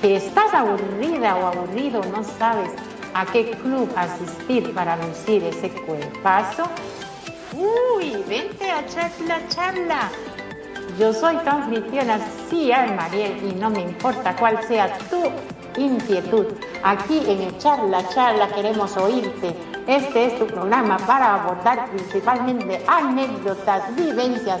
que estás aburrida o aburrido, no sabes a qué club asistir para lucir ese cuerpazo. Uy, vente a charla, charla. Yo soy anfitriona, sí, Mariel, y no me importa cuál sea tu inquietud. Aquí en el Charla Charla queremos oírte este es tu programa para abordar principalmente anécdotas, vivencias,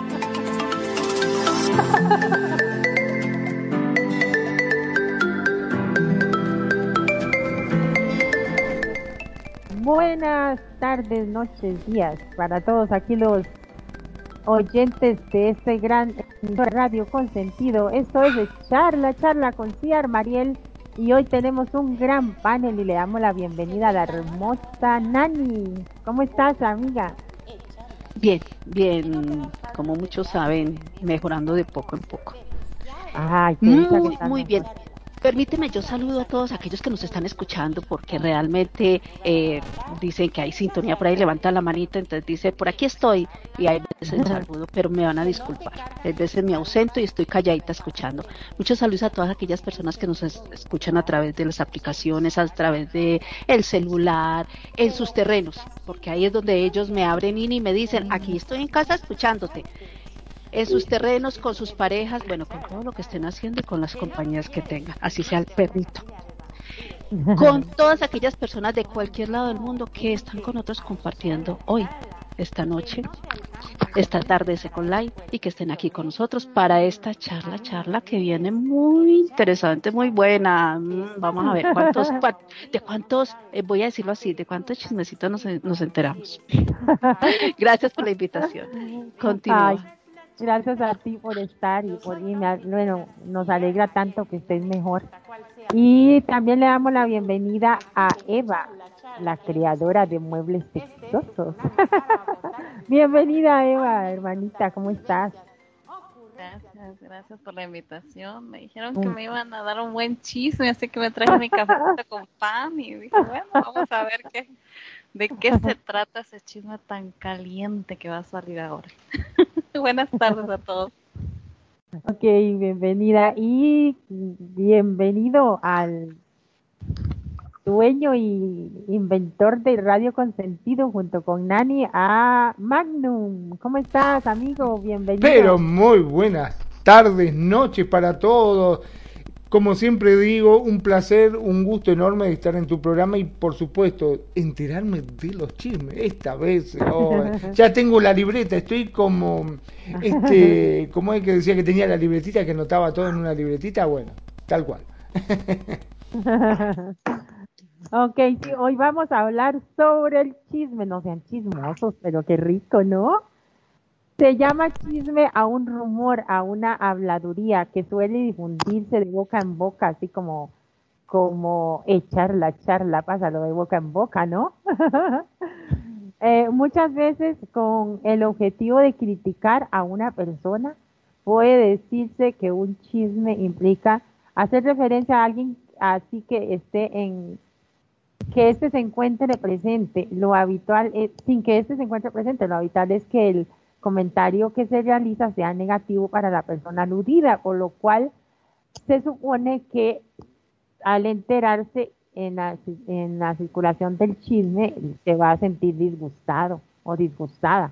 Buenas tardes, noches, días para todos aquí los oyentes de este gran radio consentido. Esto es Charla, Charla con Ciar Mariel y hoy tenemos un gran panel y le damos la bienvenida a la hermosa Nani. ¿Cómo estás, amiga? Bien, bien, como muchos saben, mejorando de poco en poco. Ay, muy, muy bien. Permíteme, yo saludo a todos aquellos que nos están escuchando porque realmente eh, dicen que hay sintonía por ahí, levantan la manita, entonces dice, por aquí estoy y hay veces saludo, pero me van a disculpar. Hay veces me ausento y estoy calladita escuchando. Muchos saludos a todas aquellas personas que nos escuchan a través de las aplicaciones, a través de el celular, en sus terrenos, porque ahí es donde ellos me abren y me dicen, aquí estoy en casa escuchándote en sus terrenos, con sus parejas, bueno, con todo lo que estén haciendo y con las compañías que tengan, así sea el perrito. Con todas aquellas personas de cualquier lado del mundo que están con otros compartiendo hoy, esta noche, esta tarde Second Live y que estén aquí con nosotros para esta charla, charla que viene muy interesante, muy buena. Mm, vamos a ver cuántos, de cuántos, eh, voy a decirlo así, de cuántos chismecitos nos, nos enteramos. Gracias por la invitación. Continúa. Gracias a ti por estar y por y bueno, nos alegra tanto que estés mejor. Y también le damos la bienvenida a Eva, la creadora de muebles textosos. bienvenida Eva, hermanita, ¿cómo estás? Gracias, gracias por la invitación. Me dijeron que me iban a dar un buen chisme, así que me traje mi café con pan y dije, bueno, vamos a ver qué, de qué se trata ese chisme tan caliente que va a salir ahora. Buenas tardes a todos. Ok, bienvenida y bienvenido al dueño y inventor de Radio Consentido junto con Nani a Magnum. ¿Cómo estás, amigo? Bienvenido. Pero muy buenas tardes, noches para todos. Como siempre digo, un placer, un gusto enorme de estar en tu programa y por supuesto enterarme de los chismes. Esta vez oh, ya tengo la libreta, estoy como, este, como es que decía que tenía la libretita, que anotaba todo en una libretita, bueno, tal cual. ok, hoy vamos a hablar sobre el chisme, no sean chismosos, pero qué rico, ¿no? Se llama chisme a un rumor, a una habladuría que suele difundirse de boca en boca, así como, como echar la charla, pásalo de boca en boca, ¿no? Eh, muchas veces con el objetivo de criticar a una persona, puede decirse que un chisme implica hacer referencia a alguien así que esté en que este se encuentre presente. Lo habitual es, sin que este se encuentre presente, lo habitual es que el comentario que se realiza sea negativo para la persona aludida, por lo cual se supone que al enterarse en la, en la circulación del chisme se va a sentir disgustado o disgustada.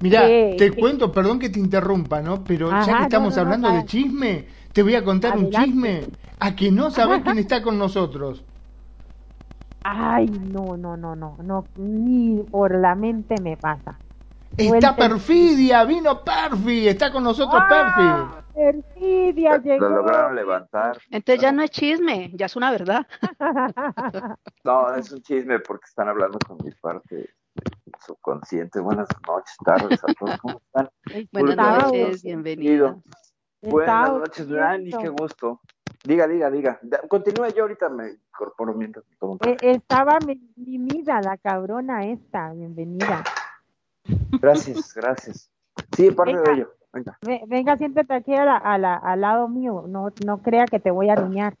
Mira, te cuento, perdón que te interrumpa, ¿no? Pero ya que estamos hablando de chisme, te voy a contar un chisme a que no sabes quién está con nosotros. Ay, no, no, no, no, no, ni por la mente me pasa. Está Perfidia, vino Perfi, está con nosotros ¡Ah! Perfi. Perfidia llegó. Lo lograron levantar. Entonces ya no es chisme, ya es una verdad. no, es un chisme porque están hablando con mi parte subconsciente. Buenas noches, tardes a todos. ¿Cómo están? Buenas noches, bienvenido. Buenas noches, Dani, qué gusto. Diga, diga, diga. Continúe, yo ahorita me incorporo mientras me eh, Estaba mimida la cabrona esta, bienvenida. Gracias, gracias. Sí, parte de ello. Venga. venga, siéntate aquí a la, al lado mío. No, no crea que te voy a riñar.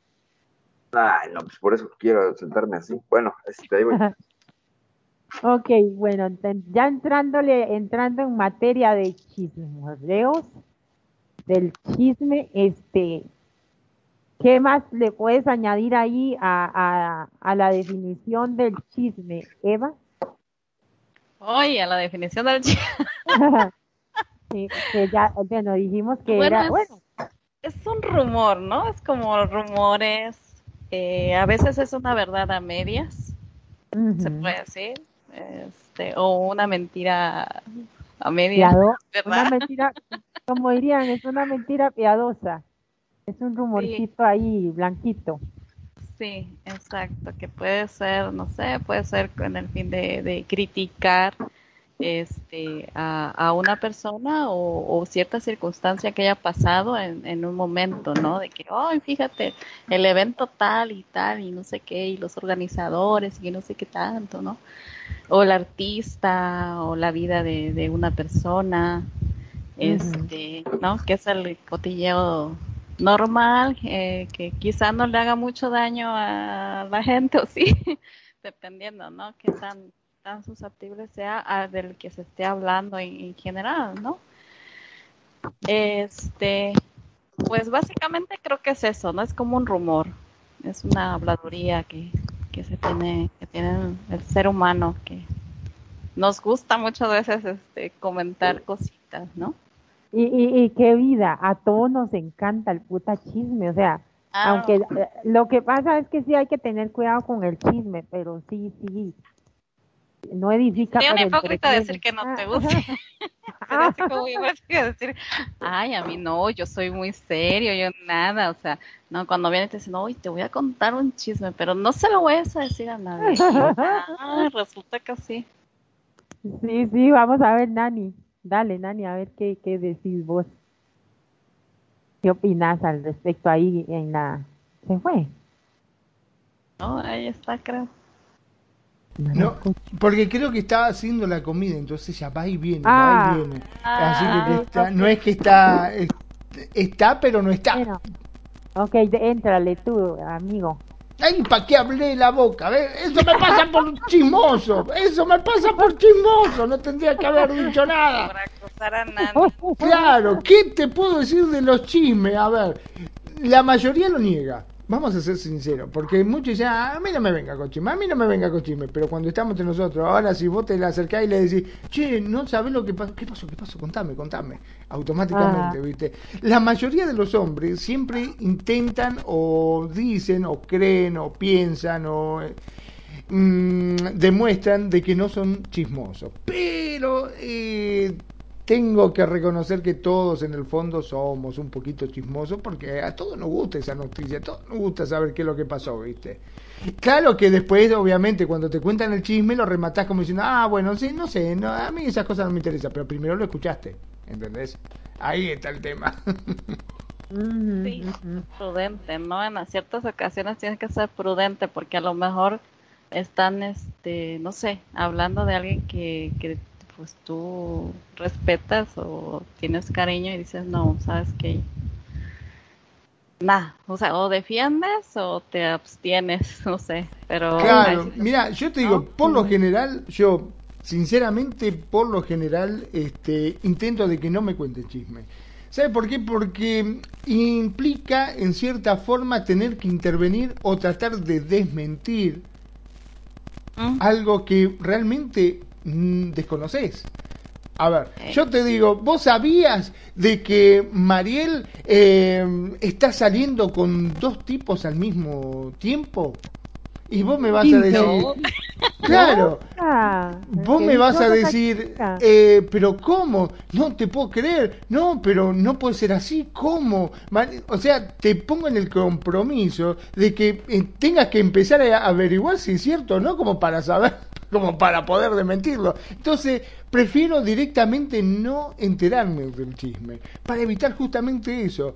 Ay, no, pues por eso quiero sentarme así. Bueno, este, ahí voy. ok, bueno, ya entrándole, entrando en materia de chismoseos, del chisme, este, ¿qué más le puedes añadir ahí a, a, a la definición del chisme, Eva? Oye, a la definición del chisme. sí, que ya, bueno, dijimos que era, es, bueno. Es un rumor, ¿no? Es como rumores, eh, a veces es una verdad a medias, se puede decir, este, o una mentira a medias, Una mentira, como dirían, es una mentira piadosa. Es un rumorcito ahí, blanquito. Sí, exacto, que puede ser, no sé, puede ser con el fin de, de criticar este, a, a una persona o, cierta circunstancia que haya pasado en, en un momento, ¿no? De que, ay, fíjate, el evento tal y tal y no sé qué, y los organizadores y no sé qué tanto, ¿no? O el artista o la vida de, de una persona, este, ¿no? Que es el cotilleo normal, eh, que quizá no le haga mucho daño a la gente o sí, dependiendo, ¿no? Qué tan, tan susceptible sea del que se esté hablando en, general, ¿no? Este, pues básicamente creo que es eso, ¿no? Es como un rumor, es una habladuría que, que se tiene, que tiene el ser humano, que nos gusta muchas veces este, comentar cositas, ¿no? Y, y, y, qué vida, a todos nos encanta el puta chisme, o sea, ah. aunque eh, lo que pasa es que sí hay que tener cuidado con el chisme, pero sí, sí, no edifica. Sí, una hipócrita decir que no te gusta. pero así como a decir, ay, a mí no, yo soy muy serio, yo nada, o sea, no, cuando viene te dicen, no, te voy a contar un chisme, pero no se lo voy a decir a nadie. ah, resulta que sí. Sí, sí, vamos a ver, Nani. Dale, Nani, a ver qué, qué decís vos. ¿Qué opinas al respecto ahí en la... ¿Se fue? No, ahí está, creo. No, porque creo que estaba haciendo la comida, entonces ya va y viene, va y ah. viene. Así que ah, no es que está, está, pero no está. ok, entrale tú, amigo. Ay, ¿para qué hablé la boca? Eso me pasa por chismoso. Eso me pasa por chismoso. No tendría que haber dicho nada. Claro, ¿qué te puedo decir de los chismes? A ver, la mayoría lo niega. Vamos a ser sinceros, porque muchos dicen, ah, a mí no me venga con chisme, a mí no me venga con chisme, pero cuando estamos entre nosotros, ahora si vos te le acercás y le decís, che, no sabés lo que pasó, ¿qué pasó? ¿Qué pasó? Contame, contame, automáticamente, ah. ¿viste? La mayoría de los hombres siempre intentan o dicen o creen o piensan o mm, demuestran de que no son chismosos, pero... Eh, tengo que reconocer que todos en el fondo somos un poquito chismosos porque a todos nos gusta esa noticia, a todos nos gusta saber qué es lo que pasó, ¿viste? Claro que después, obviamente, cuando te cuentan el chisme, lo rematás como diciendo, ah, bueno, sí, no sé, no, a mí esas cosas no me interesan, pero primero lo escuchaste, ¿entendés? Ahí está el tema. Sí, prudente, ¿no? En ciertas ocasiones tienes que ser prudente porque a lo mejor están, este, no sé, hablando de alguien que, que pues tú respetas o tienes cariño y dices, no, sabes que Nah, o sea, o defiendes o te abstienes, no sé, pero... Claro, mira, yo te digo, por lo general, yo, sinceramente, por lo general, este, intento de que no me cuente chisme. ¿Sabe por qué? Porque implica, en cierta forma, tener que intervenir o tratar de desmentir mm. algo que realmente mm, desconoces. A ver, yo te digo, ¿vos sabías de que Mariel eh, está saliendo con dos tipos al mismo tiempo? Y vos me vas a decir, claro, ah, vos me vas a decir, eh, pero ¿cómo? No te puedo creer, no, pero no puede ser así, ¿cómo? O sea, te pongo en el compromiso de que eh, tengas que empezar a averiguar si es cierto o no, como para saber, como para poder desmentirlo. Entonces, prefiero directamente no enterarme del chisme, para evitar justamente eso,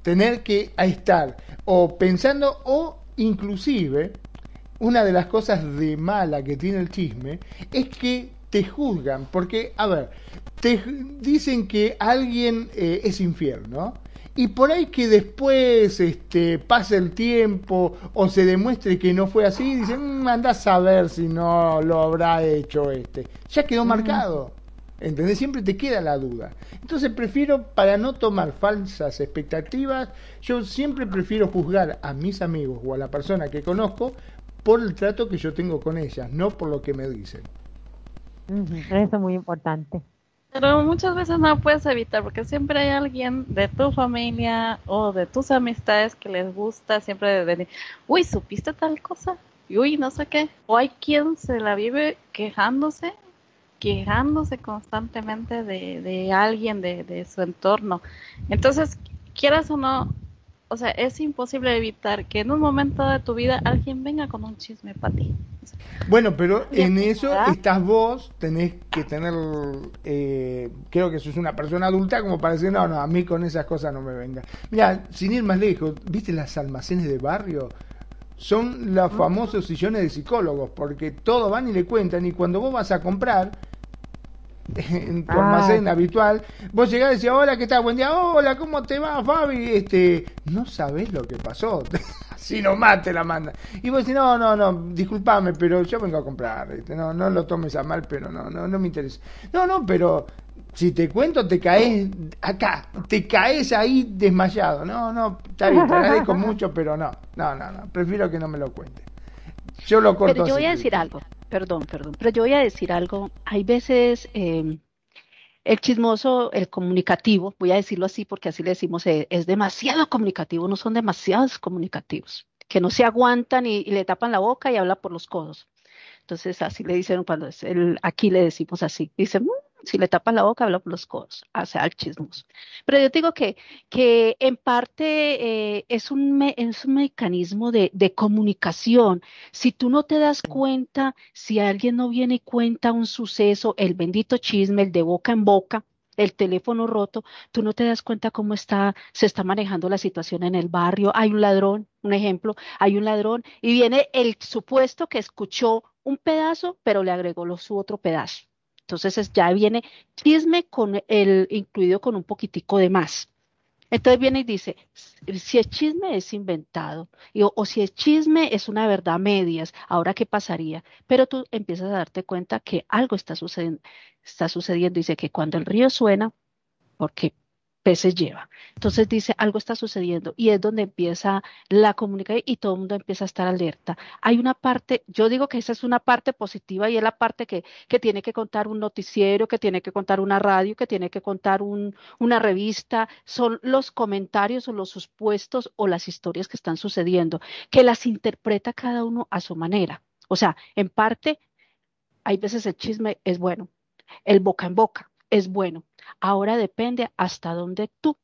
tener que estar o pensando o inclusive una de las cosas de mala que tiene el chisme es que te juzgan, porque, a ver, te dicen que alguien eh, es infiel, ¿no? Y por ahí que después este, pase el tiempo o se demuestre que no fue así, dicen, mm, anda a saber si no lo habrá hecho este. Ya quedó marcado. ¿Entendés? Siempre te queda la duda. Entonces prefiero, para no tomar falsas expectativas, yo siempre prefiero juzgar a mis amigos o a la persona que conozco por el trato que yo tengo con ellas, no por lo que me dicen. Eso es muy importante. Pero muchas veces no puedes evitar, porque siempre hay alguien de tu familia o de tus amistades que les gusta siempre decir, uy, ¿supiste tal cosa? Y uy, no sé qué. O hay quien se la vive quejándose, quejándose constantemente de, de alguien, de, de su entorno. Entonces, quieras o no, o sea, es imposible evitar que en un momento de tu vida alguien venga con un chisme para ti. bueno, pero en eso estás vos, tenés que tener, eh, creo que sos una persona adulta como para decir, no, no, a mí con esas cosas no me venga. Mira, sin ir más lejos, ¿viste las almacenes de barrio? Son los famosos sillones de psicólogos, porque todos van y le cuentan, y cuando vos vas a comprar, en tu almacén ah. habitual, vos llegás y decís, hola, ¿qué tal? Buen día, hola, ¿cómo te va, Fabi? Este, no sabés lo que pasó, si nomás te la manda. Y vos decís, no, no, no, discúlpame, pero yo vengo a comprar, este, no, no lo tomes a mal, pero no, no, no me interesa. No, no, pero si te cuento, te caes acá, te caes ahí desmayado. No, no, está bien, te agradezco mucho, pero no, no, no, no, prefiero que no me lo cuente. Yo lo corto. Pero yo voy a decir algo perdón, perdón, pero yo voy a decir algo. Hay veces em, el chismoso, el comunicativo, voy a decirlo así porque así le decimos, eh, es demasiado comunicativo, no son demasiados comunicativos, que no se aguantan y, le tapan la boca y habla por los codos. Entonces así le dicen cuando es el, aquí le decimos así, dicen, mm, si le tapas la boca, habla por los codos, hace al chismos. Pero yo digo que, que en parte eh, es, un es un mecanismo de, de, comunicación. Si tú no te das cuenta, si alguien no viene y cuenta un suceso, el bendito chisme, el de boca en boca, el teléfono roto, tú no te das cuenta cómo está, se está manejando la situación en el barrio. Hay un ladrón, un ejemplo, hay un ladrón y viene el supuesto que escuchó un pedazo, pero le agregó lo, su otro pedazo. Entonces ya viene chisme con el incluido con un poquitico de más. Entonces viene y dice, si el chisme es inventado o, si el chisme es una verdad medias, ahora qué pasaría. Pero tú empiezas a darte cuenta que algo está sucediendo, está sucediendo. Dice que cuando el río suena, porque peces lleva. Entonces dice, algo está sucediendo y es donde empieza la comunicación y todo el mundo empieza a estar alerta. Hay una parte, yo digo que esa es una parte positiva y es la parte que, que tiene que contar un noticiero, que tiene que contar una radio, que tiene que contar un, una revista, son los comentarios o los supuestos o las historias que están sucediendo, que las interpreta cada uno a su manera. O sea, en parte, hay veces el chisme es bueno, el boca en boca es bueno, Ahora depende hasta dónde tú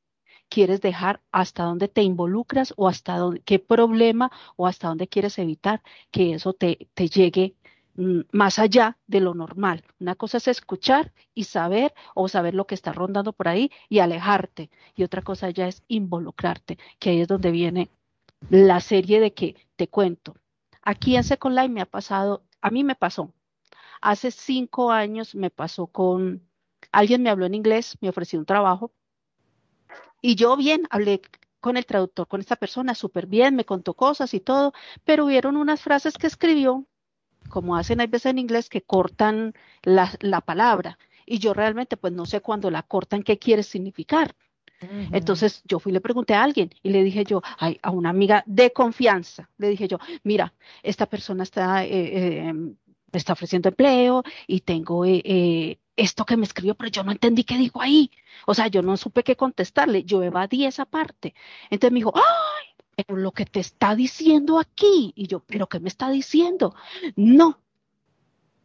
quieres dejar, hasta dónde te involucras o hasta dónde, qué problema o hasta dónde quieres evitar que eso te, te llegue mm, más allá de lo normal. Una cosa es escuchar y saber o saber lo que está rondando por ahí y alejarte. Y otra cosa ya es involucrarte, que ahí es donde viene la serie de que te cuento. Aquí en Second Life me ha pasado, a mí me pasó. Hace cinco años me pasó con Alguien me habló en inglés, me ofreció un trabajo y yo bien, hablé con el traductor, con esta persona, súper bien, me contó cosas y todo, pero hubieron unas frases que escribió, como hacen a veces en inglés, que cortan la, la palabra. Y yo realmente, pues no sé cuando la cortan qué quiere significar. Entonces yo fui y le pregunté a alguien y le dije yo, ay, a una amiga de confianza, le dije yo, mira, esta persona está, eh, eh, me está ofreciendo empleo y tengo eh, esto que me escribió, pero yo no entendí qué dijo ahí. O sea, yo no supe qué contestarle, yo evadí esa parte. Entonces me dijo, ay, pero lo que te está diciendo aquí. Y yo, pero ¿qué me está diciendo? No,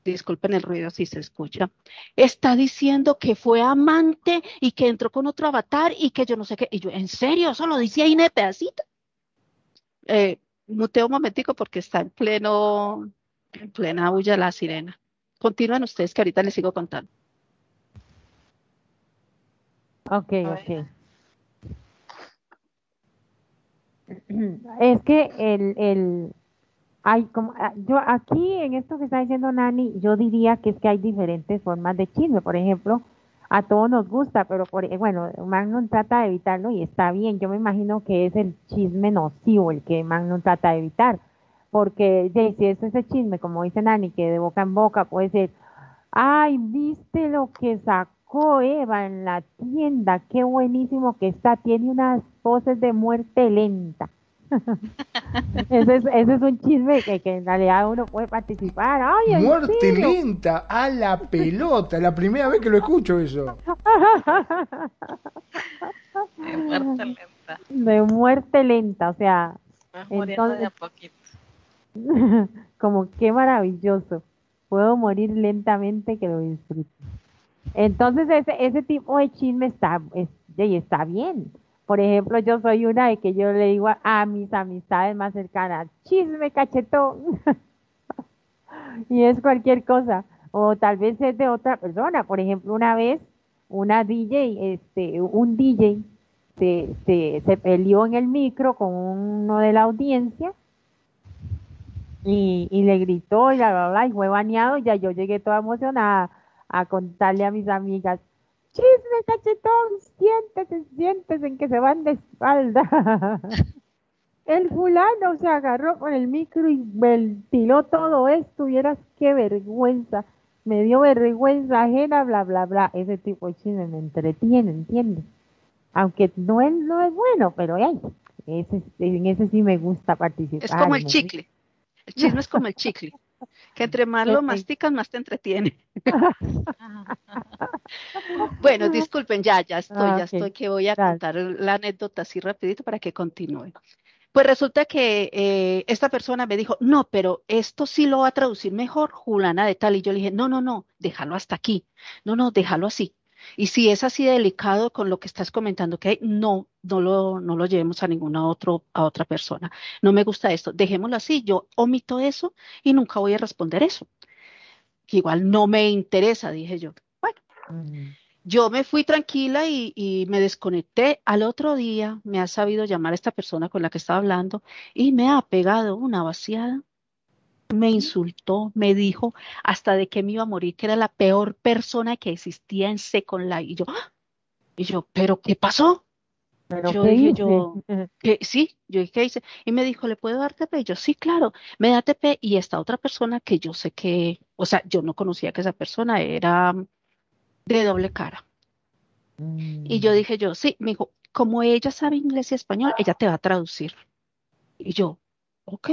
disculpen el ruido si se escucha, está diciendo que fue amante y que entró con otro avatar y que yo no sé qué. Y yo, ¿en serio? ¿Eso lo dice ahí en el pedacito? Eh, muteo un momentico porque está en pleno, en plena bulla la sirena. Continúen ustedes que ahorita les sigo contando. Ok, ok. Es que el, el, hay como, ah, yo aquí en esto que está diciendo Nani, yo diría que es que hay diferentes formas de chisme. Por ejemplo, a todos nos gusta, pero por, eh, bueno, Magnum trata de evitarlo y está bien. Yo me imagino que es el chisme nocivo el que Magnum trata de evitar. Porque si es ese chisme, como dice Nani, que de boca en boca puede ser, ay, viste lo que sacó Eva en la tienda, qué buenísimo que está, tiene unas poses de muerte lenta ese, es, ese es un chisme que, que, en realidad uno puede participar. Ay, Muerte lenta a la pelota. La primera vez que lo escucho eso. De muerte lenta. De muerte lenta, o sea. Entonces, de a poquito. como qué maravilloso. Puedo morir lentamente que lo disfrute. Entonces ese, ese tipo de chisme está, es, está bien por ejemplo, yo soy una de que yo le digo a, mis amistades más cercanas, chisme cachetón. y es cualquier cosa. O tal vez es de otra persona. Por ejemplo, una vez una DJ, este, un DJ se, se, se peleó en el micro con uno de la audiencia y, y le gritó y bla, bla, bla, y fue baneado. Y ya yo llegué toda emocionada a contarle a mis amigas, chisme, cachetón, siéntese, siéntese en que se van de espalda. El fulano se agarró con el micro y ventiló todo esto, vieras qué vergüenza, me dio vergüenza ajena, bla, bla, bla. Ese tipo de chisme me entretiene, ¿entiendes? Aunque no es, no es bueno, pero ay, ese, en ese sí me gusta participar. Es como el chicle. El chisme es como el chicle. Que entre más lo masticas, más te entretiene. bueno, disculpen, ya, ya estoy, ya estoy, que voy a contar la anécdota así rapidito para que continúe. Pues resulta que eh, esta persona me dijo, no, pero esto sí lo va a traducir mejor Julana de tal. Y yo le dije, no, no, no, déjalo hasta aquí. No, no, déjalo así. Y si es así delicado con lo que estás comentando, que no, no lo, no lo llevemos a ninguna otro, a otra persona. No me gusta esto, dejémoslo así, yo omito eso y nunca voy a responder eso. Que igual no me interesa, dije yo. Bueno, yo me fui tranquila y, y, me desconecté. Al otro día me ha sabido llamar a esta persona con la que estaba hablando y me ha pegado una vaciada me insultó, me dijo hasta de que me iba a morir, que era la peor persona que existía en Second Life. Y yo, ¡ah! y yo, ¿pero qué pasó? ¿Pero yo qué dije, hice? yo, que sí, yo dije, ¿qué hice? Y me dijo, ¿le puedo dar TP? Y yo, sí, claro, me da TP. Y esta otra persona que yo sé que, o sea, yo no conocía que esa persona era de doble cara. Y yo Mm. dije, yo, sí, me dijo, como ella sabe inglés y español, ella te va a traducir. Y yo, ok.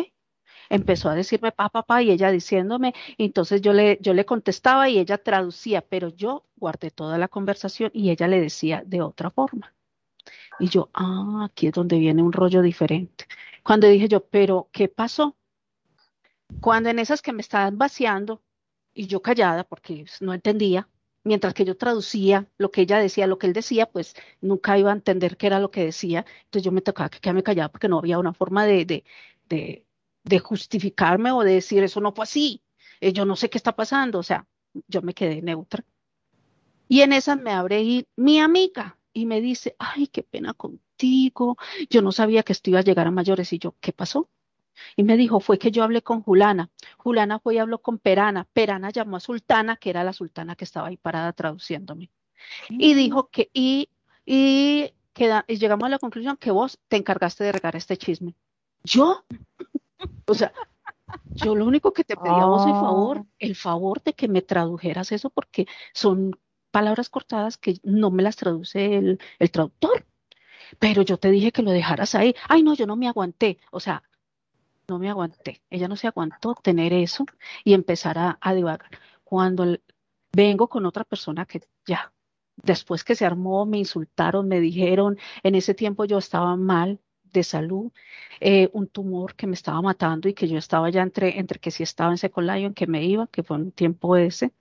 Empezó a decirme pa, pa, pa, y ella diciéndome, y entonces yo le, yo le contestaba y ella traducía, pero yo guardé toda la conversación y ella le decía de otra forma. Y yo, ah, aquí es donde viene un rollo diferente. Cuando dije yo, pero ¿qué pasó? Cuando en esas que me estaban vaciando y yo callada porque no entendía, mientras que yo traducía lo que ella decía, lo que él decía, pues nunca iba a entender qué era lo que decía. Entonces yo me tocaba que quedarme callada porque no había una forma de, de, de, de justificarme o de decir eso no fue así. Eh, yo no sé qué está pasando. O sea, yo me quedé neutra. Y en esas me abre ahí mi amiga y me dice, ay, qué pena contigo. Yo no sabía que esto iba a llegar a mayores. Y yo, ¿qué pasó? Y me dijo, fue que yo hablé con Julana. Julana fue y habló con Perana. Perana llamó a Sultana, que era la sultana que estaba ahí parada traduciéndome. Y dijo que, y, y queda, y llegamos a la conclusión que vos te encargaste de regar este chisme. ¿Yo? O sea, yo lo único que te pedía vos el favor, Oh. el favor de que me tradujeras eso porque son palabras cortadas que no me las traduce el, el traductor. Pero yo te dije que lo dejaras ahí. Ay, no, yo no me aguanté. O sea, no me aguanté. Ella no se aguantó tener eso y empezar a, a divagar. Cuando el- vengo con otra persona que ya, después que se armó, me insultaron, me dijeron, en ese tiempo yo estaba mal de salud, eh, un tumor que me estaba matando y que yo estaba ya entre, entre que si estaba en Second Lion, que me iba, que fue un tiempo ese.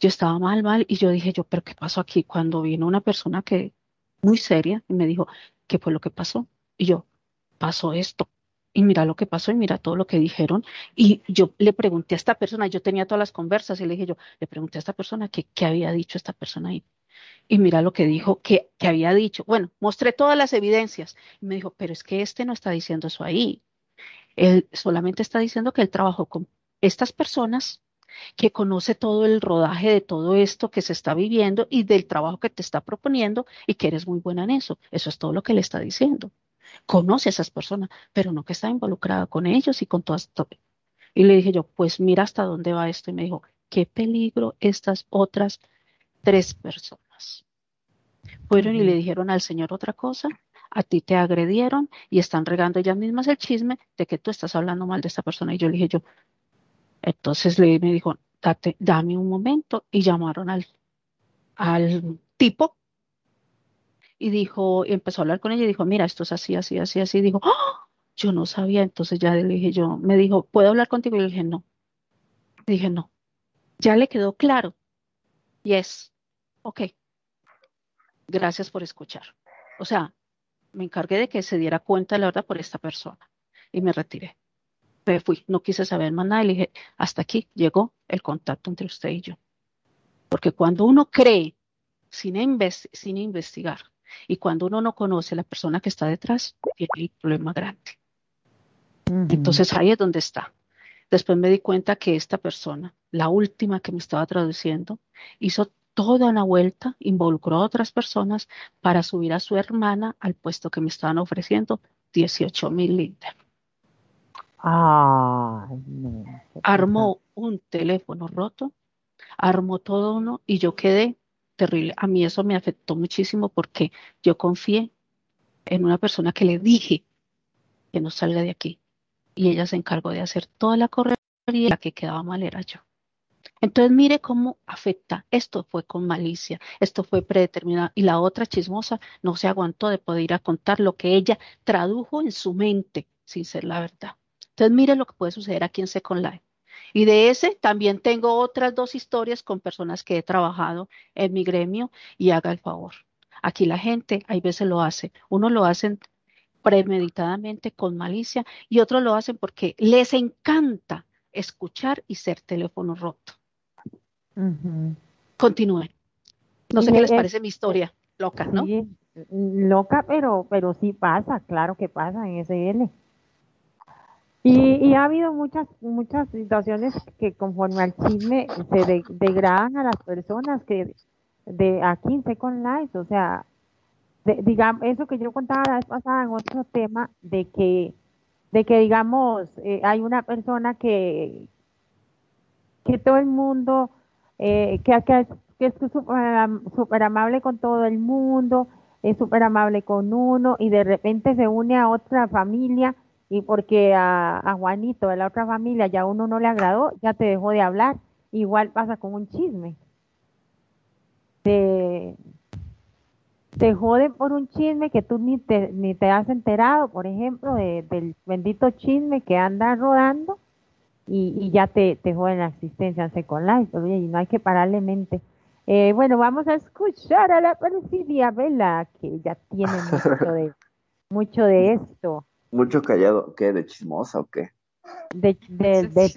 Yo estaba mal, mal, y yo dije yo, pero ¿qué pasó aquí? Cuando vino una persona que muy seria y me dijo, ¿qué fue lo que pasó? Y yo, pasó esto. Y mira lo que pasó y mira todo lo que dijeron. Y yo le pregunté a esta persona, yo tenía todas las conversas y le dije yo, le pregunté a esta persona que, qué había dicho esta persona ahí. Y mira lo que dijo, que, que había dicho. Bueno, mostré todas las evidencias. Y me dijo, pero es que este no está diciendo eso ahí. Él solamente está diciendo que él trabajó con estas personas que conoce todo el rodaje de todo esto que se está viviendo y del trabajo que te está proponiendo y que eres muy buena en eso. Eso es todo lo que le está diciendo. Conoce a esas personas, pero no que está involucrada con ellos y con todas. to- Y le dije yo, pues mira hasta dónde va esto. Y me dijo, qué peligro estas otras tres personas. Fueron y le dijeron al Señor otra cosa, a ti te agredieron y están regando ellas mismas el chisme de que tú estás hablando mal de esta persona. Y yo le dije yo, entonces le me dijo, date, dame un momento y llamaron al, al tipo y dijo, y empezó a hablar con ella y dijo, mira, esto es así, así, así, así. dijo, ¡Ah! yo no sabía. Entonces ya le dije yo, me dijo, ¿puedo hablar contigo? Y le dije, no. Dije, no. Ya le quedó claro. Yes. Ok. Gracias por escuchar. O sea, me encargué de que se diera cuenta la verdad por esta persona y me retiré. Me fui, no quise saber más nada y le dije, hasta aquí llegó el contacto entre usted y yo. Porque cuando uno cree sin, sin investigar y cuando uno no conoce a la persona que está detrás, tiene el problema grande. Entonces ahí es donde está. Después me di cuenta que esta persona, la última que me estaba traduciendo, hizo toda una vuelta, involucró a otras personas para subir a su hermana al puesto que me estaban ofreciendo 18 mil no. qué Armó un teléfono roto, armó todo uno y yo quedé terrible. A mí eso me afectó muchísimo porque yo confié en una persona que le dije que no salga de aquí y ella se encargó de hacer toda la correría y la que quedaba mal era yo. Entonces mire cómo afecta. Esto fue con malicia, esto fue predeterminado y la otra chismosa no se aguantó de poder ir a contar lo que ella tradujo en su mente sin ser la verdad. Entonces mire lo que puede suceder aquí en Second Life. Y de ese también tengo otras dos historias con personas que he trabajado en mi gremio y haga el favor. Aquí la gente hay veces lo hace. Uno lo hacen premeditadamente con malicia y otros lo hacen porque les encanta escuchar y ser teléfono roto. Ujú. Continúen. No sé qué les es- parece mi historia loca, ¿no? Sí, loca, pero, pero sí pasa, claro que pasa en SL. Y, y ha habido muchas, muchas situaciones que conforme al chisme se de- degradan a las personas que de aquí en Second Life, o sea, de- digamos, eso que yo contaba la vez pasada en otro tema, de que, de que digamos, eh, hay una persona que, que todo el mundo, eh, que, que, que es súper amable con todo el mundo, es súper amable con uno y de repente se une a otra familia y porque a, a Juanito de la otra familia ya uno no le agradó, ya te dejó de hablar. Igual pasa con un chisme. Te, te joden por un chisme que tú ni te, ni te has enterado, por ejemplo, de- del bendito chisme que anda rodando y, y ya te, te joden la existencia en Second Life, oye, y no hay que pararle mente. Eh, bueno, vamos a escuchar a la Perfidia Vela, que ya tiene mucho de, mucho de esto, Mucho callado. ¿Qué? ¿De chismosa o qué? de,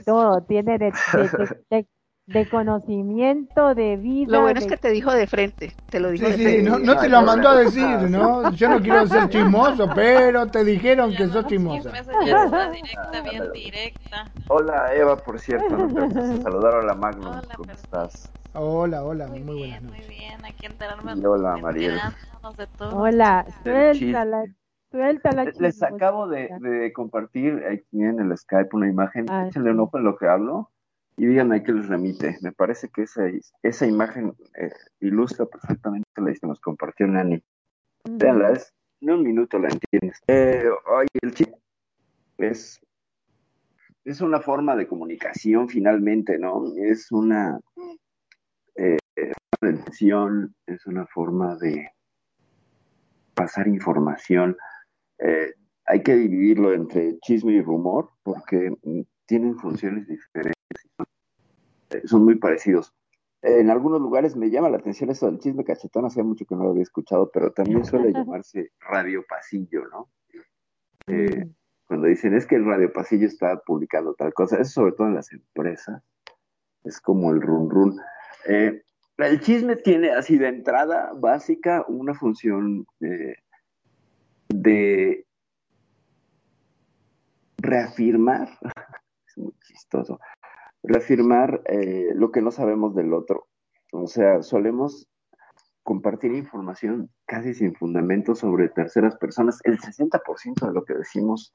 todo, tiene de, de, de- de- de conocimiento, de vida. Lo bueno es que te dijo de frente, te lo dijo Sí, de sí, frente. no, no te lo mandó a decir, ¿no? Yo no quiero ser chismoso, pero te dijeron que sos chismosa. Directa, bien directa. Hola Eva, por cierto, alcanzaste a saludar. Hola Magnum, Hola, ¿cómo estás? Hola, hola, Muy, muy, bien, buenas muy noches. bien. Aquí enterarme. Hola, Mariel. enterándonos de todo. Hola, suéltala, suéltala. Les, acabo de, de compartir aquí en el Skype una imagen. Ah, Échenle un ojo en lo que hablo y díganme qué les remite. Me parece que esa, esa imagen eh, ilustra perfectamente la que nos compartió Nani. Ujú. Véanla, es, en un minuto la entiendes. Eh, oye, el chip es, es una forma de comunicación finalmente, ¿no? Es una, eh, es una intención, es una forma de pasar información. Eh, hay que dividirlo entre chisme y rumor porque mm, tienen funciones diferentes y son, eh, muy parecidos. En algunos lugares me llama la atención eso del chisme cachetón, hacía mucho que no lo había escuchado, pero también suele llamarse radio pasillo, ¿no? Eh, Mm. cuando dicen es que el radio pasillo está publicando tal cosa, eso sobre todo en las empresas, es como el run run. Eh, el chisme tiene así de entrada básica una función eh, de reafirmar, es muy chistoso, reafirmar eh, lo que no sabemos del otro. O sea, solemos compartir información casi sin fundamento sobre terceras personas. El 60% de lo que decimos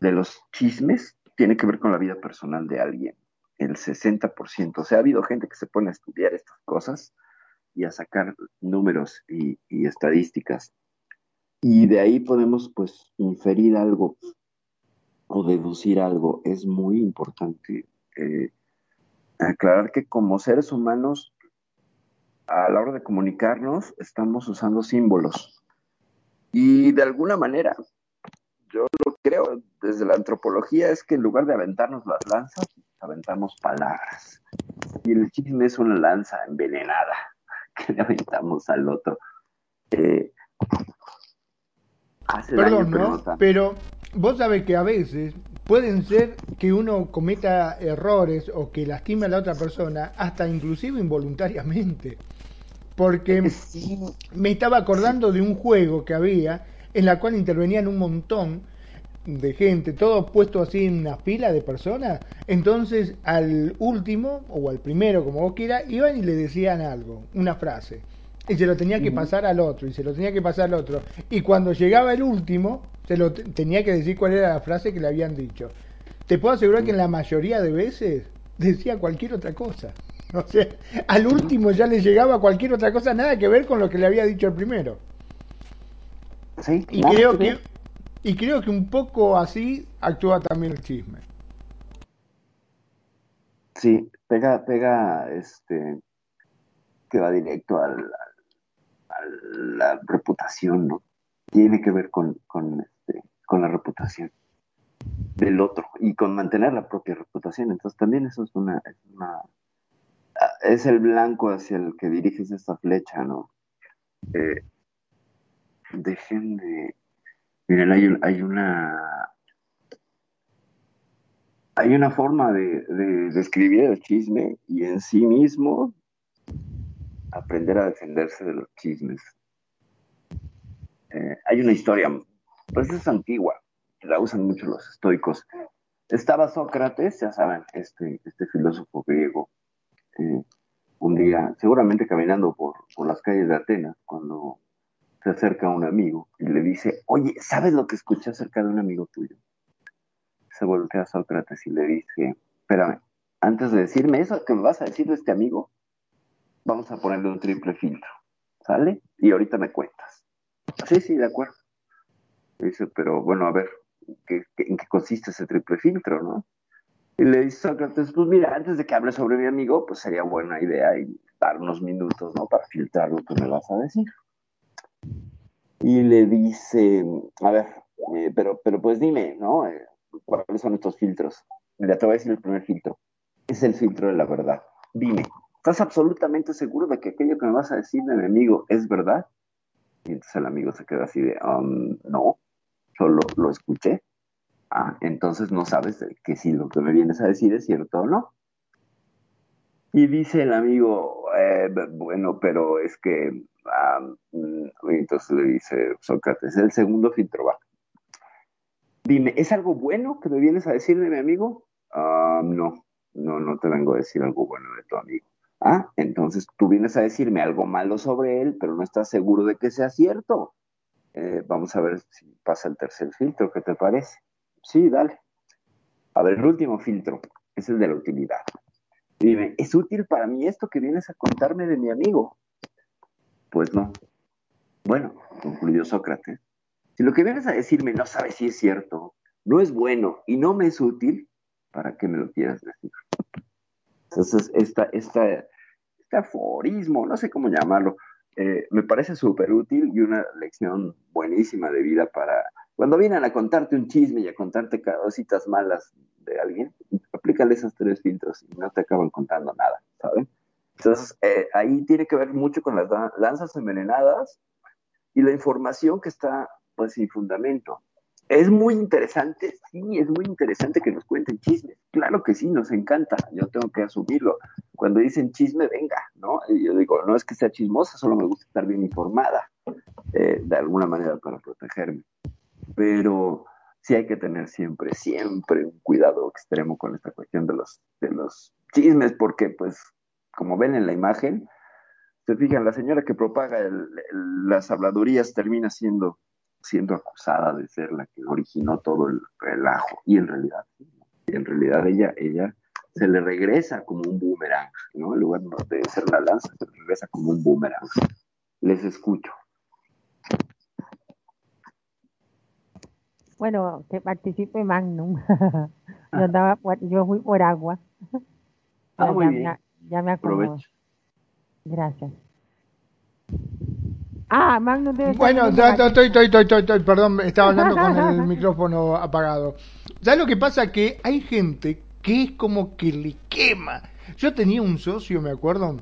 de los chismes tiene que ver con la vida personal de alguien. El 60%. O sea, ha habido gente que se pone a estudiar estas cosas y a sacar números y, y estadísticas. Y de ahí podemos pues inferir algo o deducir algo. Es muy importante eh, aclarar que como seres humanos a la hora de comunicarnos estamos usando símbolos. Y de alguna manera, yo lo creo desde la antropología, es que en lugar de aventarnos las lanzas, aventamos palabras. Y el chisme es una lanza envenenada que le aventamos al otro. Eh, hace Perdón, daño, pero ¿no? Pero vos sabés que a veces pueden ser que uno cometa errores o que lastime a la otra persona, hasta inclusive involuntariamente. Porque Sí, me estaba acordando de un juego que había en la cual intervenían un montón de gente, todo puesto así en una fila de personas. Entonces al último o al primero, como vos quieras, iban y le decían algo, una frase. Y se lo tenía que pasar al otro, y se lo tenía que pasar al otro. Y cuando llegaba el último, se lo te- tenía que decir cuál era la frase que le habían dicho. Te puedo asegurar que en la mayoría de veces decía cualquier otra cosa. O sea, al último ya le llegaba cualquier otra cosa, nada que ver con lo que le había dicho el primero. sí, Y creo que y creo que un poco así actúa también el chisme. Sí, pega, pega, este, que va directo al, la reputación, ¿no? Tiene que ver con, con, este, con la reputación del otro y con mantener la propia reputación. Entonces también eso es una, es una, es el blanco hacia el que diriges esta flecha, ¿no? Eh, déjenme, miren, hay, hay una, hay una forma de, de describir el chisme y en sí mismo aprender a defenderse de los chismes. Eh, hay una historia, pues es antigua, la usan mucho los estoicos. Estaba Sócrates, ya saben, este, este filósofo griego, eh, un día, seguramente caminando por, por las calles de Atenas, cuando se acerca un amigo y le dice, oye, ¿sabes lo que escuché acerca de un amigo tuyo? Se voltea a Sócrates y le dice, espérame, antes de decirme eso que me vas a decir de este amigo, vamos a ponerle un triple filtro, ¿sale? Y ahorita me cuentas. Sí, sí, de acuerdo. Dice, pero bueno, a ver, ¿qué, en qué consiste ese triple filtro, no? Y le dice Sócrates, pues mira, antes de que hable sobre mi amigo, pues sería buena idea y dar unos minutos, ¿no? Para filtrar lo que me vas a decir. Y le dice, a ver, eh, pero, pero pues dime, ¿no? Eh, ¿Cuáles son estos filtros? Mira, te voy a decir el primer filtro. Es el filtro de la verdad. Dime, ¿estás absolutamente seguro de que aquello que me vas a decir de mi amigo es verdad? Y entonces el amigo se queda así de, "Um, no, solo lo escuché. Ah, entonces no sabes que si lo que me vienes a decir es cierto o no. Y dice el amigo, "Eh, bueno, pero es que, ah, mm", y entonces le dice Sócrates, el segundo filtro va. Dime, ¿es algo bueno que me vienes a decir de mi amigo? "Ah, no, no, no te vengo a decir algo bueno de tu amigo. Ah, entonces tú vienes a decirme algo malo sobre él, pero no estás seguro de que sea cierto. Eh, vamos a ver si pasa el tercer filtro, ¿qué te parece? Sí, dale. A ver, el último filtro es el de la utilidad. Dime, ¿es útil para mí esto que vienes a contarme de mi amigo? Pues no. Bueno, concluyó Sócrates, si lo que vienes a decirme no sabes si es cierto, no es bueno y no me es útil, ¿para qué me lo quieras decir? Entonces, esta, esta, este aforismo, no sé cómo llamarlo, eh, me parece súper útil y una lección buenísima de vida para cuando vienen a contarte un chisme y a contarte cositas malas de alguien, aplícale esos tres filtros y no te acaban contando nada, ¿saben? Entonces, eh, ahí tiene que ver mucho con las lanzas envenenadas y la información que está, pues, sin fundamento. Es muy interesante, sí, es muy interesante que nos cuenten chismes. Claro que sí, nos encanta, yo tengo que asumirlo. Cuando dicen chisme, venga, ¿no? Y yo digo, no es que sea chismosa, solo me gusta estar bien informada, eh, de alguna manera para protegerme. Pero sí hay que tener siempre, siempre un cuidado extremo con esta cuestión de los, de los chismes, porque pues, como ven en la imagen, se fijan, la señora que propaga las habladurías termina siendo siendo acusada de ser la que originó todo el relajo. Y en realidad en realidad ella ella se le regresa como un boomerang no en lugar de ser una lanza se le regresa como un boomerang. Les escucho. Bueno que participe Magnum. Yo andaba yo fui por agua. Ah, muy ya, bien. Me, ya me gracias Ah, Magnum debe Bueno, estoy, estoy, estoy, estoy, perdón, estaba hablando con el micrófono apagado. ¿Sabes lo que pasa? Que hay gente que es como que le quema. Yo tenía un socio, me acuerdo,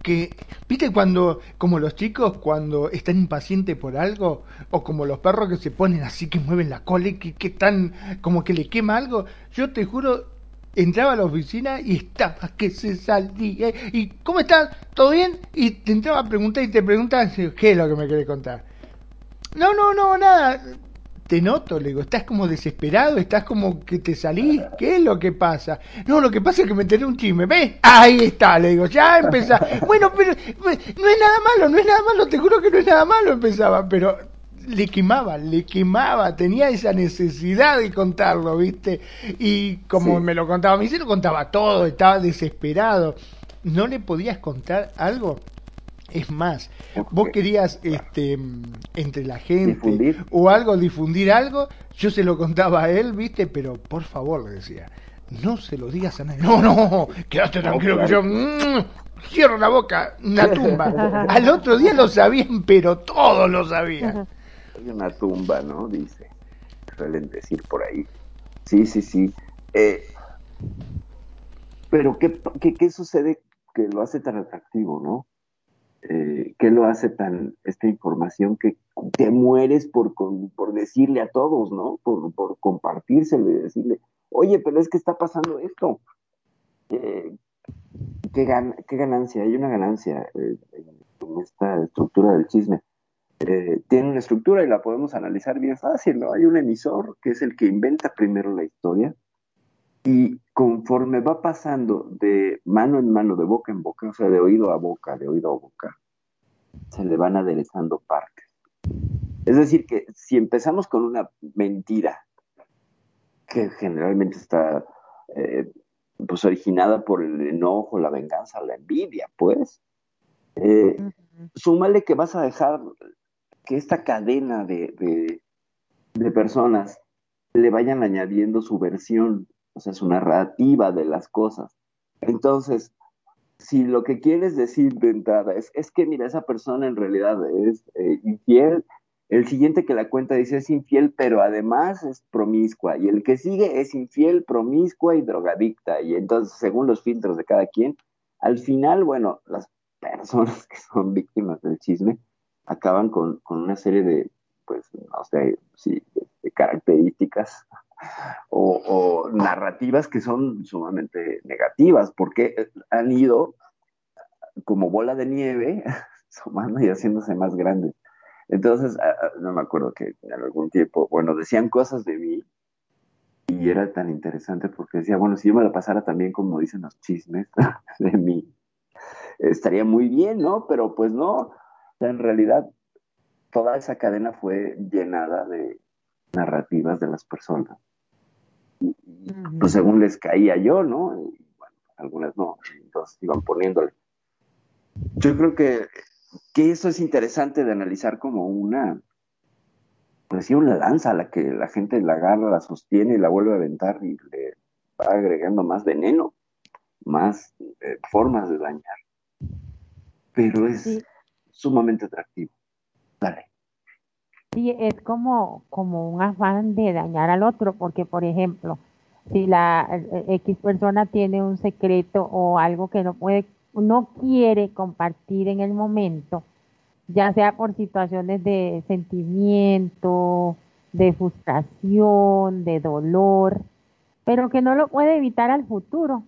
que, viste cuando, como los chicos cuando están impacientes por algo, o como los perros que se ponen así que mueven la cola y que, que están como que le quema algo, yo te juro, entraba a la oficina y estaba que se salía. ¿Y cómo estás? ¿Todo bien? Y te entraba a preguntar y te preguntan, ¿qué es lo que me querés contar? No, no, no, nada. Te noto, le digo, estás como desesperado, estás como que te salís, ¿qué es lo que pasa? No, lo que pasa es que me enteré un chisme, ¿ves? Ahí está, le digo, ya empezaba. bueno, pero no es nada malo, no es nada malo, te juro que no es nada malo, empezaba, pero le quemaba, le quemaba, tenía esa necesidad de contarlo, ¿viste? Y como me lo contaba a mí, se lo contaba todo, estaba desesperado. ¿No le podías contar algo? Es más, vos querías este entre la gente o algo, difundir algo, yo se lo contaba a él, ¿viste? Pero por favor, le decía, no se lo digas a nadie. No, no, quédate tranquilo que yo mm, cierro la boca, una tumba. Al otro día lo sabían, pero todos lo sabían una tumba, ¿no? Dice, suelen decir por ahí. Sí, sí, sí. Eh, pero ¿qué, ¿qué, sucede que lo hace tan atractivo, ¿no? Eh, ¿Qué lo hace tan, esta información que te mueres por, por decirle a todos, ¿no? Por, por compartírselo y decirle, oye, pero es que está pasando esto. Eh, ¿qué, ¿qué, ganancia? Hay una ganancia en esta estructura del chisme. Eh, tiene una estructura y la podemos analizar bien fácil, ¿no? Hay un emisor que es el que inventa primero la historia y conforme va pasando de mano en mano, de boca en boca, o sea, de oído a boca, de oído a boca, se le van aderezando partes. Es decir, que si empezamos con una mentira, que generalmente está eh, pues originada por el enojo, la venganza, la envidia, pues, eh, súmale que vas a dejar que esta cadena de, personas le vayan añadiendo su versión, o sea, su narrativa de las cosas. Entonces, si lo que quieres decir de entrada es, es que, mira, esa persona en realidad es eh, infiel, el siguiente que la cuenta dice es infiel, pero además es promiscua, y el que sigue es infiel, promiscua y drogadicta, y entonces, según los filtros de cada quien, al final, bueno, las personas que son víctimas del chisme, acaban con, una serie de, pues, no sé, sí, características o, narrativas que son sumamente negativas, porque han ido como bola de nieve sumando y haciéndose más grandes. Entonces, no me acuerdo que en algún tiempo, bueno, decían cosas de mí y era tan interesante porque decía, bueno, si yo me la pasara también como dicen los chismes de mí, estaría muy bien, ¿no? Pero pues no, en realidad toda esa cadena fue llenada de narrativas de las personas. Y, pues según les caía yo, ¿no? Y, bueno, algunas no, entonces iban poniéndole. Yo creo que, que eso es interesante de analizar como una, pues sí, una lanza a la que la gente la agarra, la sostiene y la vuelve a aventar y le va agregando más veneno, más eh, formas de dañar. Pero es sumamente atractivo. Dale. Sí, es como, como un afán de dañar al otro, porque por ejemplo, si la X persona tiene un secreto o algo que no puede, no quiere compartir en el momento, ya sea por situaciones de sentimiento, de frustración, de dolor, pero que no lo puede evitar al futuro.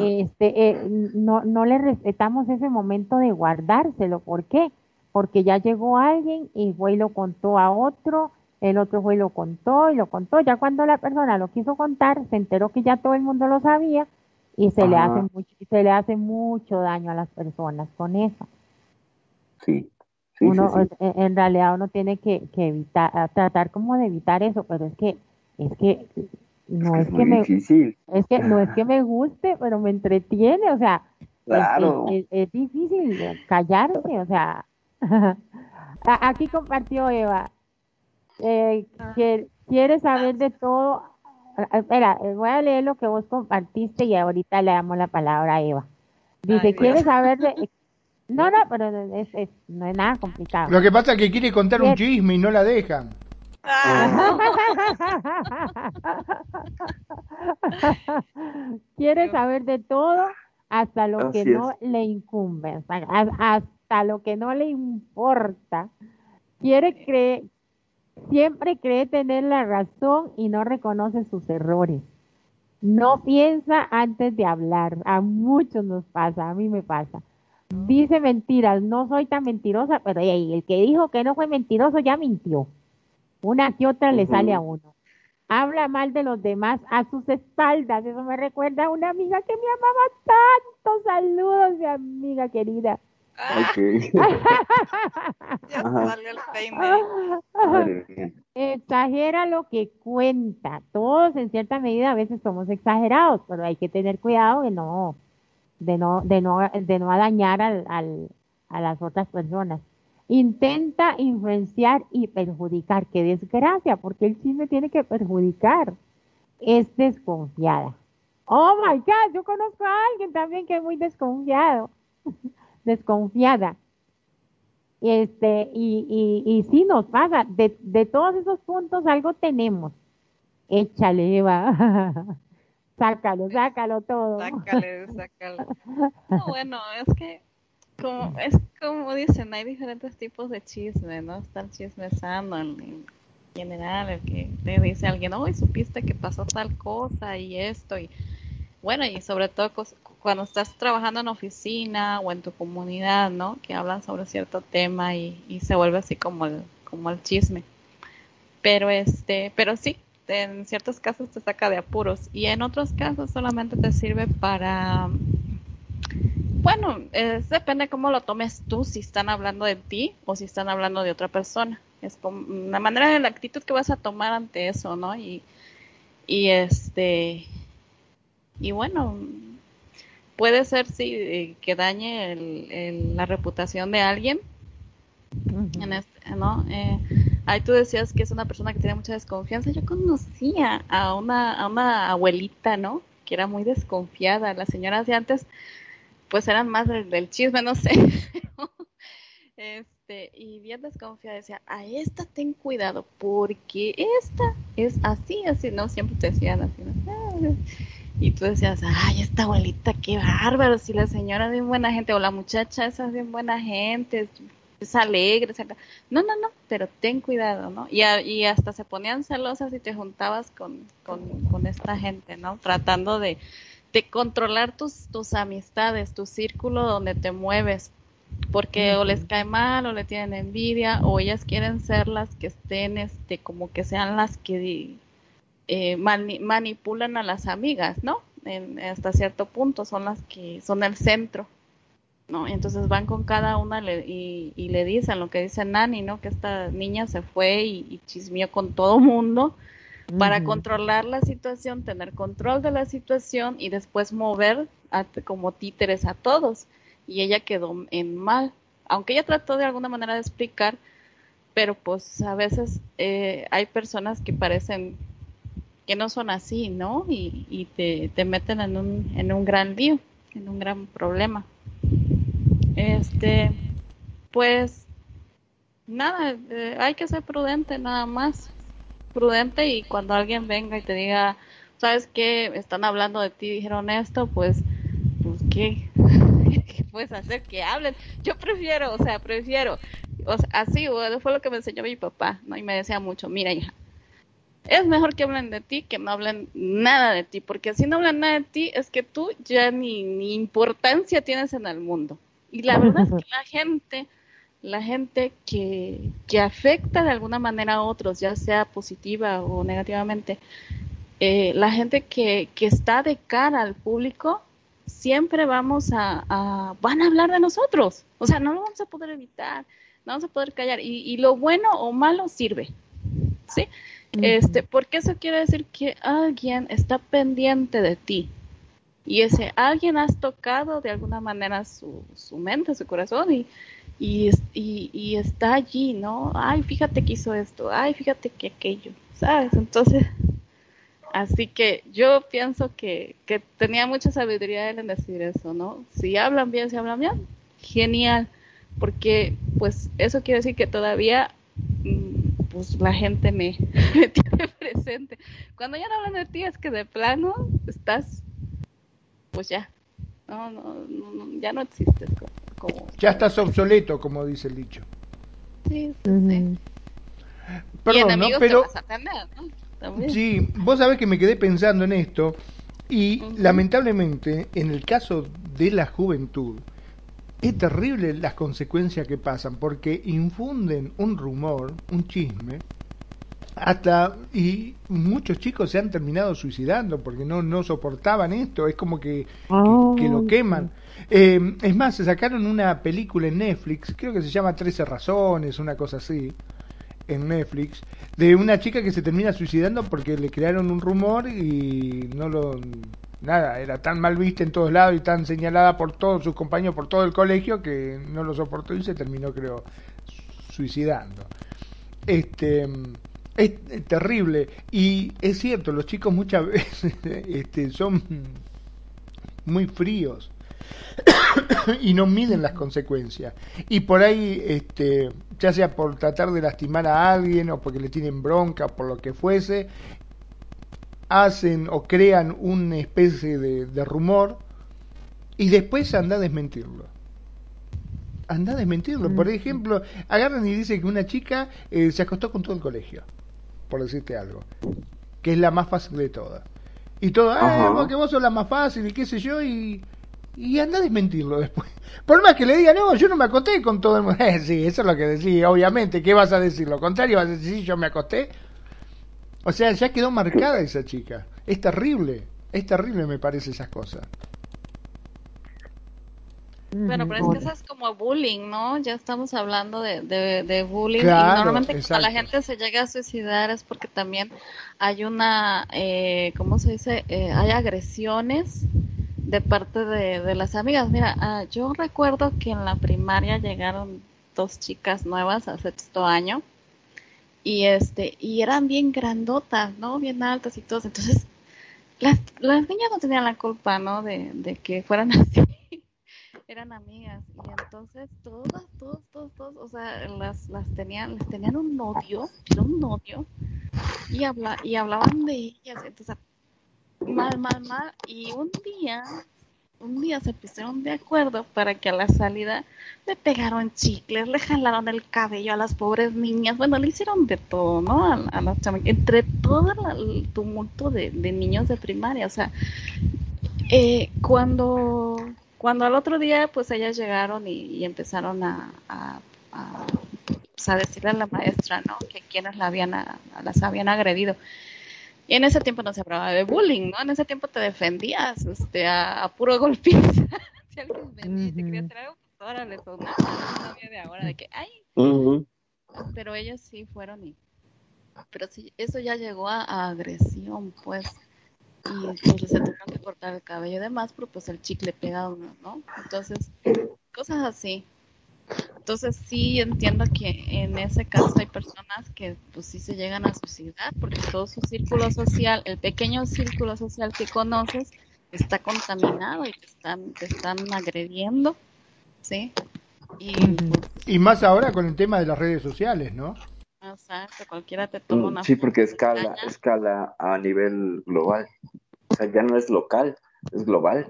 Este, eh, no, no le respetamos ese momento de guardárselo. ¿Por qué? Porque ya llegó alguien y fue y lo contó a otro, el otro fue y lo contó y lo contó. Ya cuando la persona lo quiso contar, se enteró que ya todo el mundo lo sabía y se le hace mucho, se le hace mucho daño a las personas con eso. Sí. uno, En, realidad uno tiene que, evitar, tratar como de evitar eso, pero es que, es que no es, que, me es que no es que me guste, pero me entretiene, o sea, es, difícil callarse, o sea, aquí compartió Eva, eh, que quiere saber de todo. Espera, voy a leer lo que vos compartiste y ahorita le damos la palabra a Eva. Dice, quiere saber de, no, no, pero es, es, no es nada complicado. Lo que pasa es que quiere contar un chisme y no la dejan. Quiere saber de todo hasta lo que no le incumbe, hasta lo que no le importa. Quiere creer, siempre cree tener la razón y no reconoce sus errores. No piensa antes de hablar. A muchos nos pasa, a mí me pasa dice mentiras, no soy tan mentirosa, pero el que dijo que no fue mentiroso ya mintió. Una que otra le sale a uno. Habla mal de los demás a sus espaldas. Eso me recuerda a una amiga que me amaba tanto. Saludos, mi amiga querida. Exagera lo que cuenta. Todos en cierta medida a veces somos exagerados, pero hay que tener cuidado de no de no, de no, de no dañar al, al, a las otras personas. Intenta influenciar y perjudicar. Qué desgracia, porque el chisme tiene que perjudicar. Es desconfiada. Oh my God, yo conozco a alguien también que es muy desconfiado, desconfiada. Este, y, y, y sí nos pasa, de, de todos esos puntos algo tenemos. Échale, Eva. Sácalo, sácalo todo. Sácale, sácalo. No, bueno, es que como, es como dicen, hay diferentes tipos de chisme, ¿no? Está el chisme sano en, general, el que te dice alguien, hoy supiste que pasó tal cosa y esto, y bueno, y sobre todo cuando estás trabajando en oficina o en tu comunidad, ¿no? Que hablan sobre cierto tema y, y se vuelve así como el, como el chisme. Pero este, pero sí, en ciertos casos te saca de apuros y en otros casos solamente te sirve para bueno, es, depende cómo lo tomes tú, si están hablando de ti o si están hablando de otra persona. Es como la manera de la actitud que vas a tomar ante eso, ¿no? Y, y este, y bueno, puede ser sí eh, que dañe el, la reputación de alguien, en este, ¿no? Eh, Ahí tú decías que es una persona que tiene mucha desconfianza. Yo conocía a una, a una abuelita, ¿no? Que era muy desconfiada. Las señoras de antes, pues eran más del, chisme, no sé. este, y bien desconfiada decía, a esta ten cuidado, porque esta es así, así, ¿no? Siempre te decían así, ¿no? Y tú decías, ay, esta abuelita, qué bárbaro, si la señora es bien buena gente, o la muchacha esa es bien buena gente, es alegre, no, no, no, pero ten cuidado, ¿no? Y, y hasta se ponían celosas y te juntabas con, con, esta gente, ¿no? Tratando de, de controlar tus, tus amistades, tu círculo donde te mueves, porque o les cae mal o le tienen envidia o ellas quieren ser las que estén, este, como que sean las que eh, manipulan a las amigas, ¿no? En, hasta cierto punto son las que son el centro ¿no? entonces van con cada una y, le dicen lo que dice Nani, ¿no? Que esta niña se fue y, y chismeó con todo mundo para controlar la situación, tener control de la situación y después mover como títeres a todos. Y ella quedó en mal. Aunque ella trató de alguna manera de explicar, pero pues a veces eh, hay personas que parecen que no son así, ¿no? Y, te, te, meten en un, en un gran lío, en un gran problema. Este, pues, nada, eh, hay que ser prudente nada más prudente y cuando alguien venga y te diga, ¿sabes qué? Están hablando de ti, dijeron esto, pues, pues, ¿qué? ¿Qué puedes hacer? Que hablen. Yo prefiero, o sea, prefiero, o sea, así fue lo que me enseñó mi papá, ¿no? Y me decía mucho, mira, hija, es mejor que hablen de ti que no hablen nada de ti, porque si no hablan nada de ti es que tú ya ni, ni importancia tienes en el mundo. Y la verdad es que la gente la gente que, que afecta de alguna manera a otros, ya sea positiva o negativamente, eh, la gente que, que está de cara al público, siempre vamos a, van a hablar de nosotros. O sea, no lo vamos a poder evitar, no vamos a poder callar. Y, y lo bueno o malo sirve. ¿Sí? Este, porque eso quiere decir que alguien está pendiente de ti. Y ese alguien has tocado de alguna manera su, su mente, su corazón, y, y, y, está allí, ¿no? Ay, fíjate que hizo esto, ay, fíjate que aquello, ¿sabes? Entonces, así que yo pienso que, tenía mucha sabiduría él en decir eso, ¿no? Si hablan bien, si hablan bien, genial, porque pues eso quiere decir que todavía mm, pues la gente me, tiene presente. Cuando ya no hablan de ti es que de plano estás, pues ya, no, no, no ya no existes. Ya estás obsoleto, como dice el dicho. Sí, sí, Perdón, ¿no? Pero... Sí, vos sabés que me quedé pensando en esto y lamentablemente en el caso de la juventud es terrible las consecuencias que pasan porque infunden un rumor, un chisme, hasta y muchos chicos se han terminado suicidando porque no no soportaban esto, es como que, que lo queman. Eh, es más, se sacaron una película en Netflix, creo que se llama Trece Razones, una cosa así, en Netflix, de una chica que se termina suicidando porque le crearon un rumor y no lo... Nada, era tan mal vista en todos lados y tan señalada por todos sus compañeros, por todo el colegio, que no lo soportó y se terminó, creo, suicidando. Este es terrible y es cierto los chicos muchas veces este, son muy fríos y no miden las consecuencias. Y por ahí, este, ya sea por tratar de lastimar a alguien o porque le tienen bronca, por lo que fuese, hacen o crean una especie de, rumor y después anda a desmentirlo. Anda a desmentirlo. Por ejemplo, agarran y dicen que una chica eh, se acostó con todo el colegio, por decirte algo, que es la más fácil de todas. Y todo, ah, que vos sos la más fácil y qué sé yo, y y anda a desmentirlo después. Por más que le diga, no, yo no me acosté con todo el mundo. sí, eso es lo que decía, obviamente. ¿Qué vas a decir? Lo contrario, vas a decir, sí, yo me acosté. O sea, ya quedó marcada esa chica. Es terrible, es terrible me parece esas cosas. Bueno, pero es que eso es como bullying, ¿no? Ya estamos hablando de, de, bullying. y normalmente cuando la gente se llega a suicidar es porque también hay una, eh, ¿cómo se dice? Eh, hay agresiones de parte de, las amigas. Mira, ah, yo recuerdo que en la primaria llegaron dos chicas nuevas a sexto año y este y eran bien grandotas, ¿no? Bien altas y todos. Entonces, las, las niñas no tenían la culpa, ¿no? De, de que fueran así. eran amigas y entonces todas, todos, todos, o sea, las, las tenían, les tenían un era un novio y habla, y hablaban de ellas, entonces mal, mal, mal. Y un día, un día se pusieron de acuerdo para que a la salida le pegaron chicles, le jalaron el cabello a las pobres niñas. Bueno, le hicieron de todo, ¿no? A, entre todo el tumulto de, niños de primaria. O sea, eh, cuando, cuando al otro día, pues ellas llegaron y, empezaron a, a, a, pues, a decirle a la maestra, ¿no? Que quienes la habían, las habían agredido. Y en ese tiempo no se hablaba de bullying, ¿no? En ese tiempo te defendías este, a, puro golpiza. si alguien venía y te quería hacer algo, pues ahora le sonaba, no sabía de ahora de que, ay, pero ellos sí fueron y, pero sí, eso ya llegó a, agresión, pues, y entonces se tuvieron que cortar el cabello y demás, pero pues el chicle pega uno, ¿no? Entonces, cosas así. Entonces sí entiendo que en ese caso hay personas que pues sí se llegan a suicidar porque todo su círculo social, el pequeño círculo social que conoces está contaminado y te están, te están agrediendo, ¿sí? Y, y más ahora con el tema de las redes sociales, ¿no? Exacto, cualquiera te toma mm, una Sí, porque escala, escala a nivel global. O sea, ya no es local, es global.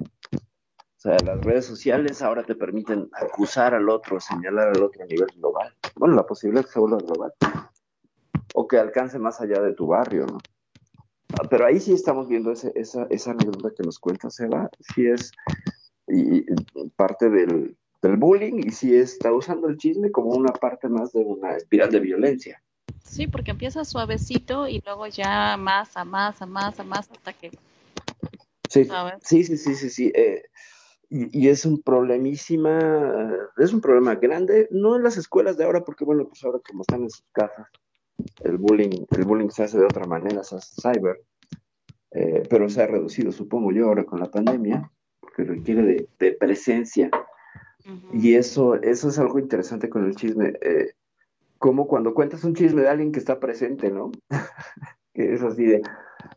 O sea, las redes sociales ahora te permiten acusar al otro, señalar al otro a nivel global. Bueno, la posibilidad es que se vuelva global. O que alcance más allá de tu barrio, ¿no? Ah, pero ahí sí estamos viendo esa, esa anécdota que nos cuenta Seba, sí es y, parte del, del bullying y sí está usando el chisme como una parte más de una espiral de violencia. Sí, porque empieza suavecito y luego ya más, a más, a más, a más, hasta que... Sí, sí, sí, sí, sí, sí. Eh, y, es un problemísima, es un problema grande, no en las escuelas de ahora, porque bueno, pues ahora como están en sus casas, el bullying, el bullying se hace de otra manera, se hace cyber, eh, pero se ha reducido, supongo yo, ahora con la pandemia, porque requiere de, presencia. Y eso, eso es algo interesante con el chisme. Eh, como cuando cuentas un chisme de alguien que está presente, ¿no? que es así de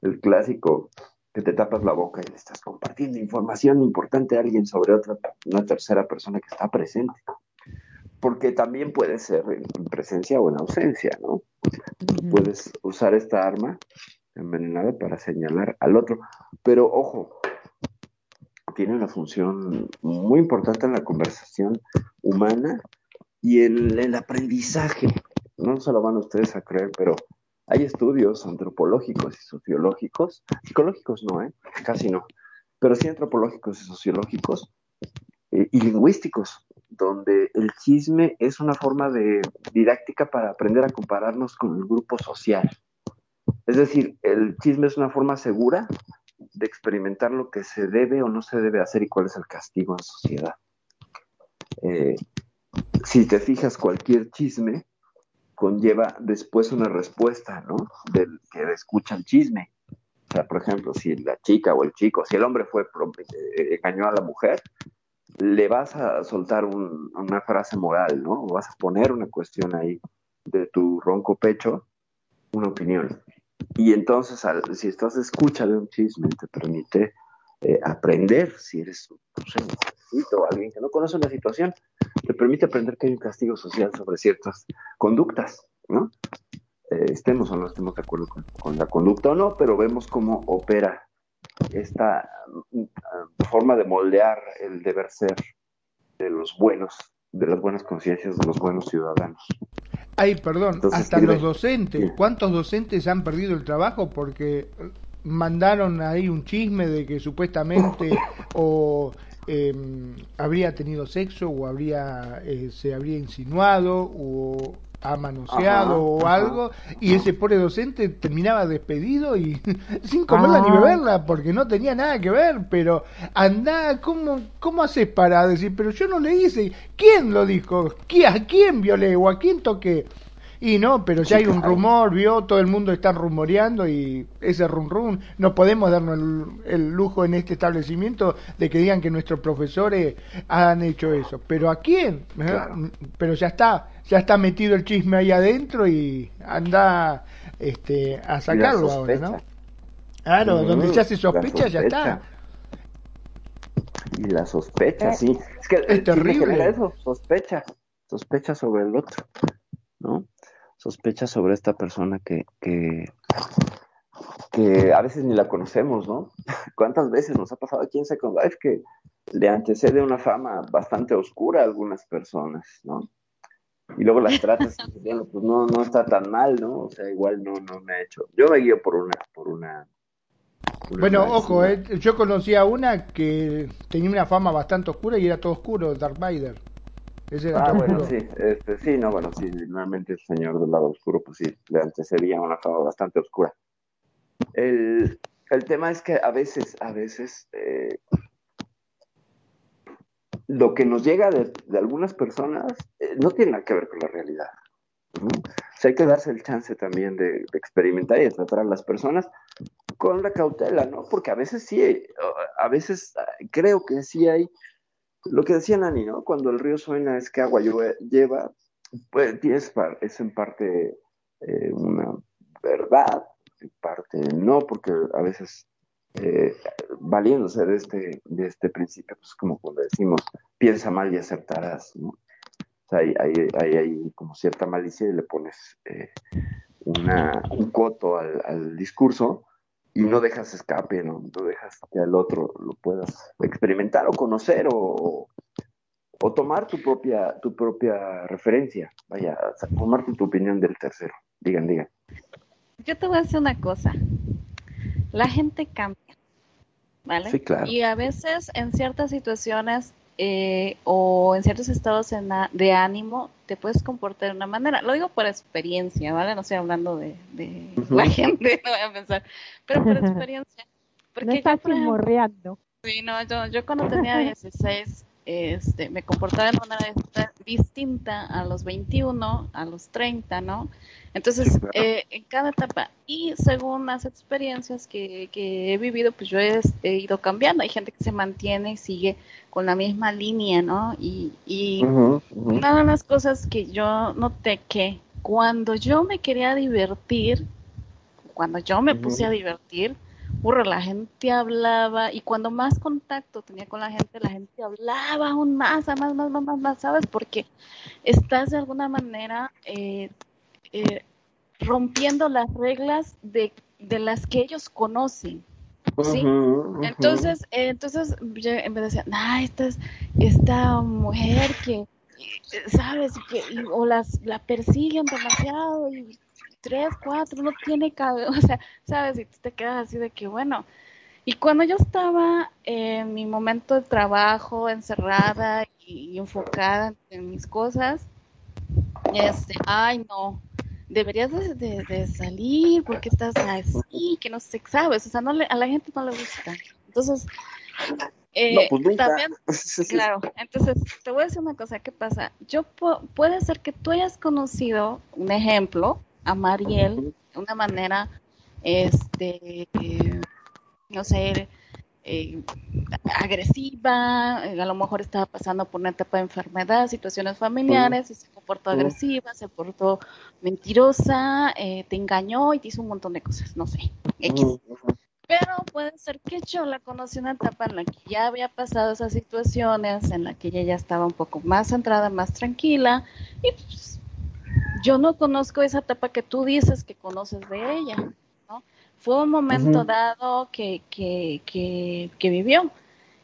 el clásico que te tapas la boca y le estás compartiendo información importante a alguien sobre otra, una tercera persona que está presente. Porque también puede ser en presencia o en ausencia, ¿no? Puedes usar esta arma envenenada para señalar al otro. Pero ojo, tiene una función muy importante en la conversación humana y en el aprendizaje. No se lo van ustedes a creer, pero hay estudios antropológicos y sociológicos, psicológicos no, ¿eh? casi no, pero sí antropológicos y sociológicos eh, y lingüísticos, donde el chisme es una forma de didáctica para aprender a compararnos con el grupo social. Es decir, el chisme es una forma segura de experimentar lo que se debe o no se debe hacer y cuál es el castigo en sociedad. Eh, si te fijas, cualquier chisme conlleva después una respuesta, ¿no? Del que escucha el chisme. O sea, por ejemplo, si la chica o el chico, si el hombre fue eh, engañó a la mujer, le vas a soltar una frase moral, ¿no? Vas a poner una cuestión ahí de tu ronco pecho, una opinión. Y entonces, si estás escucha de un chisme, te permite eh, aprender, si eres o alguien que no conoce la situación, te permite aprender que hay un castigo social sobre ciertas conductas, ¿no? Eh, estemos o no estemos de acuerdo con, la conducta o no, pero vemos cómo opera esta mm, forma de moldear el deber ser de los buenos, de las buenas conciencias de los buenos ciudadanos. Ay, perdón, hasta los docentes, ¿cuántos docentes han perdido el trabajo porque mandaron ahí un chisme de que supuestamente o eh, habría tenido sexo o habría eh, se habría insinuado o ha manoseado o algo y ese pobre docente terminaba despedido y sin comerla ni ah. beberla porque no tenía nada que ver pero anda cómo cómo haces para decir pero yo no le hice quién lo dijo a quién violé o a quién toqué y no, pero ya hay un rumor, vio, todo el mundo está rumoreando y ese rum rum, no podemos darnos el, lujo en este establecimiento de que digan que nuestros profesores han hecho eso. Pero ¿a quién? ¿Eh? Pero ya está, ya está metido el chisme ahí adentro y anda este, a sacarlo ahora, ¿no? Claro, donde ya se sospecha, ya está. Y la sospecha, sí. Es que es terrible. Eso, sospecha, sospecha sobre el otro, ¿no? Sospecha sobre esta persona que, que, que a veces ni la conocemos, ¿no? ¿Cuántas veces nos ha pasado aquí en Second Life que le antecede una fama bastante oscura a algunas personas, ¿no? Y luego las tratas pues no, no está tan mal, ¿no? O sea, igual no, no me ha hecho. Yo me guío por una, por una bueno, ojo, eh, yo conocí a una que tenía una fama bastante oscura y era todo oscuro, Darth Vader ah, bueno, sí, este, sí, no, bueno, sí, normalmente el señor del lado oscuro, pues sí, le antecedía una fama bastante oscura. El, el tema es que a veces, a veces, eh, lo que nos llega de, algunas personas eh, no tiene nada que ver con la realidad. O sea, hay que darse el chance también de, experimentar y de tratar a las personas con la cautela, ¿no? Porque a veces sí, a veces ah, creo que sí hay, lo que decía Nani, ¿no? Cuando el río suena es que agua lleva, pues es, es en parte eh, una verdad, en parte no, porque a veces eh, valiéndose de este, de este principio, pues como cuando decimos, piensa mal y acertarás, ¿no? O sea, hay, hay, hay, como cierta malicia y le pones eh, una, un coto al, al, discurso y no dejas escape, ¿no? No dejas que al otro lo puedas experimentar o conocer o, o tomar tu propia, tu propia referencia, vaya, formarte tu opinión del tercero. Digan, digan. Yo te voy a decir una cosa. La gente cambia. ¿vale? Sí, claro. Y a veces en ciertas situaciones eh, o en ciertos estados de ánimo te puedes comportar de una manera. Lo digo por experiencia, ¿vale? No estoy hablando de, la gente, no voy a pensar, pero por experiencia. Porque no estás morreando. Sí, no, yo, yo cuando tenía 16 este, me comportaba de manera distinta a los 21, a los 30, ¿no? Entonces, eh, en cada etapa, y según las experiencias que, he vivido, pues yo he, ido cambiando. Hay gente que se mantiene y sigue con la misma línea, ¿no? Y, y una de las cosas que yo noté que cuando yo me quería divertir, cuando yo me puse a divertir, burro, la gente hablaba y cuando más contacto tenía con la gente, la gente hablaba aún más, más, más, más, más, ¿sabes? Porque estás de alguna manera eh, eh, rompiendo las reglas de, de, las que ellos conocen. ¿Sí? Entonces, eh, entonces yo en vez de decir, ah, esta, esta mujer que, ¿sabes? Que, o las, la persiguen demasiado y tres, cuatro, no tiene cabello, o sea, sabes, y tú te quedas así de que, bueno, y cuando yo estaba en mi momento de trabajo, encerrada y, enfocada en, mis cosas, este, ay, no, deberías de, salir porque estás así, que no sé, sabes, o sea, no a la gente no le gusta. Entonces, eh, pues también, claro, entonces te voy a decir una cosa, ¿qué pasa? Yo puede ser que tú hayas conocido un ejemplo a Mariel de una manera, este, no sé, eh, agresiva, eh, a lo mejor estaba pasando por una etapa de enfermedad, situaciones familiares, y se comportó agresiva, se portó mentirosa, eh, te engañó y te hizo un montón de cosas, no sé. Pero puede ser que yo la conocí en una etapa en la que ya había pasado esas situaciones, en la que ella ya estaba un poco más centrada, más tranquila, y pues yo no conozco esa etapa que tú dices que conoces de ella, ¿no? Fue un momento dado que, que, que, que, vivió.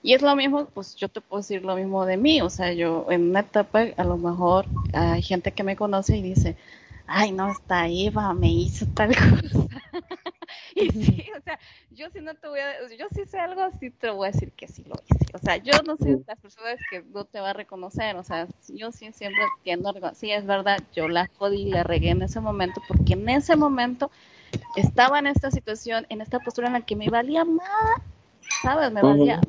Y es lo mismo, pues yo te puedo decir lo mismo de mí, o sea, yo en una etapa a lo mejor hay gente que me conoce y dice, ay, no, está Eva, me hizo tal cosa. y sí, o sea, yo sí no te voy a, yo sí sé algo, sí te voy a decir que sí lo hice. O sea, yo no soy las personas que no te va a reconocer, o sea, yo sí siempre entiendo algo, sí, es verdad, yo la jodí, la regué en ese momento, porque en ese momento estaba en esta situación, en esta postura en la que me valía nada, ¿sabes? Me valía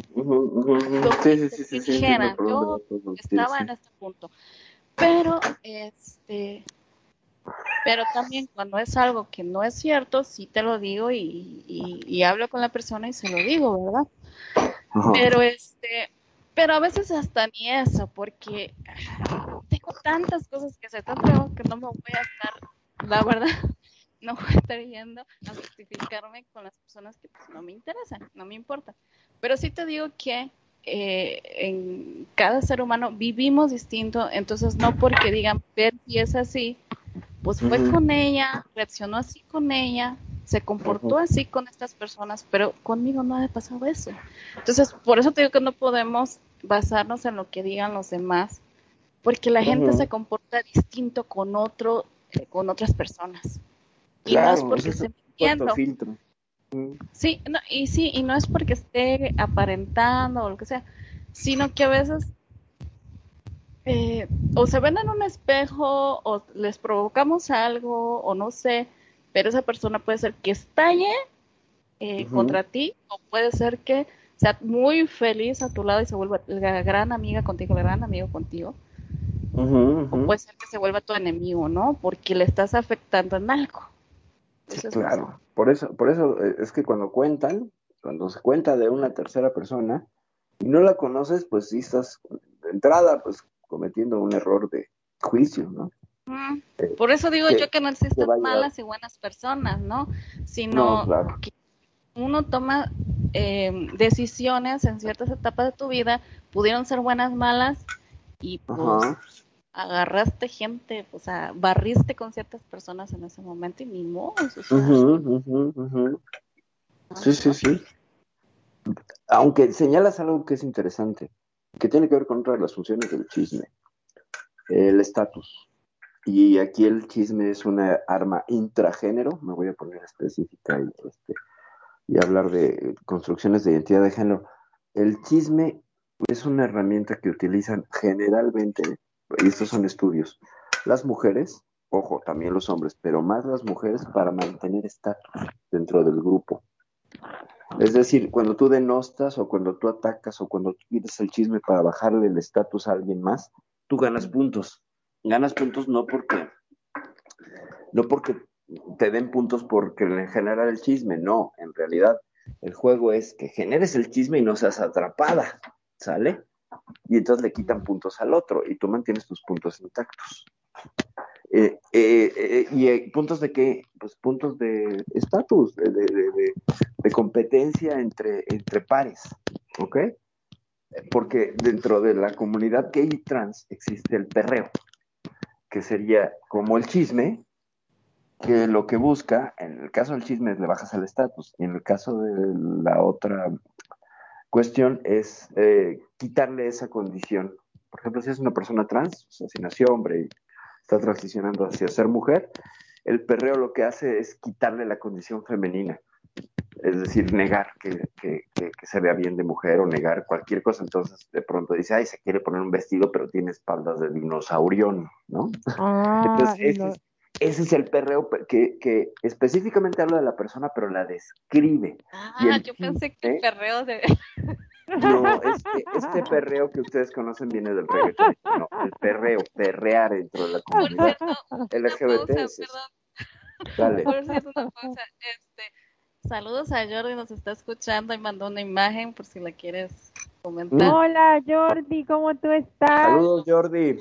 sí, sí, sí, yo estaba en este punto. Pero, este, pero también cuando es algo que no es cierto, sí te lo digo y, hablo con la persona y se lo digo, ¿verdad? Pero este, pero a veces hasta ni eso, porque tengo tantas cosas que hacer, tanto que no me voy a estar, la verdad, no voy a estar yendo a justificarme con las personas que pues, no me interesan, no me importa. Pero sí te digo que eh, en cada ser humano vivimos distinto, entonces no porque digan, ver si es así, pues fue con ella, reaccionó así con ella, se comportó así con estas personas, pero conmigo no ha pasado eso. Entonces, por eso te digo que no podemos basarnos en lo que digan los demás, porque la gente se comporta distinto con otro, eh, con otras personas. Y no es porque esté mintiendo. Sí, y sí, y no es porque esté aparentando o lo que sea, sino que a veces eh, o se ven en un espejo o les provocamos algo o no sé, pero esa persona puede ser que estalle eh, contra ti o puede ser que sea muy feliz a tu lado y se vuelva la gran amiga contigo, la gran amigo contigo. O puede ser que se vuelva tu enemigo, ¿no? Porque le estás afectando en algo. claro. Por eso, por eso eh, es que cuando cuentan, cuando se cuenta de una tercera persona y no la conoces, pues sí estás de entrada, pues cometiendo un error de juicio, ¿no? Eh, por eso digo yo que no existen malas y buenas personas, ¿no? Sino que uno toma eh, decisiones en ciertas etapas de tu vida, pudieron ser buenas, malas, y pues agarraste gente, o sea, barriste con ciertas personas en ese momento y ni modo. Sí, sí, sí. Aunque señalas algo que es interesante, que tiene que ver con otra de las funciones del chisme, el estatus. Y aquí el chisme es una arma intragénero, me voy a poner específica y, este, y hablar de construcciones de identidad de género. El chisme es una herramienta que utilizan generalmente, y estos son estudios, las mujeres, ojo, también los hombres, pero más las mujeres para mantener estatus dentro del grupo. Es decir, cuando tú denostas o cuando tú atacas o cuando tú pides el chisme para bajarle el estatus a alguien más, tú ganas puntos. Ganas puntos no porque no porque te den puntos porque le genera el chisme, no, en realidad el juego es que generes el chisme y no seas atrapada, ¿sale? Y entonces le quitan puntos al otro y tú mantienes tus puntos intactos. Eh, eh, eh, ¿Y puntos de qué? Pues puntos de estatus, de, de, competencia entre, entre pares, ¿ok? Porque dentro de la comunidad gay y trans existe el perreo, que sería como el chisme, que lo que busca, en el caso del chisme, le bajas el estatus, y en el caso de la otra cuestión es quitarle esa condición. Por ejemplo, si es una persona trans, o sea, si nació hombre está transicionando hacia ser mujer, el perreo lo que hace es quitarle la condición femenina, es decir, negar que, que, se vea bien de mujer o negar cualquier cosa. Entonces, de pronto dice, ay, se quiere poner un vestido, pero tiene espaldas de dinosaurión, ¿no? Ah, Entonces, ese es el perreo que, que, específicamente habla de la persona, pero la describe. Ah, yo pensé que el perreo de... No, este, este, perreo que ustedes conocen viene del reggaetón. No, el perreo, perrear dentro de la comunidad LGBT. Dale. Por cierto, una cosa, este, saludos a Jordi, nos está escuchando y mandó una imagen por si la quieres comentar. Hola Jordi, ¿cómo tú estás? Saludos Jordi.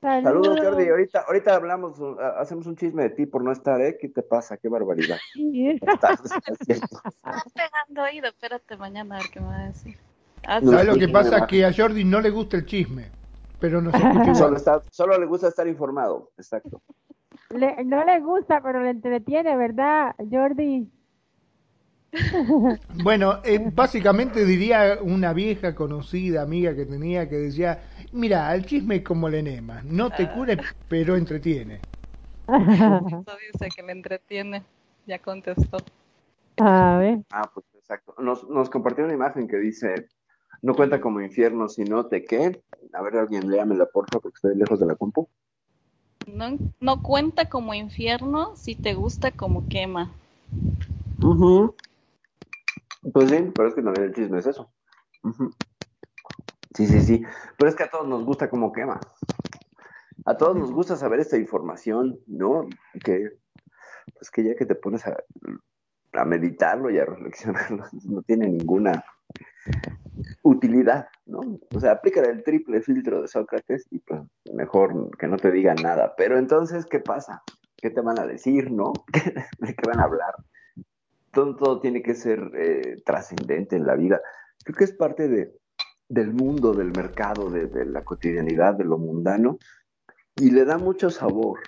Saludos, Jordi. Ahorita, ahorita hablamos, uh, hacemos un chisme de ti por no estar, ¿eh? ¿Qué te pasa? Qué barbaridad. Estás, pegando oído. Espérate mañana a ver qué me va a decir. Ah, ¿Sabes lo que pasa? Que a Jordi no le gusta el chisme, pero no escucha solo, solo le gusta estar informado, exacto. no le gusta, pero le entretiene, ¿verdad, Jordi? Bueno, eh, básicamente diría una vieja conocida amiga que tenía que decía, mira, el chisme es como el enema, no te cure, pero entretiene. Eso dice que le entretiene, ya contestó. A ver. Ah, pues exacto. Nos, nos compartió una imagen que dice, no cuenta como infierno, sino te qué. A ver, alguien léamela, por favor, porque estoy lejos de la compu. No, no cuenta como infierno si te gusta como quema. Pues sí, pero es que también el chisme es eso. Sí, sí, sí. Pero es que a todos nos gusta como quema. A todos nos gusta saber esta información, ¿no? Que, pues que ya que te pones a, a meditarlo y a reflexionarlo, no tiene ninguna utilidad, ¿no? O sea, aplica el triple filtro de Sócrates y pues mejor que no te digan nada. Pero entonces, ¿qué pasa? ¿Qué te van a decir, no? ¿De qué van a hablar? todo, tiene que ser eh, trascendente en la vida. Creo que es parte de, del mundo, del mercado, de, la cotidianidad, de lo mundano, y le da mucho sabor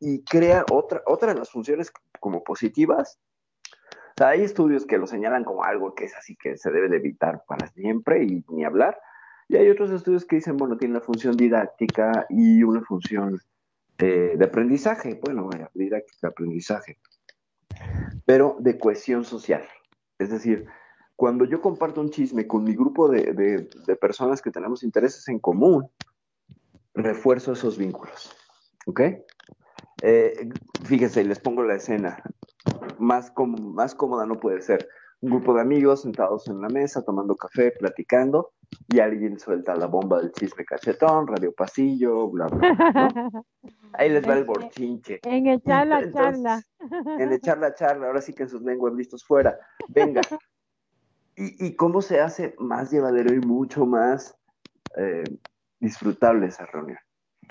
y crea otra, otra de las funciones como positivas. O sea, hay estudios que lo señalan como algo que es así que se debe de evitar para siempre y ni hablar. Y hay otros estudios que dicen, bueno, tiene una función didáctica y una función eh, de aprendizaje. Bueno, didáctica, aprendizaje pero de cohesión social. Es decir, cuando yo comparto un chisme con mi grupo de, personas que tenemos intereses en común, refuerzo esos vínculos. ¿Ok? Eh, fíjense, les pongo la escena. Más, más cómoda no puede ser. un grupo de amigos sentados en una mesa, tomando café, platicando, y alguien suelta la bomba del chisme cachetón, radio pasillo, bla, bla. Ahí les va el borchinche. En echar la charla. En echar la charla, ahora sí que en sus lenguas listos fuera. Venga. ¿Y, y cómo se hace más llevadero y mucho más eh, disfrutable esa reunión?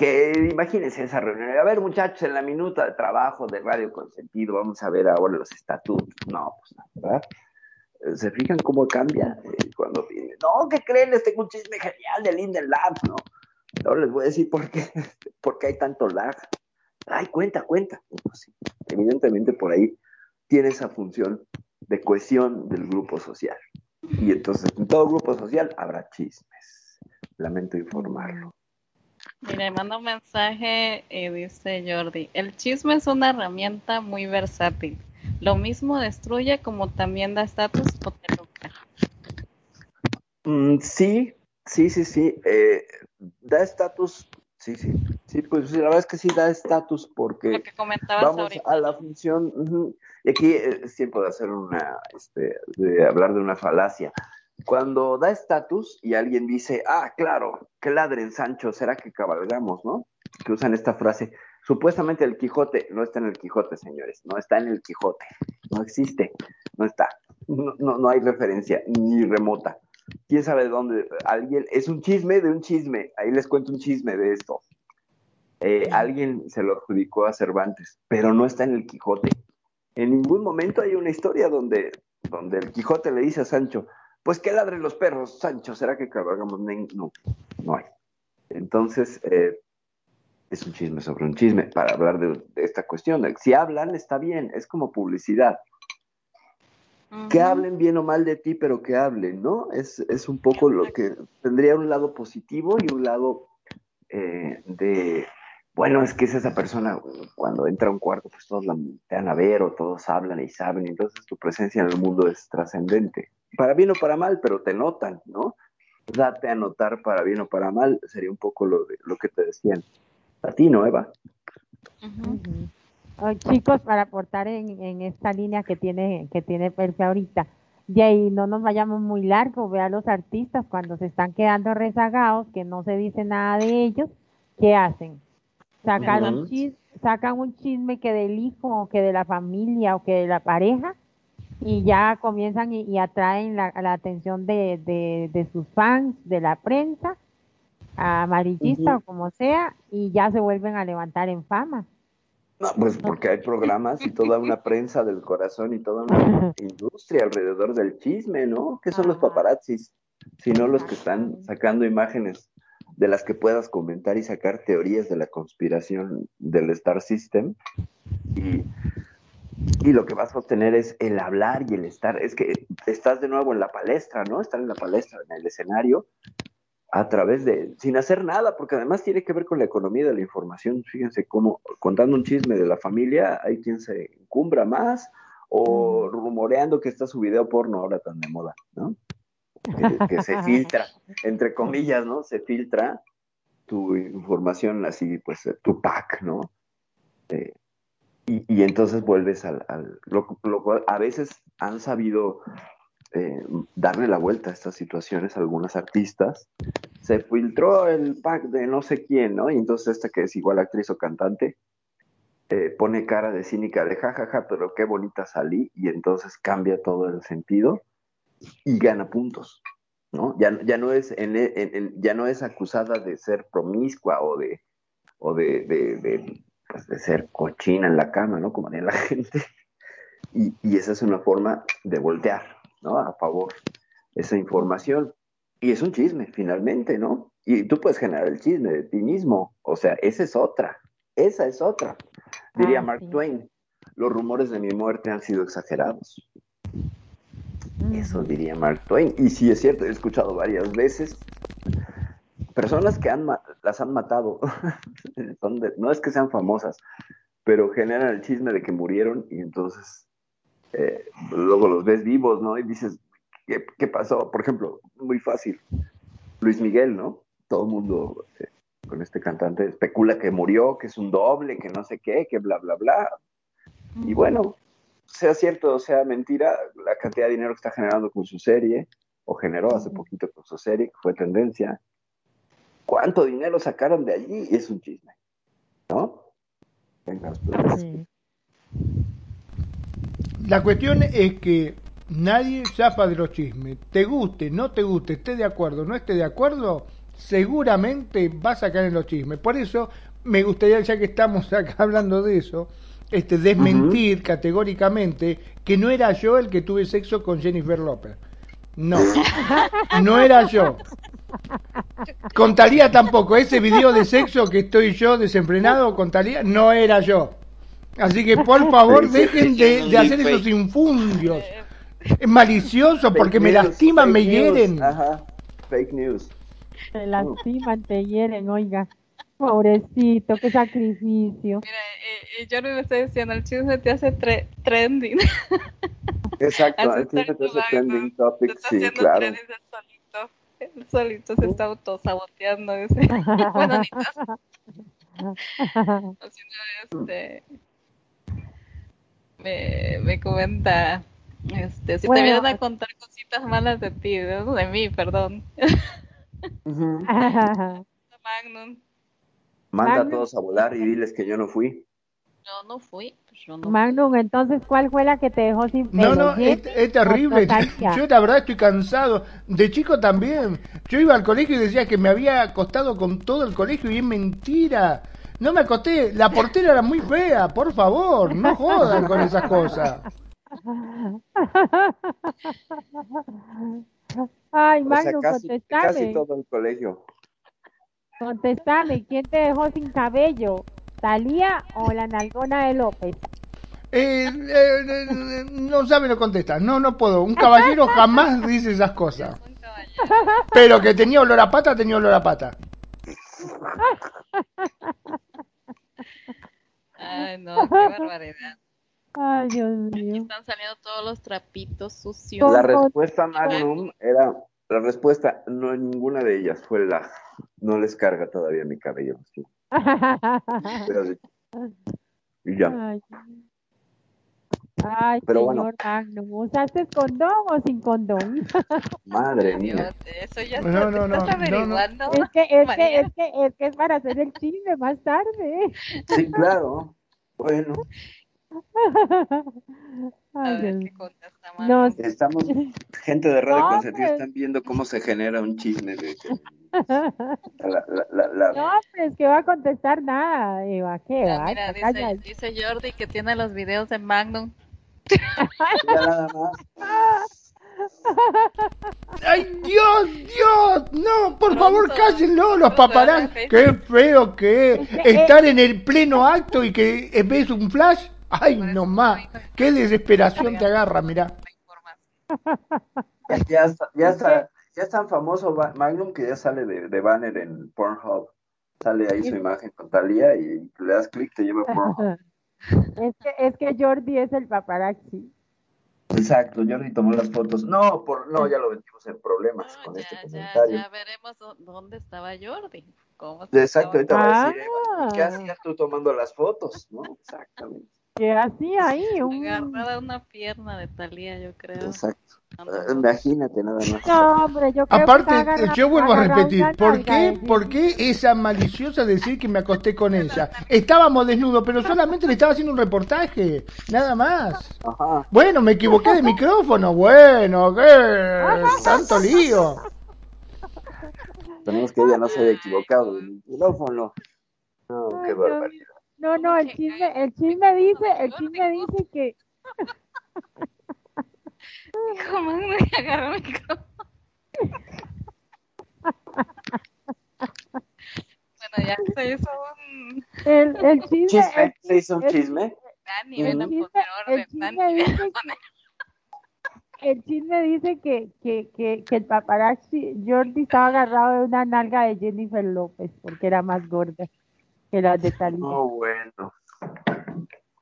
Que imagínense esa reunión. A ver, muchachos, en la minuta de trabajo de Radio Consentido, vamos a ver ahora los estatutos. No, pues, ¿verdad? se fijan cómo cambia eh, cuando viene. No, ¿qué creen? Les tengo un chisme genial de Linden Lab, ¿no? Ahora les voy a decir por qué, por qué hay tanto lag. Ay, cuenta, cuenta. Pues evidentemente por ahí tiene esa función de cohesión del grupo social. Y entonces en todo grupo social habrá chismes. Lamento informarlo. Mire, manda un mensaje y dice Jordi, el chisme es una herramienta muy versátil lo mismo destruye como también da estatus o te lucra. Mm, sí, sí, sí, sí. Eh, da estatus, sí, sí. Sí, pues la verdad es que sí da estatus porque Lo que comentabas vamos a la función. Y aquí eh, es tiempo de hacer una, este, de hablar de una falacia. Cuando da estatus y alguien dice, ah, claro, que ladren Sancho, será que cabalgamos, ¿no? Que usan esta frase, Supuestamente el Quijote no está en el Quijote, señores, no está en el Quijote, no existe, no está, no, no, hay referencia ni remota. ¿Quién sabe de dónde? Alguien, es un chisme de un chisme, ahí les cuento un chisme de esto. Eh, alguien se lo adjudicó a Cervantes, pero no está en el Quijote. En ningún momento hay una historia donde, donde el Quijote le dice a Sancho, pues que ladren los perros, Sancho, ¿será que cabalgamos? No, no hay. Entonces, eh, es un chisme sobre un chisme para hablar de, esta cuestión. Si hablan, está bien, es como publicidad. Que hablen bien o mal de ti, pero que hablen, ¿no? Es, es un poco lo que tendría un lado positivo y un lado eh, de, bueno, es que es esa persona, cuando entra a un cuarto, pues todos la van a ver o todos hablan y saben, entonces tu presencia en el mundo es trascendente. Para bien o para mal, pero te notan, ¿no? Date a notar para bien o para mal, sería un poco lo, de, lo que te decían a ti, ¿no, Eva? chicos, para aportar en, esta línea que tiene, que tiene Perfe ahorita, de ahí no nos vayamos muy largo, ve a los artistas cuando se están quedando rezagados, que no se dice nada de ellos, ¿qué hacen? Sacan, un, chisme, sacan un chisme que del hijo, o que de la familia, o que de la pareja, y ya comienzan y, atraen la, atención de, de, sus fans, de la prensa, amarillista o como sea, y ya se vuelven a levantar en fama. No, pues porque hay programas y toda una prensa del corazón y toda una industria alrededor del chisme, ¿no? ¿Qué son los paparazzis? Sino los que están sacando imágenes de las que puedas comentar y sacar teorías de la conspiración del Star System. Y, y lo que vas a obtener es el hablar y el estar. Es que estás de nuevo en la palestra, ¿no? Estar en la palestra, en el escenario, a través de, sin hacer nada, porque además tiene que ver con la economía de la información. Fíjense cómo, contando un chisme de la familia, hay quien se encumbra más, o rumoreando que está su video porno ahora tan de moda, ¿no? Que, se filtra, entre comillas, ¿no? Se filtra tu información así, pues, tu pack, ¿no? Eh, y, entonces vuelves al, cual a veces han sabido eh, darle la vuelta a estas situaciones a algunos artistas. Se filtró el pack de no sé quién, ¿no? Y entonces esta que es igual actriz o cantante, eh, pone cara de cínica de jajaja, pero qué bonita salí, y entonces cambia todo el sentido y gana puntos, ¿no? Ya, ya, no, es ya no es acusada de ser promiscua o de, o de, pues, ser cochina en la cama, ¿no? Como haría la gente. Y, y esa es una forma de voltear, ¿no? A favor esa información. Y es un chisme, finalmente, ¿no? Y tú puedes generar el chisme de ti mismo. O sea, esa es otra. Esa es otra. Diría ah, Mark Twain, los rumores de mi muerte han sido exagerados. Eso diría Mark Twain. Y sí es cierto, he escuchado varias veces personas que han, las han matado. no es que sean famosas, pero generan el chisme de que murieron y entonces eh, luego los ves vivos, ¿no? Y dices, ¿qué, pasó? Por ejemplo, muy fácil, Luis Miguel, ¿no? Todo el mundo eh, con este cantante especula que murió, que es un doble, que no sé qué, que bla, bla, bla. Y bueno, sea cierto o sea mentira, la cantidad de dinero que está generando con su serie, o generó hace poquito con su serie, que fue tendencia, ¿cuánto dinero sacaron de allí? Es un chisme, ¿no? Venga, La cuestión es que nadie zafa de los chismes. Te guste, no te guste, esté de acuerdo, no esté de acuerdo, seguramente vas a caer en los chismes. Por eso me gustaría, ya que estamos acá hablando de eso, este, desmentir categóricamente que no era yo el que tuve sexo con Jennifer López. No, no era yo. Contaría tampoco. Ese video de sexo que estoy yo desenfrenado, contaría, no era yo. Así que por favor dejen de, hacer esos infundios. Es malicioso porque me lastiman, me hieren. Ajá, fake news. Me lastiman, te hieren, oiga. Pobrecito, qué sacrificio. Mira, eh, eh, yo no me estoy diciendo, el chisme te hace trending. Exacto, el chisme te hace trending topic, sí, claro. Trending solito. El solito se está autosaboteando. Ese. bueno, este, me, me comenta, este, si te vienen a contar cositas malas de ti, de, de mí, perdón. Magnum. Manda a todos a volar y diles que yo no fui. Yo no fui. Yo no Magnum, entonces, ¿cuál fue la que te dejó sin pelo? No, no, es, terrible. Yo la verdad estoy cansado. De chico también. Yo iba al colegio y decía que me había acostado con todo el colegio y es mentira. No me acosté. La portera era muy fea, por favor. No jodan con esas cosas. Ay, Magnum, casi, casi todo el colegio. Contestame, ¿quién te dejó sin cabello? ¿Talía o la nalgona de López? Eh, eh, eh, no sabe, no contesta. No, no puedo. Un caballero jamás dice esas cosas. Pero que tenía olor a pata, tenía olor a pata. Ay, no, qué barbaridad. Ay, Dios mío. están saliendo todos los trapitos sucios. La respuesta Magnum era la respuesta, no ninguna de ellas fue la, no les carga todavía mi cabello. Sí. y ya. Ay, Ay Pero señor bueno. ¿usaste condón o sin condón? Madre mía. Eso ya no, no, no, averiguando. Es que es, que, es, que, es que es para hacer el chisme más tarde. Sí, claro. Bueno. Estamos, gente de Radio Consentido, pues. están viendo cómo se genera un chisme. De, No, pues que va a contestar nada, Eva, ¿qué va? Mira, dice, dice, Jordi que tiene los videos de Magnum. ¡Ay, Dios, Dios! No, por favor, cállenlo, los paparazzi. Qué feo que es estar en el pleno acto y que ves un flash Ay, no más. Qué desesperación te agarra, mira. Ya está, ya está, ya es tan famoso Magnum que ya sale de, banner en Pornhub. Sale ahí su imagen con Talía y le das clic te lleva a Pornhub. Es que, es que Jordi es el paparazzi. Exacto, Jordi tomó las fotos. No, por, no, ya lo metimos en problemas con este comentario. Ya, veremos dónde estaba Jordi. Exacto, ahorita va a decir, ¿qué ah. hacías tú tomando las fotos? ¿No? Exactamente. ¿Qué hacía ahí? Un... Agarrada una pierna de Talía, yo creo. Exacto. Imagínate nada más. No, hombre, yo creo Aparte, yo vuelvo a repetir, ¿por qué, ¿por qué esa maliciosa decir que me acosté con ella? Estábamos desnudos, pero solamente le estaba haciendo un reportaje, nada más. Ajá. Bueno, me equivoqué de micrófono, bueno, qué tanto lío. Tenemos que ella no se haya equivocado del micrófono. No, qué barbaridad. No, no, el chisme, el chisme dice, el chisme dice que. ¿Cómo me agarró el micrófono? bueno, ya se hizo un. El, el chisme. ¿Chisme? ¿Se hizo un chisme? Dani, ven a poner orden, Dani, ven el chisme dice que, que, que, que, el paparazzi Jordi estaba agarrado de una nalga de Jennifer López porque era más gorda que las de Talía. Oh, bueno.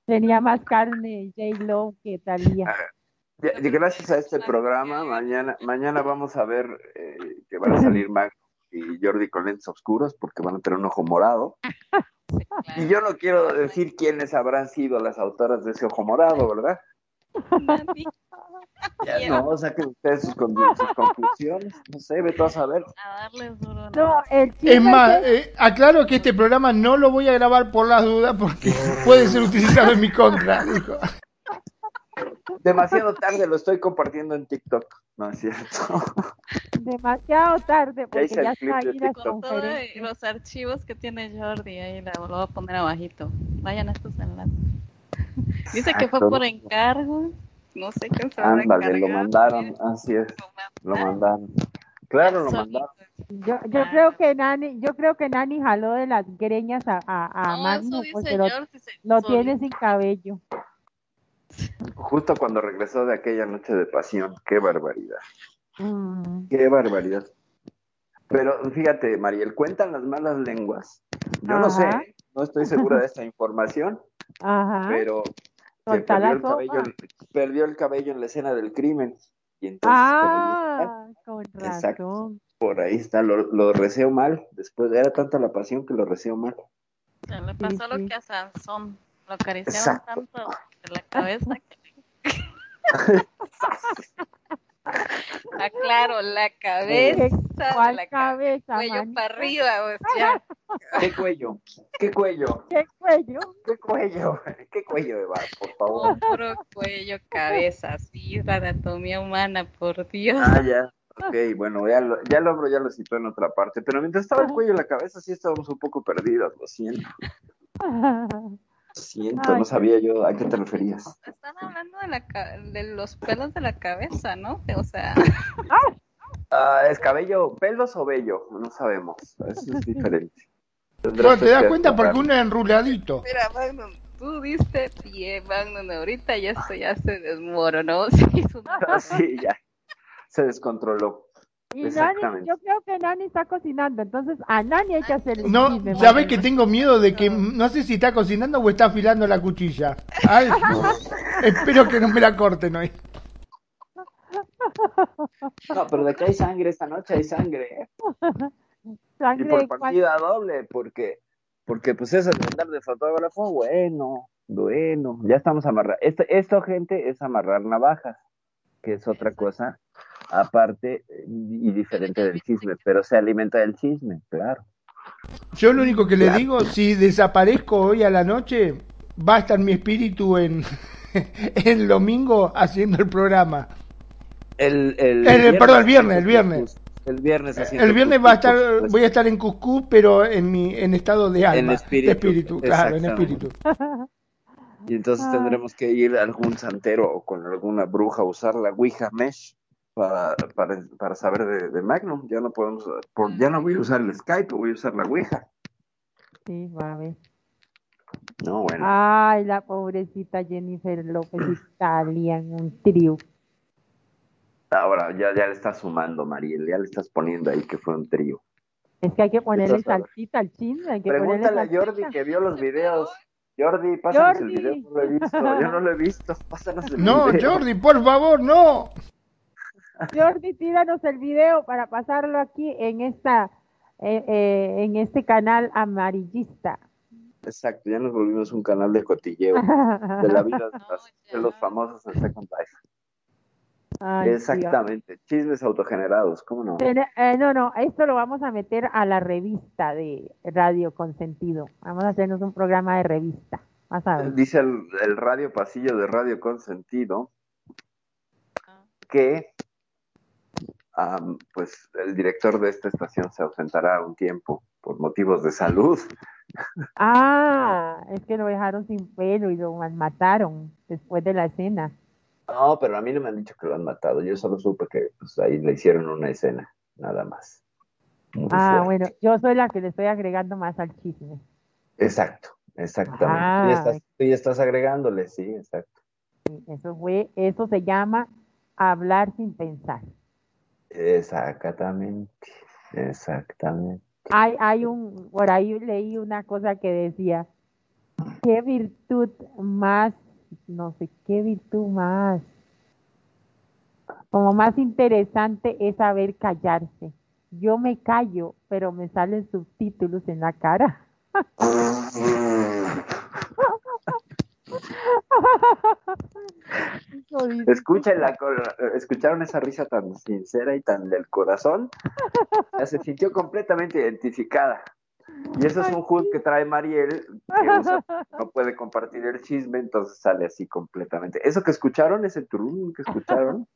Tenía más carne J-Lo que Talía. Gracias a este programa, mañana, mañana vamos a ver eh, que van a salir Max y Jordi con lentes oscuros porque van a tener un ojo morado. Y yo no quiero decir quiénes habrán sido las autoras de ese ojo morado, ¿verdad? Ya no, saquen ustedes sus, conclusiones. No sé, ve a saber. A darles duro. No, el es más, eh, aclaro que este programa no lo voy a grabar por las dudas porque puede ser utilizado en mi contra. Dijo. Demasiado tarde lo estoy compartiendo en TikTok. No es cierto. Demasiado tarde porque ya, está ahí la Con todos los archivos que tiene Jordi ahí la, lo voy a poner abajito. Vayan a estos enlaces. Dice que fue por encargo. No sé quién se Ándale, lo mandaron, así es. Lo mandaron. Claro, lo mandaron. Yo, yo creo que Nani, yo creo que Nani jaló de las greñas a, a, a Magno porque lo, lo tiene sin cabello. Justo cuando regresó de aquella noche de pasión, qué barbaridad. Mm. Qué barbaridad. Pero fíjate, Mariel, cuentan las malas lenguas. Yo no sé, no estoy segura de esta información, pero perdió el, cabello, perdió el, cabello, en la escena del crimen. Y entonces, ah, con razón. por ahí está, lo, lo reseo mal. Después era tanta la pasión que lo reseo mal. Se le pasó lo que a Sansón, lo acariciaron tanto de la cabeza que... Ah, claro, la cabeza. ¿Cuál la cabeza? Cuello para arriba, o sea. ¿Qué cuello? ¿Qué cuello? ¿Qué cuello? ¿Qué cuello? ¿Qué cuello, Eva? Por favor. Hombro, cuello, cabeza, sí, la anatomía humana, por Dios. Ah, ya. Ok, bueno, ya lo, ya lo, ya lo citó en otra parte, pero mientras estaba el cuello y la cabeza sí estábamos un poco perdidos, lo siento. Siento, no sabía yo a qué te referías. Están hablando de, la, de los pelos de la cabeza, ¿no? O sea... Ah, ¿Es cabello, pelos o vello? No sabemos, eso es diferente. Bueno, te das cuenta porque uno es enruladito. Mira, Magnum, tú diste pie, Magnum, ahorita ya esto ya se desmoronó. Sí, ya, se descontroló. Y Nani, yo creo que Nani está cocinando, entonces a Nani hay que hacerle No, sabes que tengo miedo de que no sé si está cocinando o está afilando la cuchilla. Ay, espero que no me la corten hoy. No, pero de que hay sangre esta noche hay sangre. ¿Sangre y por partida doble, porque porque pues eso de andar de fotógrafo, bueno, bueno, ya estamos amarrando. Esto, esto, gente, es amarrar navajas, que es otra cosa aparte y diferente del chisme, pero se alimenta del chisme, claro. Yo lo único que le digo, si desaparezco hoy a la noche, va a estar mi espíritu en el domingo haciendo el programa. El, el, perdón, el viernes, el viernes. El viernes El viernes va a estar, voy a estar en Cuscú, pero en mi en estado de alma, en espíritu, claro, en espíritu. Y entonces tendremos que ir a algún santero o con alguna bruja a usar la Ouija Mesh para, para, para saber de, de, Magnum. Ya no podemos, por, ya no voy a usar el Skype, voy a usar la Ouija. Sí, va a ver. No, bueno. Ay, la pobrecita Jennifer López Italia en un trío. Ahora ya, ya le estás sumando, Mariel, ya le estás poniendo ahí que fue un trío. Es que hay que ponerle salsita al chisme. Hay que Pregúntale a Jordi que vio los videos. Jordi, pásanos el video, no lo he visto, yo no lo he visto, pásanos el no, video. No, Jordi, por favor, no. Jordi, tíranos el video para pasarlo aquí en esta eh, eh, en este canal amarillista. Exacto, ya nos volvimos un canal de cotilleo de la vida de, los famosos en Second Life. Exactamente, chismes autogenerados, ¿cómo no? Eh, no, no, esto lo vamos a meter a la revista de Radio Consentido. Vamos a hacernos un programa de revista. Dice el, el radio pasillo de Radio Consentido que pues el director de esta estación se ausentará un tiempo por motivos de salud. Ah, es que lo dejaron sin pelo y lo mataron después de la escena. No, pero a mí no me han dicho que lo han matado. Yo solo supe que pues, ahí le hicieron una escena, nada más. ah, bueno, yo soy la que le estoy agregando más al chisme. Exacto, exactamente. Ah, estás, tú ya estás agregándole, sí, exacto. Eso fue, eso se llama hablar sin pensar. Exactamente, exactamente. Hay, hay un, por ahí leí una cosa que decía, ¿qué virtud más, no sé, qué virtud más, como más interesante es saber callarse? Yo me callo, pero me salen subtítulos en la cara. Escucharon esa risa tan sincera y tan del corazón. Ya se sintió completamente identificada. Y eso es un hood que trae Mariel, que no puede compartir el chisme, entonces sale así completamente. Eso que escucharon, ese turno que escucharon,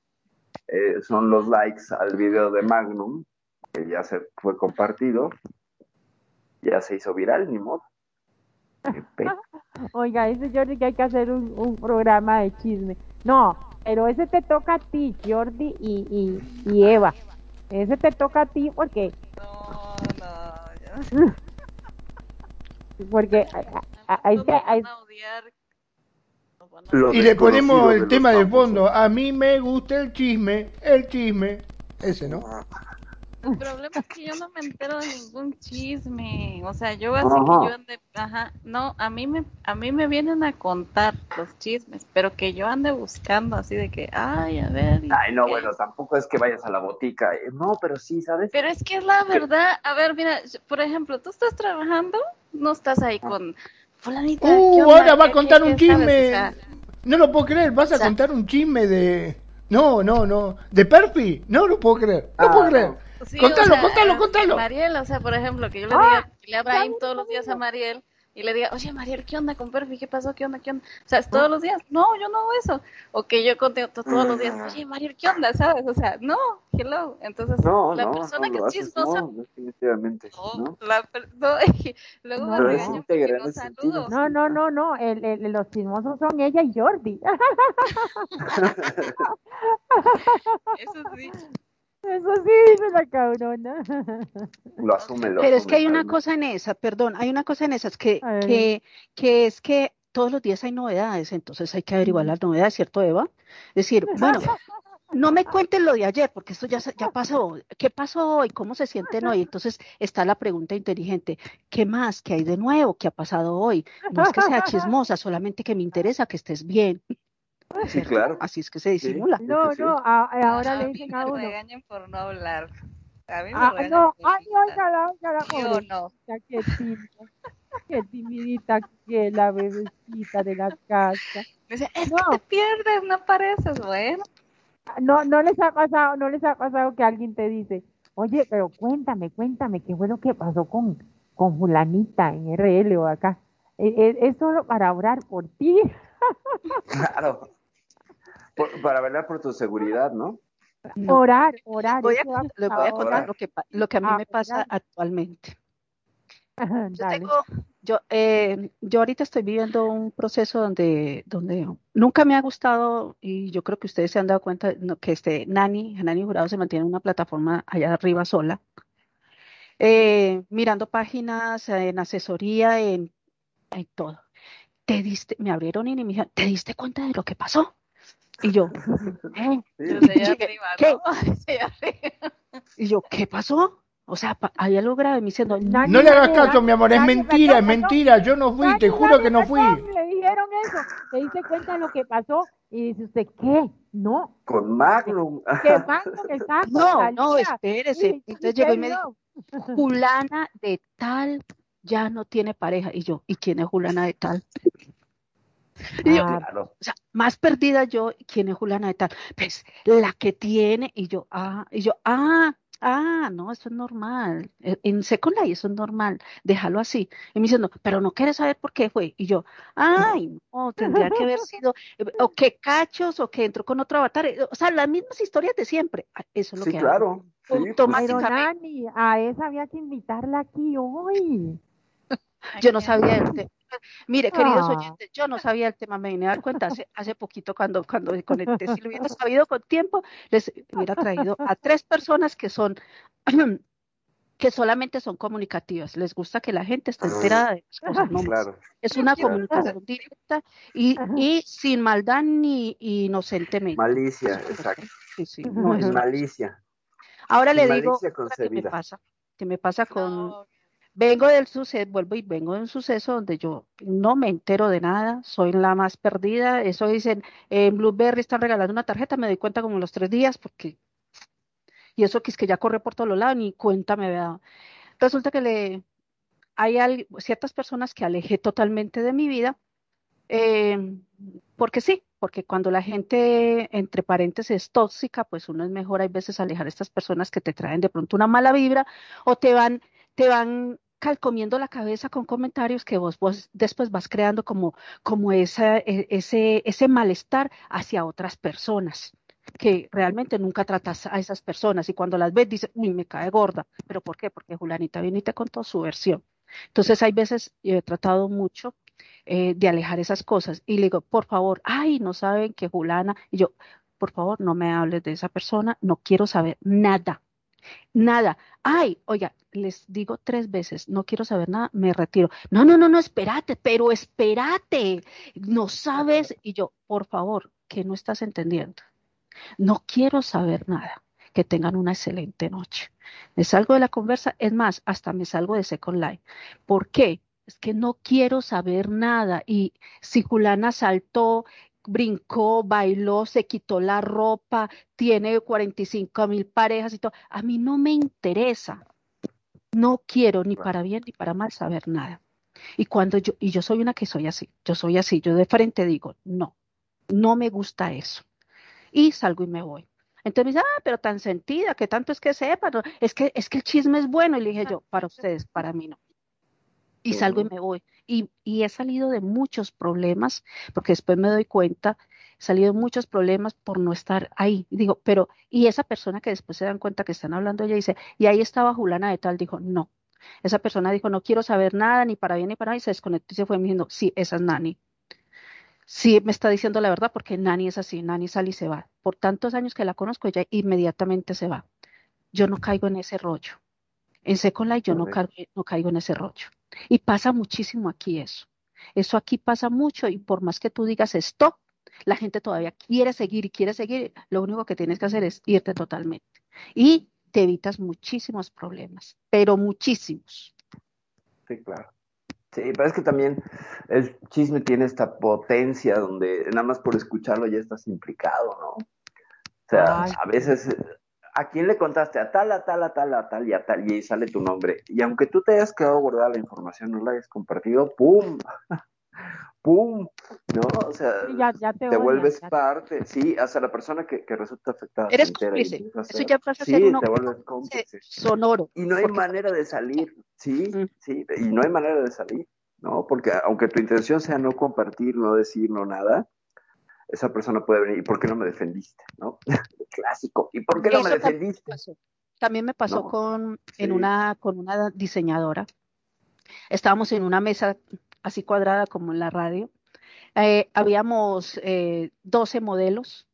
eh, son los likes al video de Magnum, que ya se fue compartido, ya se hizo viral, ni modo. Oiga, ese Jordi que hay que hacer un, programa de chisme. No, pero ese te toca a ti, Jordi y, y, Eva. Ese te toca a ti porque... No, no. porque hay que... Y le ponemos el tema de fondo. A mí me gusta el chisme, el chisme. Ese, ¿no? El problema es que yo no me entero de ningún chisme. O sea, yo así que yo ande, ajá, no, a mí me, a mí me vienen a contar los chismes, pero que yo ande buscando así de que, ay, a ver. Ay, no, bueno, tampoco es que vayas a la botica. Eh, no, pero sí, ¿sabes? Pero es que es la verdad. A ver, mira, por ejemplo, tú estás trabajando, no estás ahí ah. con fulanita. Uh, ahora va a contar un chisme. no lo puedo creer, vas a contar un chisme de. No, no, no. ¿De Perfi? No lo puedo creer. No puedo ah, creer contalo, contalo, contalo. Mariel, o sea, por ejemplo, que yo le diga, ah, le abra todos los días a Mariel y le diga, oye Mariel, ¿qué onda con Perfi? ¿Qué pasó? ¿Qué onda? ¿Qué onda? O sea, es todos los días. No, yo no hago eso. O que yo contesto todos los días, oye Mariel, ¿qué onda? ¿Sabes? O sea, no, hello. Entonces, la persona que es chismosa. No, definitivamente. No, La no luego no, me regañan no saludo. No, no, no, no. El, el, los chismosos son ella y Jordi. eso sí. Eso sí, la cabrona. Lo asume, lo Pero es que hay una cosa en esa, perdón, hay una cosa en esas que, que, que es que todos los días hay novedades, entonces hay que averiguar las novedades, ¿cierto, Eva? Es decir, bueno, no me cuenten lo de ayer, porque esto ya, ya pasó. ¿Qué pasó hoy? ¿Cómo se sienten hoy? Entonces está la pregunta inteligente. ¿Qué más? ¿Qué hay de nuevo? ¿Qué ha pasado hoy? No es que sea chismosa, solamente que me interesa que estés bien. Sí, claro. Así es que se disimula. No, no, ahora le dicen a uno. Me regañan por no hablar. A mí me ah, no, ay, oígala, oígala. Yo no. Qué tímida, qué timidita que la bebecita de la casa. Me dice, es no. que te pierdes, no apareces, bueno. No, no les ha pasado, no les ha pasado que alguien te dice, oye, pero cuéntame, cuéntame, qué fue lo que pasó con, con fulanita en RL o acá. Es, e, es solo para orar por ti. Claro para velar por tu seguridad, ¿no? Orar, orar. Voy a, les voy a contar lo que, lo que a mí me pasa actualmente. Yo, tengo, yo, eh, yo ahorita estoy viviendo un proceso donde, donde nunca me ha gustado y yo creo que ustedes se han dado cuenta que este Nani, Nani Jurado se mantiene en una plataforma allá arriba sola, eh, mirando páginas en asesoría, en, en todo. Te diste, me abrieron y me dijeron, ¿te diste cuenta de lo que pasó? Y yo, ¿qué? Y yo, ¿qué pasó? O sea, hay algo grave me diciendo, no, le hagas caso, mi amor, es mentira, es mentira, yo no fui, te juro que no fui. Le dijeron eso, te dice cuenta lo que pasó y dice usted, ¿qué? No. Con Magnum. ¿Qué Magnum? Exacto. No, no, espérese. Entonces llegó y me dijo, Julana de tal ya no tiene pareja. Y yo, ¿y quién es Julana de tal? Y yo, o sea, más perdida yo, ¿quién es Juliana de tal? Pues la que tiene, y yo, ah, y yo, ah, ah, no, eso es normal. E, en Second Life eso es normal, déjalo así. Y me dice, no, pero no quieres saber por qué fue. Y yo, ay, no, tendría que haber sido, eh, o que cachos, o que entró con otro avatar. Eh, o sea, las mismas historias de siempre. Ah, eso es lo sí, que claro. Sí, Pero Nani, a esa había que invitarla aquí hoy. Yo no sabía este. Mire, queridos ah. oyentes, yo no sabía el tema, me vine a dar cuenta hace, hace poquito cuando, cuando conecté. Si lo hubiera sabido con tiempo, les hubiera traído a tres personas que son que solamente son comunicativas. Les gusta que la gente esté enterada de las cosas. ¿no? Es una comunicación directa y, y, sin maldad ni inocentemente. Malicia, exacto. Sí, sí, no es malicia. Ahora le digo qué me pasa. ¿Qué me pasa con, Vengo del suceso, vuelvo y vengo de un suceso donde yo no me entero de nada, soy la más perdida. Eso dicen, en Blueberry están regalando una tarjeta, me doy cuenta como los tres días, porque. Y eso que es que ya corre por todos los lados, ni cuenta me había dado. Resulta que le, hay ciertas personas que alejé totalmente de mi vida, eh, porque sí, porque cuando la gente, entre paréntesis, es tóxica, pues uno es mejor hay veces alejar a estas personas que te traen de pronto una mala vibra o te van, te van calcomiendo la cabeza con comentarios que vos, vos después vas creando como, como esa, e, ese, ese malestar hacia otras personas que realmente nunca tratas a esas personas y cuando las ves dices, uy, me cae gorda. ¿Pero por qué? Porque Julanita viene y te contó su versión. Entonces hay veces, yo he tratado mucho eh, de alejar esas cosas y le digo, por favor, ay, no saben que Julana, y yo, por favor, no me hables de esa persona, no quiero saber nada, nada. Ay, oiga, les digo tres veces, no quiero saber nada, me retiro. No, no, no, no, espérate, pero espérate, no sabes. Y yo, por favor, que no estás entendiendo. No quiero saber nada. Que tengan una excelente noche. Me salgo de la conversa, es más, hasta me salgo de Second Life. ¿Por qué? Es que no quiero saber nada. Y si Julana saltó, brincó, bailó, se quitó la ropa, tiene 45 mil parejas y todo, a mí no me interesa. No quiero ni para bien ni para mal saber nada. Y cuando yo, y yo soy una que soy así, yo soy así, yo de frente digo, no, no me gusta eso y salgo y me voy. Entonces me dice, ah, pero tan sentida, que tanto es que sepa, es, que, es que el chisme es bueno. Y le dije yo, para ustedes, para mí no. Y salgo y me voy. Y, y he salido de muchos problemas, porque después me doy cuenta, he salido de muchos problemas por no estar ahí. Y digo, pero, y esa persona que después se dan cuenta que están hablando, ella dice, y ahí estaba Julana de tal, dijo, no. Esa persona dijo, no quiero saber nada, ni para bien ni para nada, y se desconectó y se fue diciendo, sí, esa es Nani sí me está diciendo la verdad porque Nani es así, Nani sale y se va. Por tantos años que la conozco, ella inmediatamente se va. Yo no caigo en ese rollo. En Second Life yo no, no caigo en ese rollo. Y pasa muchísimo aquí eso. Eso aquí pasa mucho y por más que tú digas stop, la gente todavía quiere seguir y quiere seguir. Lo único que tienes que hacer es irte totalmente. Y te evitas muchísimos problemas, pero muchísimos. Sí, claro. Sí, pero es que también el chisme tiene esta potencia donde nada más por escucharlo ya estás implicado, ¿no? O sea, a veces, ¿a quién le contaste? A tal, a tal, a tal, a tal y a tal, y ahí sale tu nombre. Y aunque tú te hayas quedado guardada la información, no la hayas compartido, ¡pum! ¡Pum! ¿No? O sea, te, vuelves parte, sí, hasta la persona que, que resulta afectada. Eres cómplice. Eso ya pasa a ser uno te vuelves cómplice. Sonoro. Y no hay manera de salir, sí, mm. sí, y no hay manera de salir, ¿no? Porque aunque tu intención sea no compartir, no decir, no nada, esa persona puede venir, ¿y por qué no me defendiste? ¿No? Clásico, ¿y por qué no me defendiste? También, me pasó con, en una, con una diseñadora. Estábamos en una mesa así cuadrada como en la radio. Eh, habíamos eh, 12 modelos.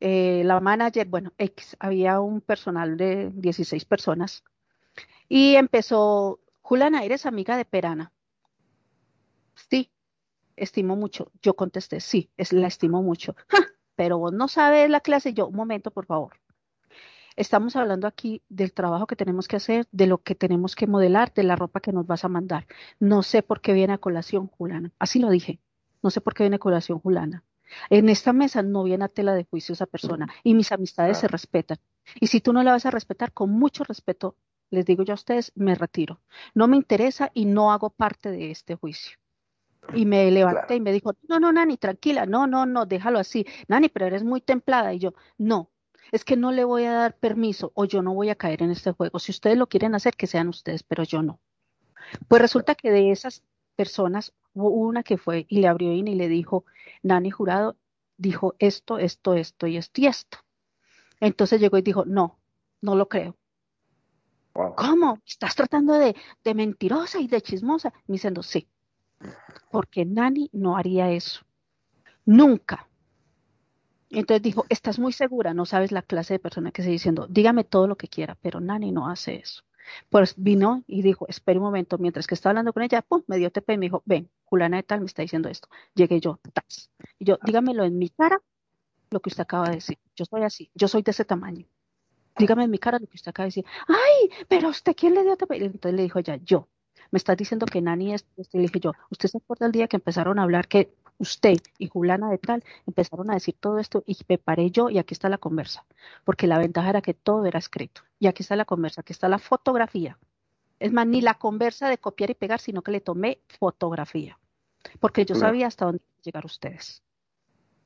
Eh, la manager, bueno, X, había un personal de 16 personas. Y empezó, Juliana, ¿eres amiga de Perana? Sí, estimo mucho. Yo contesté, sí, es, la estimo mucho. pero vos no sabes la clase. Yo, un momento, por favor. Estamos hablando aquí del trabajo que tenemos que hacer, de lo que tenemos que modelar, de la ropa que nos vas a mandar. No sé por qué viene a colación, Julana. Así lo dije. No sé por qué viene a colación, Julana. En esta mesa no viene a tela de juicio esa persona y mis amistades se respetan. Y si tú no la vas a respetar, con mucho respeto, les digo yo a ustedes, me retiro. No me interesa y no hago parte de este juicio. Y me levanté y me dijo, no, no, Nani, tranquila, no, no, no, déjalo así. Nani, pero eres muy templada. Y yo, no, es que no le voy a dar permiso o yo no voy a caer en este juego. Si ustedes lo quieren hacer, que sean ustedes, pero yo no. Pues resulta que de esas personas hubo una que fue y le abrió y le dijo, Nani Jurado dijo esto, esto, esto y esto y esto. Entonces llegó y dijo, no, no lo creo. ¿Cómo? ¿Estás tratando de, de mentirosa y de chismosa? Me diciendo, sí, porque Nani no haría eso. Nunca. Entonces dijo, estás muy segura, no sabes la clase de persona que se diciendo, dígame todo lo que quiera, pero Nani no hace eso. Pues vino y dijo, espera un momento, mientras que estaba hablando con ella, pum, me dio TP y me dijo, ven, Julana de tal me está diciendo esto. Llegué yo, tas. Y yo, dígamelo en mi cara lo que usted acaba de decir. Yo soy así, yo soy de ese tamaño. Dígame en mi cara lo que usted acaba de decir. Ay, pero usted, ¿quién le dio TP? Entonces le dijo ella, yo. Me está diciendo que Nani es, y le dije yo, ¿usted se acuerda el día que empezaron a hablar que usted y Julana de tal empezaron a decir todo esto y me paré yo y aquí está la conversa, porque la ventaja era que todo era escrito. Y aquí está la conversa, aquí está la fotografía. Es más, ni la conversa de copiar y pegar, sino que le tomé fotografía. porque yo sabía hasta dónde llegar ustedes.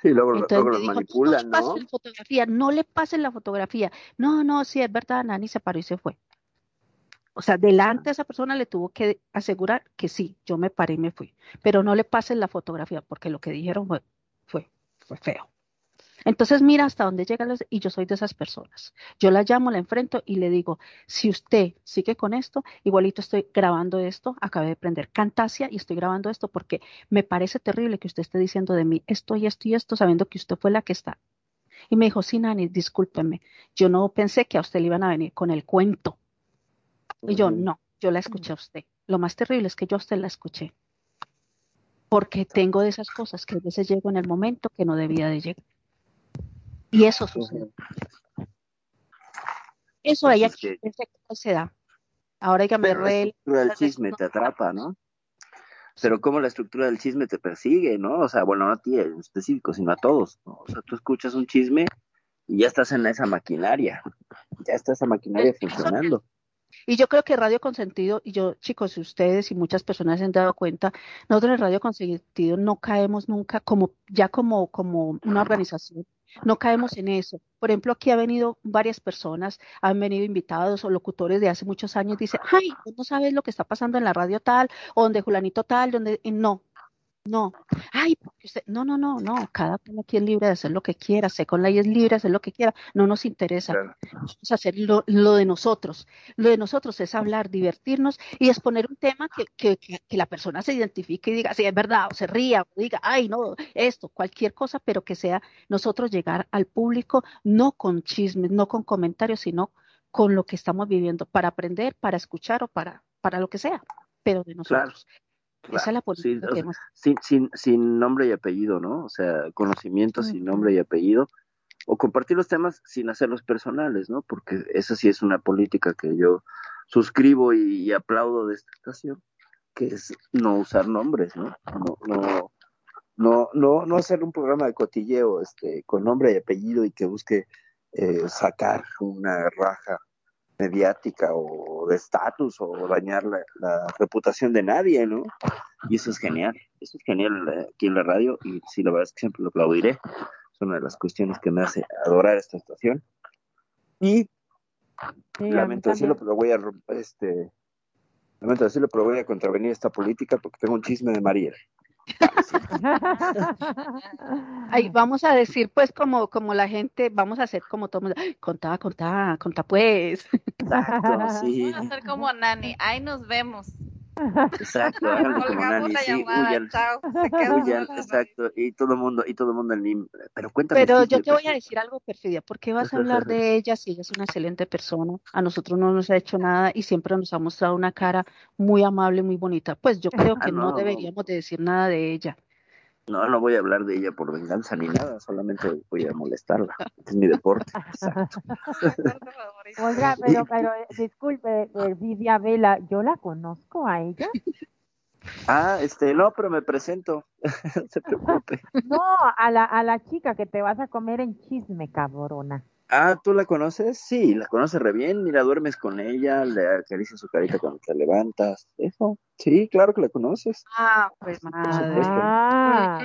Sí, luego, luego los manipulan, ¿no? La fotografía, no le pasen la fotografía. No, no, sí, es verdad, Nani se paró y se fue. O sea, delante a esa persona le tuvo que asegurar que sí, yo me paré y me fui. Pero no le pasen la fotografía, porque lo que dijeron fue, fue, fue feo. Entonces mira hasta dónde llegan los, y yo soy de esas personas. Yo la llamo, la enfrento y le digo, si usted sigue con esto, igualito estoy grabando esto, acabé de prender Cantasia y estoy grabando esto porque me parece terrible que usted esté diciendo de mí esto y esto y esto, sabiendo que usted fue la que está. Y me dijo, sí, Nani, discúlpeme, yo no pensé que a usted le iban a venir con el cuento. Y yo, no, yo la escuché a usted. Lo más terrible es que yo a usted la escuché. Porque tengo de esas cosas que a veces llego en el momento que no debía de llegar. Y eso sucede. Eso ahí pues aquí, se da. Ahora hay que me La estructura del chisme te atrapa, ¿no? Pero como la estructura del chisme te persigue, ¿no? O sea, bueno, no a ti en específico, sino a todos. ¿no? O sea, tú escuchas un chisme y ya estás en esa maquinaria. Ya está esa maquinaria funcionando. Y yo creo que Radio Consentido, y yo, chicos, ustedes y muchas personas se han dado cuenta, nosotros en Radio Consentido no caemos nunca como, ya como, como una organización, no caemos en eso. Por ejemplo, aquí ha venido varias personas, han venido invitados o locutores de hace muchos años, dice, ay, no sabes lo que está pasando en la radio tal, o donde Julanito tal, donde, no, no, ay, usted, no, no, no, no, cada uno aquí es libre de hacer lo que quiera, sé con ley es libre de hacer lo que quiera, no nos interesa, vamos a hacer lo, de nosotros, lo de nosotros es hablar, divertirnos y exponer un tema que, que, que, la persona se identifique y diga, sí, es verdad, o se ría, o diga, ay, no, esto, cualquier cosa, pero que sea nosotros llegar al público no con chismes, no con comentarios, sino con lo que estamos viviendo, para aprender, para escuchar o para, para lo que sea, pero de nosotros. Esa es la política sin, sin, sin, nombre y apellido, ¿no? O sea, conocimiento sin nombre y apellido. O compartir los temas sin hacerlos personales, ¿no? Porque esa sí es una política que yo suscribo y, aplaudo de esta estación, que es no usar nombres, ¿no? No, no, no, no, no hacer un programa de cotilleo este, con nombre y apellido y que busque eh, sacar una raja mediática o de estatus o dañar la, reputación de nadie, ¿no? Y eso es genial, eso es genial eh, aquí en la radio y sí, la verdad es que siempre lo aplaudiré. Es una de las cuestiones que me hace adorar esta estación. Y lamento decirlo, pero voy a este lamento decirlo, pero voy a contravenir esta política porque tengo un chisme de Mariel. Ahí vamos a decir, pues, como, como la gente, vamos a hacer como todo mundo, contá, contá, contá, pues. Exacto, sí. Vamos a hacer como Nani, ahí nos vemos. Exacto, como Nani, sí, huyan, huyan, exacto, y todo el mundo, y todo el mundo en pero cuéntame. Pero yo te voy a decir algo, Perfidia, ¿por qué vas a hablar de ella si ella es una excelente persona? A nosotros no nos ha hecho nada y siempre nos ha mostrado una cara muy amable, muy bonita. Pues yo creo que no, deberíamos de decir nada de ella. No, no voy a hablar de ella por venganza ni nada, solamente voy a molestarla. Es mi deporte. Exacto. Oiga, pero, pero disculpe, Vidia Vela, ¿yo la conozco a ella? Ah, este, no, pero me presento. no se preocupe. No, a la, a la chica que te vas a comer en chisme, cabrona. Ah, ¿tú la conoces? Sí, la conoces re bien. Mira, duermes con ella, le acaricias su carita cuando te levantas. Eso. Sí, claro que la conoces. Ah, pues madre. Ah.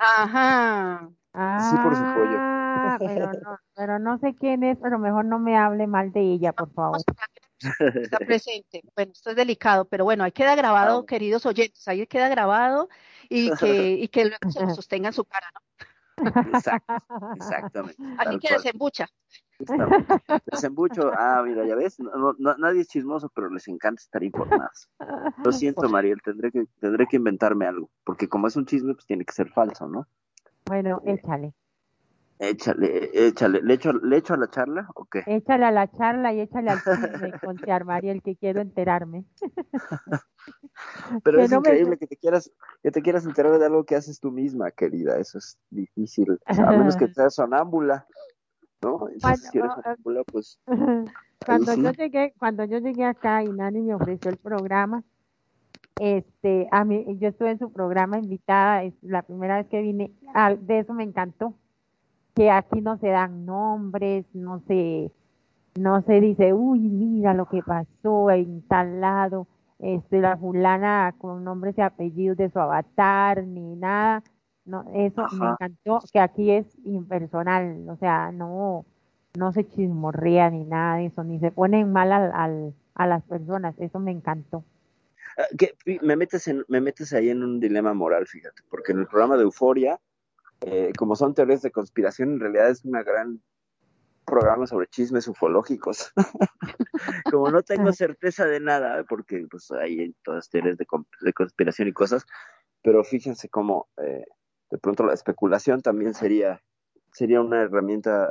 Ajá. sí, por su pollo. Ah, pero no, pero no sé quién es, pero mejor no me hable mal de ella, por favor. Está presente. Bueno, esto es delicado, pero bueno, ahí queda grabado, queridos oyentes, ahí queda grabado y que, y que se sostenga en su cara, ¿no? Exacto, exactamente. Así que desembucha. Desembucho, ah, mira, ya ves, no, nadie es chismoso, pero les encanta estar informados. Lo siento, Mariel, tendré que, tendré que inventarme algo, porque como es un chisme, pues tiene que ser falso, ¿no? Bueno, échale. Échale, échale. ¿Le echo, ¿Le echo a la charla o qué? Échale a la charla y échale al chisme, contear, Mariel, que quiero enterarme. Pero es increíble que te quieras que te quieras enterar de algo que haces tú misma, querida. Eso es difícil. a menos que seas sonámbula, ¿no? Entonces, si eres sonámbula, pues... Cuando yo llegué, cuando yo llegué acá y Nani me ofreció el programa, este, a mí, yo estuve en su programa invitada, es la primera vez que vine, de eso me encantó, que aquí no se dan nombres, no se, no se dice, uy, mira lo que pasó en tal lado, este, la fulana con nombres y apellidos de su avatar, ni nada. No, eso me encantó, que aquí es impersonal, o sea, no, no se chismorrea ni nada de eso, ni se ponen mal al, a las personas, eso me encantó. Ah, que me metes en, me metes ahí en un dilema moral, fíjate, porque en el programa de Euforia, eh, como son teorías de conspiración, en realidad es una gran programa sobre chismes ufológicos. como no tengo certeza de nada, porque pues hay todas teorías de, de conspiración y cosas, pero fíjense cómo eh, de pronto la especulación también sería sería una herramienta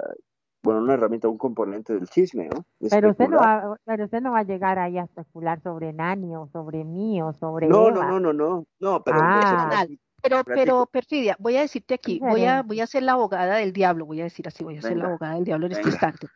bueno, una herramienta, un componente del chisme, ¿no? pero usted no, va, pero usted no va a llegar ahí a especular sobre Nani o sobre mí o sobre No, no, no, no, no, no, pero ah. Pero, pero, Perfidia, voy a decirte aquí, voy a, voy a ser la abogada del diablo, voy a decir así, voy a ser la abogada del diablo en este instante.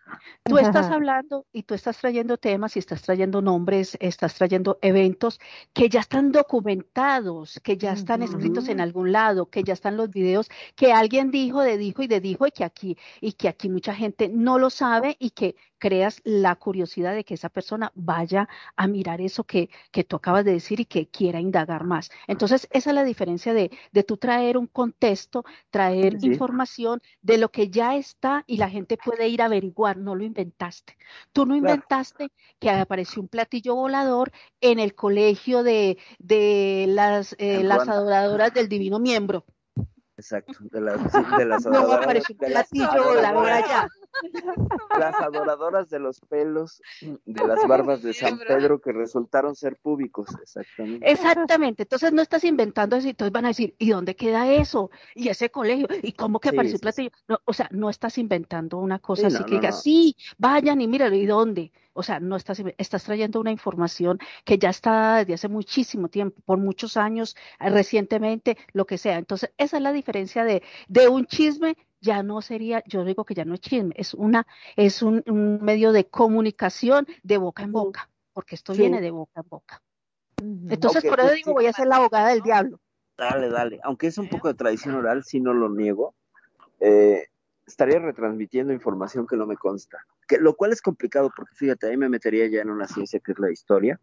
Tú estás hablando y tú estás trayendo temas y estás trayendo nombres, estás trayendo eventos que ya están documentados, que ya están escritos en algún lado, que ya están los videos que alguien dijo, de dijo y de dijo y que aquí, y que aquí mucha gente no lo sabe y que creas la curiosidad de que esa persona vaya a mirar eso que, que tú acabas de decir y que quiera indagar más. Entonces, esa es la diferencia de, de tú traer un contexto, traer información de lo que ya está y la gente puede ir a averiguar, no lo inventaste. Tú no inventaste que apareció un platillo volador en el colegio de, de las, eh, las adoradoras del divino miembro. Exacto, de las, de las adoradoras. Las adoradoras de los pelos de las barbas de San Pedro que resultaron ser públicos, exactamente. Exactamente, entonces no estás inventando eso y entonces van a decir, ¿y dónde queda eso? ¿Y ese colegio? ¿Y cómo que apareció el platillo? o sea, no estás inventando una cosa así que diga, sí, vayan y míralo, ¿y dónde? O sea, no estás, estás trayendo una información que ya está desde hace muchísimo tiempo, por muchos años, eh, recientemente, lo que sea. Entonces, esa es la diferencia de, de un chisme ya no sería, yo digo que ya no es chisme, es una, es un, medio de comunicación de boca en boca, porque esto viene de boca en boca. Entonces, por eso digo, voy a ser la abogada del diablo. Dale, dale. Aunque es un poco de tradición oral, si no lo niego. Eh, estaría retransmitiendo información que no me consta, que, lo cual es complicado porque fíjate, ahí me metería ya en una ciencia que es la historia,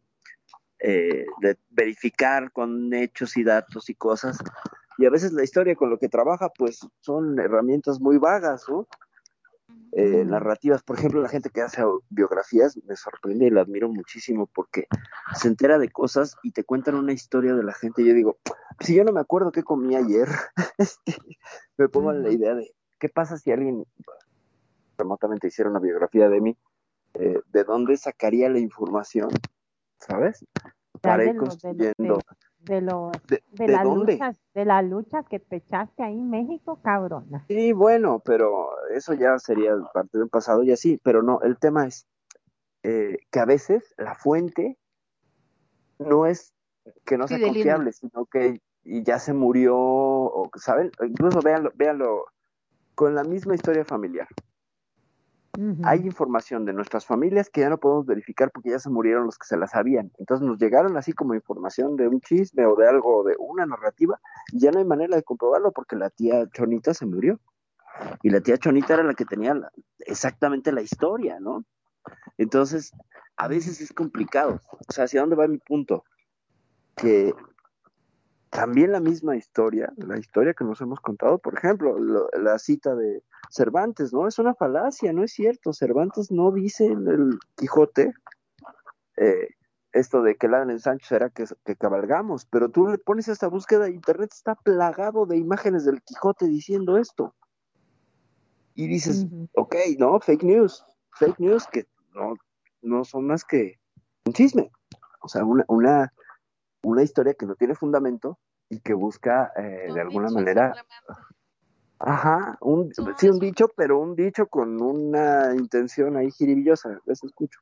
eh, de verificar con hechos y datos y cosas, y a veces la historia con lo que trabaja pues son herramientas muy vagas, ¿no? Eh, narrativas, por ejemplo, la gente que hace biografías me sorprende y la admiro muchísimo porque se entera de cosas y te cuentan una historia de la gente. Y yo digo, si yo no me acuerdo qué comí ayer, este, me pongo en la idea de, ¿Qué pasa si alguien remotamente hiciera una biografía de mí? Eh, ¿De dónde sacaría la información? ¿Sabes? Para ir construyendo. De, los, de, las luchas, de las luchas que te echaste ahí en México, cabrona. Sí, bueno, pero eso ya sería parte del pasado y así, pero no, el tema es eh, que a veces la fuente no es que no sea confiable, sino que ya se murió, o, ¿saben? Incluso véanlo, véanlo con la misma historia familiar. Hay información de nuestras familias que ya no podemos verificar porque ya se murieron los que se la sabían. Entonces nos llegaron así como información de un chisme o de algo, de una narrativa, y ya no hay manera de comprobarlo porque la tía Chonita se murió. Y la tía Chonita era la que tenía exactamente la historia, ¿no? Entonces, a veces es complicado. O sea, ¿hacia dónde va mi punto? Que también la misma historia, la historia que nos hemos contado, por ejemplo, la cita de Cervantes, ¿no? Es una falacia, no es cierto. Cervantes no dice en el Quijote eh, esto de que la en Sancho será que, que, cabalgamos, pero tú le pones esta búsqueda, internet está plagado de imágenes del Quijote diciendo esto. Y dices, ok, no, fake news, fake news que no, no son más que un chisme, o sea, una, una, una historia que no tiene fundamento y que busca eh, de alguna manera... Ajá, un, sí, un dicho, pero un dicho con una intención ahí jiribillosa. Les escucho.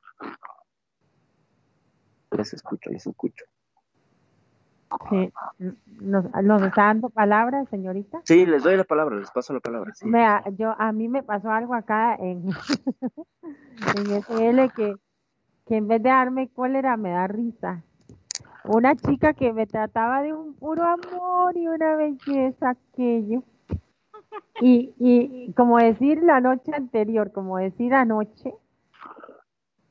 Les escucho, les escucho. Sí. ¿Nos, ¿Nos, está dando palabras, señorita? Sí, les doy la palabra, les paso la palabra. Sí. yo, a mí me pasó algo acá en, en SL que, que en vez de darme cólera me da risa una chica que me trataba de un puro amor y una belleza aquello. Y, y como decir la noche anterior, como decir anoche,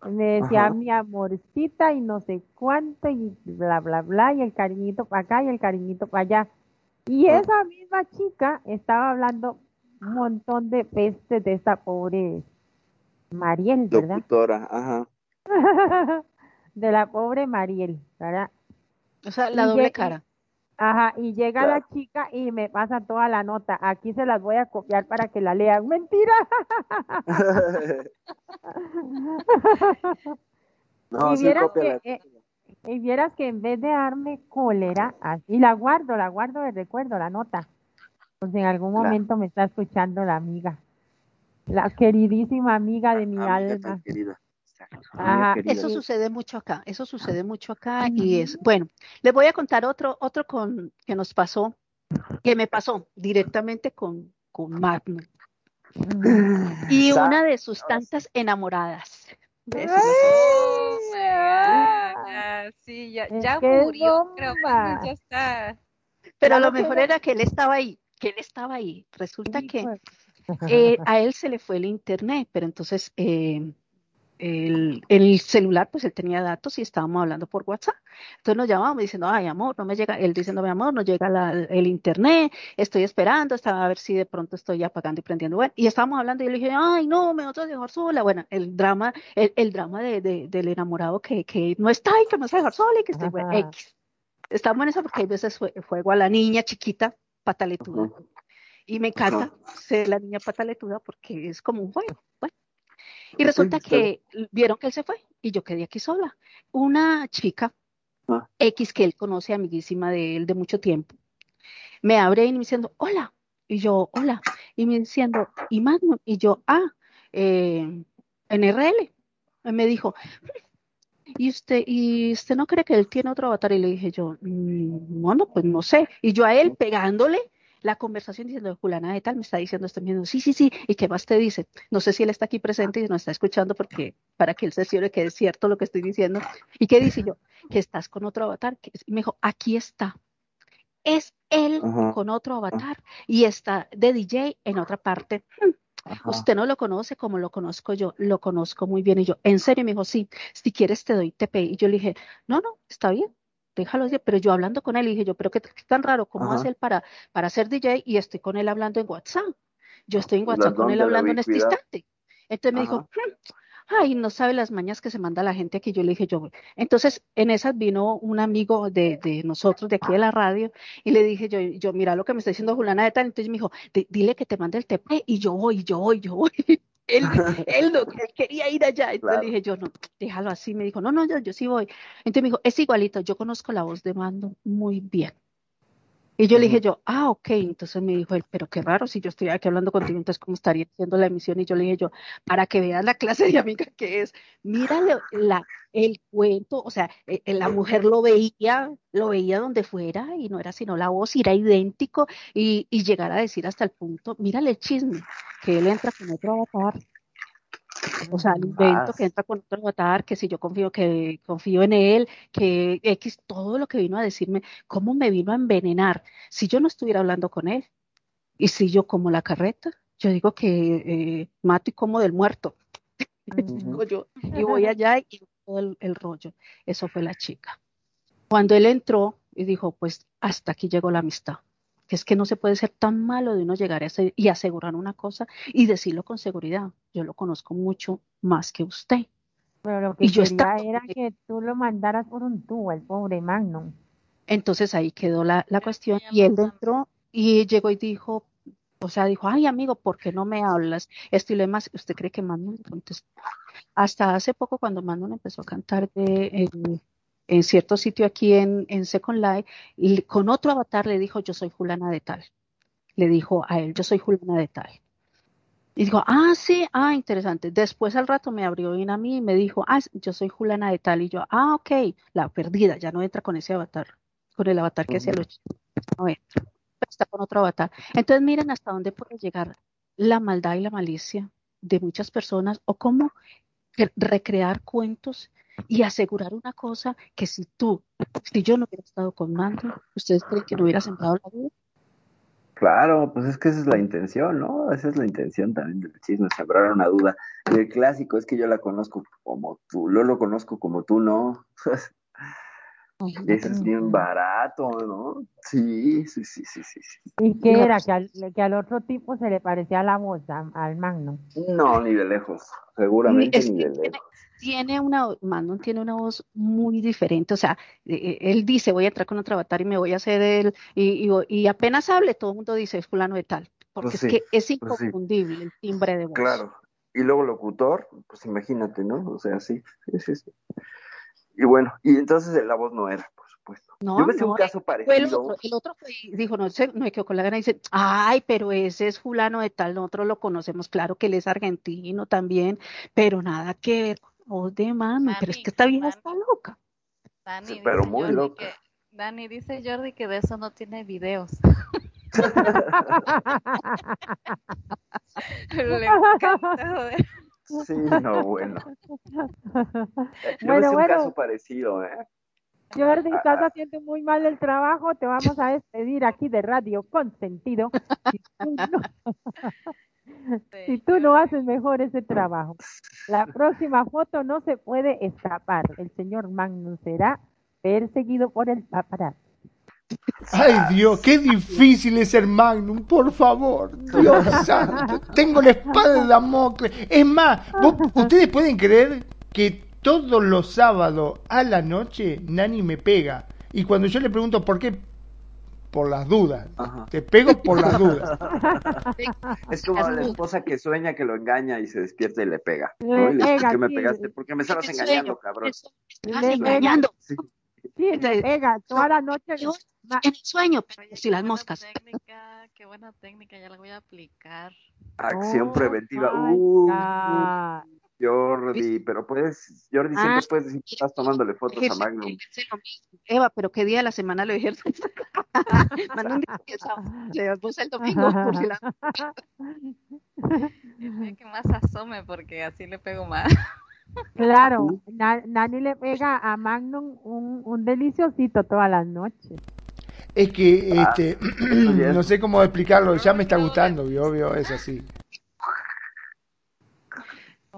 Me decía mi amorcita y no sé cuánto y bla, bla, bla, y el cariñito para acá y el cariñito para allá. Y esa misma chica estaba hablando un montón de pestes de esta pobre Mariel, ¿verdad? Doctora, ajá. de la pobre Mariel, ¿verdad? O sea, la doble cara. Ajá, y llega la chica y me pasa toda la nota. Aquí se las voy a copiar para que la lean. Mentira. y, vieras que, eh, y vieras que en vez de darme cólera, así la guardo, la guardo de recuerdo, la nota. Pues en algún momento me está escuchando la amiga. La queridísima amiga de mi alma. Eso sucede mucho acá, eso sucede mucho acá y es, bueno, les voy a contar otro, otro con, que nos pasó, que me pasó directamente con, con Magnum. Y una de sus tantas enamoradas. sí, ya, ya murió, creo que ya está. Pero lo mejor era que él estaba ahí, que él estaba ahí. Resulta que eh, a él se le fue el internet, pero entonces eh, el, celular, pues él tenía datos y estábamos hablando por WhatsApp. Entonces nos llamamos diciendo, ay, amor, no me llega, él diciendo, mi amor, no llega el internet, estoy esperando, estaba a ver si de pronto estoy apagando y prendiendo. Bueno, y estábamos hablando y yo le dije, ay, no, me vas a dejar sola. Bueno, el drama, el, drama de, del enamorado que, que no está y que me vas a dejar sola y que estoy, bueno, X. Estamos en eso porque hay veces fue, igual a la niña chiquita, pataletuda. Y me encanta ser la niña pataletuda porque es como un juego. Bueno, y resulta que vieron que él se fue y yo quedé aquí sola. Una chica ah. X que él conoce, amiguísima de él de mucho tiempo, me abre y me diciendo, hola. Y yo, hola. Y me diciendo, y Magnum. Y yo, ah, eh, NRL. Y me dijo, ¿y usted, ¿y usted no cree que él tiene otro avatar? Y le dije yo, mm, bueno, pues no sé. Y yo a él pegándole la conversación diciendo, Juliana de tal me está diciendo esto mismo, sí, sí, sí, y qué más te dice. No sé si él está aquí presente y nos está escuchando porque para que él se asegure que es cierto lo que estoy diciendo. ¿Y qué dice yo? Que estás con otro avatar. Y me dijo, aquí está. Es él con otro avatar y está de DJ en otra parte. Usted no lo conoce como lo conozco yo, lo conozco muy bien. Y yo, en serio, me dijo, sí, si quieres te doy TP. Y yo le dije, no, no, está bien, déjalo pero yo hablando con él, dije yo, pero qué, tan raro, ¿cómo hace él para, para ser DJ y estoy con él hablando en WhatsApp? Yo estoy en WhatsApp con él hablando en este instante. Entonces me dijo, hmm, ay, no sabe las mañas que se manda la gente aquí. Yo le dije, yo, entonces en esas vino un amigo de, de nosotros, de aquí de la radio, y le dije, yo, yo, mira lo que me está diciendo Juliana de tal. Entonces me dijo, dile que te mande el TP, y yo voy, yo voy, yo voy. Él, él, no, él quería ir allá. Entonces dije, yo no, déjalo así. Me dijo, no, no, yo, yo sí voy. Entonces me dijo, es igualito, yo conozco la voz de Mando muy bien. Y yo le dije yo, ah, ok. Entonces me dijo él, pero qué raro, si yo estoy aquí hablando contigo, entonces cómo estaría haciendo la emisión. Y yo le dije yo, para que veas la clase de amiga que es, mírale la, el cuento, o sea, eh, eh, la mujer lo veía, lo veía donde fuera y no era sino la voz, era idéntico y, y llegar a decir hasta el punto, mírale el chisme, que él entra con otro avatar o sea, el invento que entra con otro avatar, que si yo confío que confío en él, que X, todo lo que vino a decirme, cómo me vino a envenenar. Si yo no estuviera hablando con él, y si yo como la carreta, yo digo que eh, mato y como del muerto. yo, y voy allá y todo el, el rollo. Eso fue la chica. Cuando él entró y dijo, pues hasta aquí llegó la amistad es que no se puede ser tan malo de uno llegar a ser, y asegurar una cosa y decirlo con seguridad. Yo lo conozco mucho más que usted. Pero lo que y yo estaba, era que tú lo mandaras por un tubo, el pobre Magnum. Entonces ahí quedó la, la cuestión y él entró y llegó y dijo, o sea, dijo, ay amigo, ¿por qué no me hablas? Esto y lo demás, ¿usted cree que Magnum contestó? Hasta hace poco cuando Magnum empezó a cantar de, en cierto sitio aquí en, en Second Life, y con otro avatar le dijo, yo soy fulana de tal. Le dijo a él, yo soy fulana de tal. Y dijo, ah, sí, ah, interesante. Después al rato me abrió bien a mí y me dijo, ah, yo soy fulana de tal. Y yo, ah, ok, la perdida, ya no entra con ese avatar, con el avatar que hacía los no entra, está con otro avatar. Entonces miren hasta dónde puede llegar la maldad y la malicia de muchas personas o cómo recrear cuentos y asegurar una cosa que si tú, si yo no hubiera estado con Mando, ¿ustedes creen que no hubiera sembrado la vida? Claro, pues es que esa es la intención, ¿no? Esa es la intención también del chisme, sembrar una duda. El clásico es que yo la conozco como tú, yo lo conozco como tú, ¿no? Eso es bien barato, ¿no? Sí, sí, sí, sí, sí. ¿Y qué era? ¿Que al, que al otro tipo se le parecía la voz, al Magno? No, ni de lejos, seguramente ni de lejos tiene una, Manon tiene una voz muy diferente, o sea, eh, eh, él dice, voy a entrar con otro avatar y me voy a hacer él, y, y, apenas hable, todo el mundo dice, es fulano de tal, porque pues es que es pues inconfundible el timbre de voz. Claro, y luego locutor, pues imagínate, ¿no? O sea, sí, es eso. Y bueno, y entonces la voz no era, por supuesto. No, Yo me un caso parecido. El otro, el otro fue, dijo, no sé, no me quedó con la gana, y dice, ay, pero ese es fulano de tal, nosotros lo conocemos, claro que él es argentino también, pero nada que ver Oh, de mano, pero es que esta vieja está loca. Dani pero muy loca. Dani dice Jordi que de eso no tiene videos. Le encanta, joder. Sí, no, bueno. Yo bueno, un caso parecido, ¿eh? Jordi, ah, estás ah. haciendo muy mal el trabajo, te vamos a despedir aquí de Radio Consentido. Si tú no haces mejor ese trabajo. La próxima foto no se puede escapar. El señor Magnus será perseguido por el paparazzi. Ay Dios, qué difícil es ser Magnum, por favor. Dios santo, tengo la espada de Damocles. Es más, ustedes pueden creer que todos los sábados a la noche Nani me pega. Y cuando yo le pregunto por qué, por las dudas. Te pego por las dudas. Es como la esposa que sueña que lo engaña y se despierta y le pega. ¿no? Y le ¿Por qué me pegaste? Porque me estabas engañando, cabrón. Estás engañando. Sí, sí le pega toda la noche. En el sueño, pero si las moscas. Técnica, qué buena técnica, ya la voy a aplicar. Acción preventiva. Uh, Jordi, pero puedes, Jordi, siempre ah, puedes decir que estás tomándole fotos a Magnum. Eva, pero ¿qué día de la semana lo ejerces? Manda un día le puse el domingo por si la... Que más asome porque así le pego más. Claro, Nani le pega a Magnum un, un deliciosito todas las noches. Es que, ah, este, no sé cómo explicarlo, ya me está gustando, obvio, es así.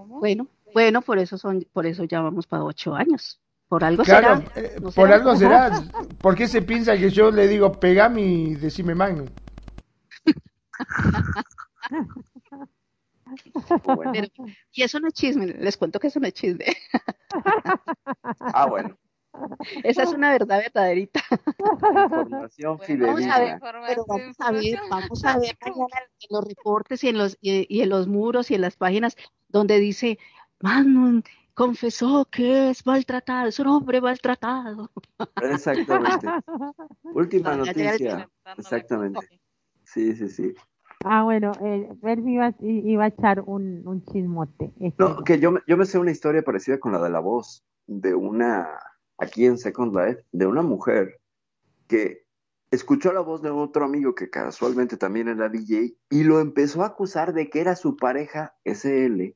Bueno, bueno, por eso son, por eso ya vamos para ocho años. Por algo será. Eh, por algo será. ¿Por qué se piensa que yo le digo pegame y decime Magnum? y eso no es chisme, les cuento que eso no es chisme. ah, bueno. Esa es una verdad verdaderita. Información vamos a ver, pero vamos a ver, vamos a ver mañana en los reportes y en los y, en los muros y en las páginas donde dice Magnum confesó que es maltratado, es un hombre maltratado. Exactamente. Última noticia. Exactamente. Sí, sí, sí. Ah, bueno, eh, iba, iba, a echar un, un chismote. No, que yo, yo me sé una historia parecida con la de la voz, de una aquí en Second Life de una mujer que escuchó la voz de otro amigo que casualmente también era DJ y lo empezó a acusar de que era su pareja SL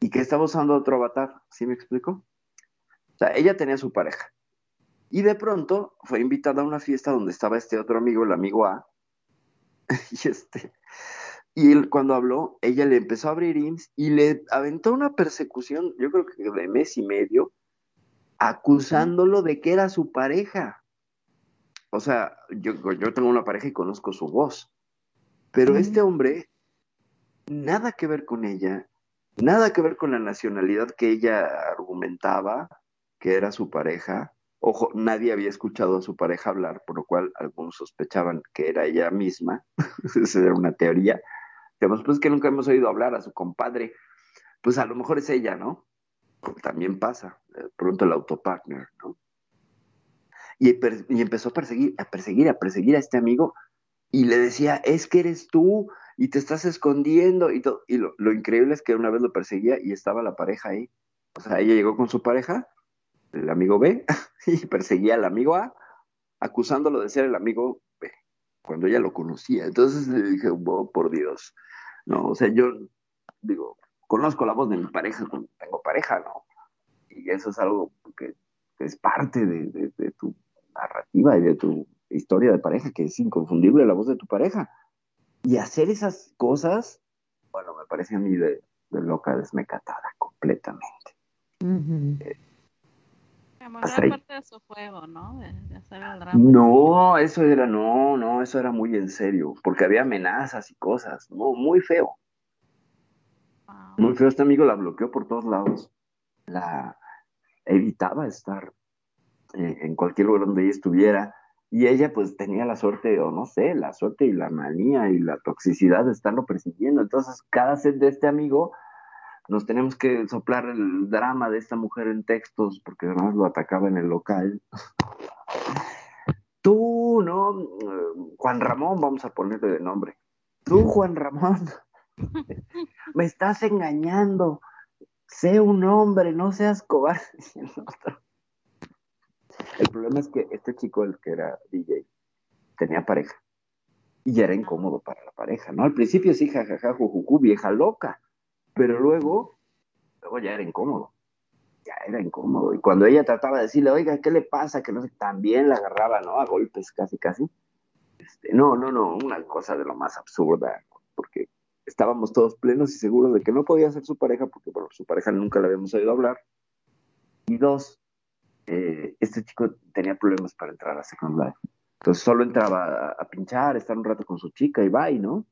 y que estaba usando otro avatar. ¿Sí me explico? O sea, ella tenía su pareja. Y de pronto fue invitada a una fiesta donde estaba este otro amigo, el amigo A. y este. Y él, cuando habló, ella le empezó a abrir IMSS y le aventó una persecución, yo creo que de mes y medio, acusándolo de que era su pareja. O sea, yo, yo tengo una pareja y conozco su voz, pero este hombre, nada que ver con ella, nada que ver con la nacionalidad que ella argumentaba que era su pareja. Ojo, nadie había escuchado a su pareja hablar, por lo cual algunos sospechaban que era ella misma. Esa era una teoría. Digamos, pues que nunca hemos oído hablar a su compadre. Pues a lo mejor es ella, ¿no? También pasa, eh, pronto el autopartner, ¿no? Y, empezó a perseguir, a perseguir, a perseguir a este amigo y le decía, es que eres tú y te estás escondiendo y todo. Y lo, increíble es que una vez lo perseguía y estaba la pareja ahí. O sea, ella llegó con su pareja, el amigo B, y perseguía al amigo A, acusándolo de ser el amigo B, cuando ella lo conocía. Entonces le dije, oh, por Dios, no, o sea, yo digo, conozco la voz de mi pareja cuando tengo pareja, ¿no? Y eso es algo que, es parte de, tu narrativa y de tu historia de pareja, que es inconfundible la voz de tu pareja. Y hacer esas cosas, bueno, me parece a mí de, loca desmecatada completamente. parte de su juego, ¿no? No, eso era, no, no, eso era muy en serio, porque había amenazas y cosas, no, muy feo. Muy feo, este amigo la bloqueó por todos lados. La evitaba estar eh, en cualquier lugar donde ella estuviera. Y ella pues tenía la suerte, o no sé, la suerte y la manía y la toxicidad de estarlo persiguiendo. Entonces, cada set de este amigo nos tenemos que soplar el drama de esta mujer en textos, porque además lo atacaba en el local. Tú, ¿no? Juan Ramón, vamos a ponerle de nombre. Tú, Juan Ramón, me estás engañando. Sé un hombre, no seas cobarde. El problema es que este chico, el que era DJ, tenía pareja. Y ya era incómodo para la pareja, ¿no? Al principio sí, jajaja, jujuju, vieja loca. Pero luego, luego ya era incómodo. Ya era incómodo. Y cuando ella trataba de decirle, oiga, ¿qué le pasa? Que no sé, también la agarraba, ¿no? A golpes casi, casi. Este, no, no, no, una cosa de lo más absurda, porque estábamos todos plenos y seguros de que no podía ser su pareja, porque bueno, su pareja nunca le habíamos oído hablar. Y dos, eh, este chico tenía problemas para entrar a Second Life. Entonces solo entraba a, pinchar, estar un rato con su chica y bye, ¿no?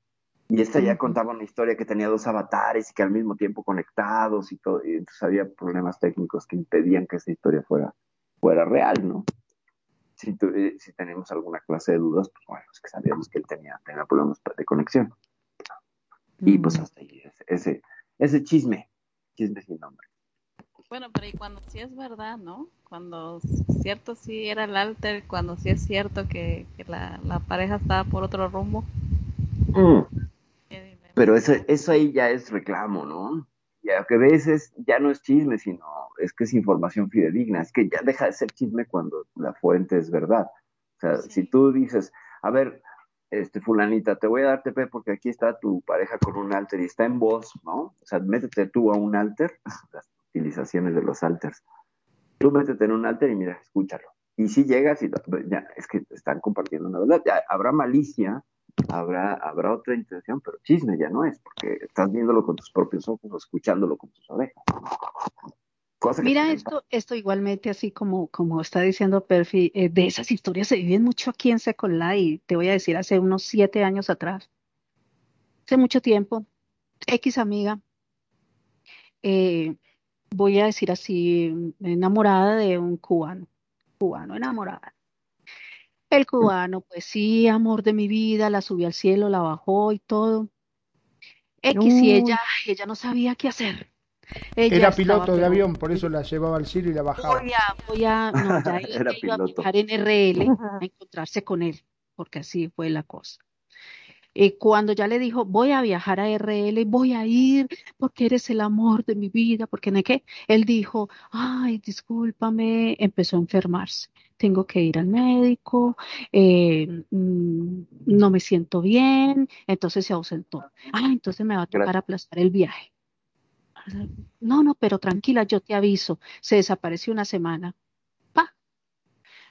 Y esta ya contaba una historia que tenía dos avatares y que al mismo tiempo conectados y todo. Y entonces había problemas técnicos que impedían que esa historia fuera, fuera real, ¿no? Si, eh, si tenemos alguna clase de dudas, pues bueno, es que sabíamos que él tenía, tenía problemas de conexión. Y pues hasta ahí, ese, ese chisme, chisme sin nombre. Bueno, pero y cuando sí es verdad, ¿no? Cuando cierto sí era el alter, cuando sí es cierto que, la, pareja estaba por otro rumbo. Mm. Pero eso, eso ahí ya es reclamo, ¿no? Ya que a veces ya no es chisme, sino es que es información fidedigna, es que ya deja de ser chisme cuando la fuente es verdad. O sea, si tú dices, a ver, este fulanita, te voy a dar TP porque aquí está tu pareja con un alter y está en voz, ¿no? O sea, métete tú a un alter, utilizaciones de los alters. Tú métete en un alter y mira, escúchalo. Y si llegas y ya, es que están compartiendo una verdad, habrá malicia, habrá, habrá otra intención, pero chisme ya no es, porque estás viéndolo con tus propios ojos o escuchándolo con tus orejas. Mira esto, esto igualmente así como, como está diciendo Perfi, eh, de esas historias se viven mucho aquí en Second Life, te voy a decir hace unos siete años atrás, hace mucho tiempo, X amiga, eh, voy a decir así, enamorada de un cubano, cubano enamorada. El cubano, pues sí, amor de mi vida, la subió al cielo, la bajó y todo. X y ella, ella no sabía qué hacer. Era piloto de avión, por eso la llevaba al cielo y la bajaba. Voy a, voy a, no, ya Era iba a viajar en RL a encontrarse con él, porque así fue la cosa. Y cuando ya le dijo, voy a viajar a RL, voy a ir porque eres el amor de mi vida, porque no qué, él dijo, ay, discúlpame, empezó a enfermarse, tengo que ir al médico, eh, mm, no me siento bien, entonces se ausentó. Ah, entonces me va a tocar aplazar el viaje. No, no, pero tranquila, yo te aviso. Se desapareció una semana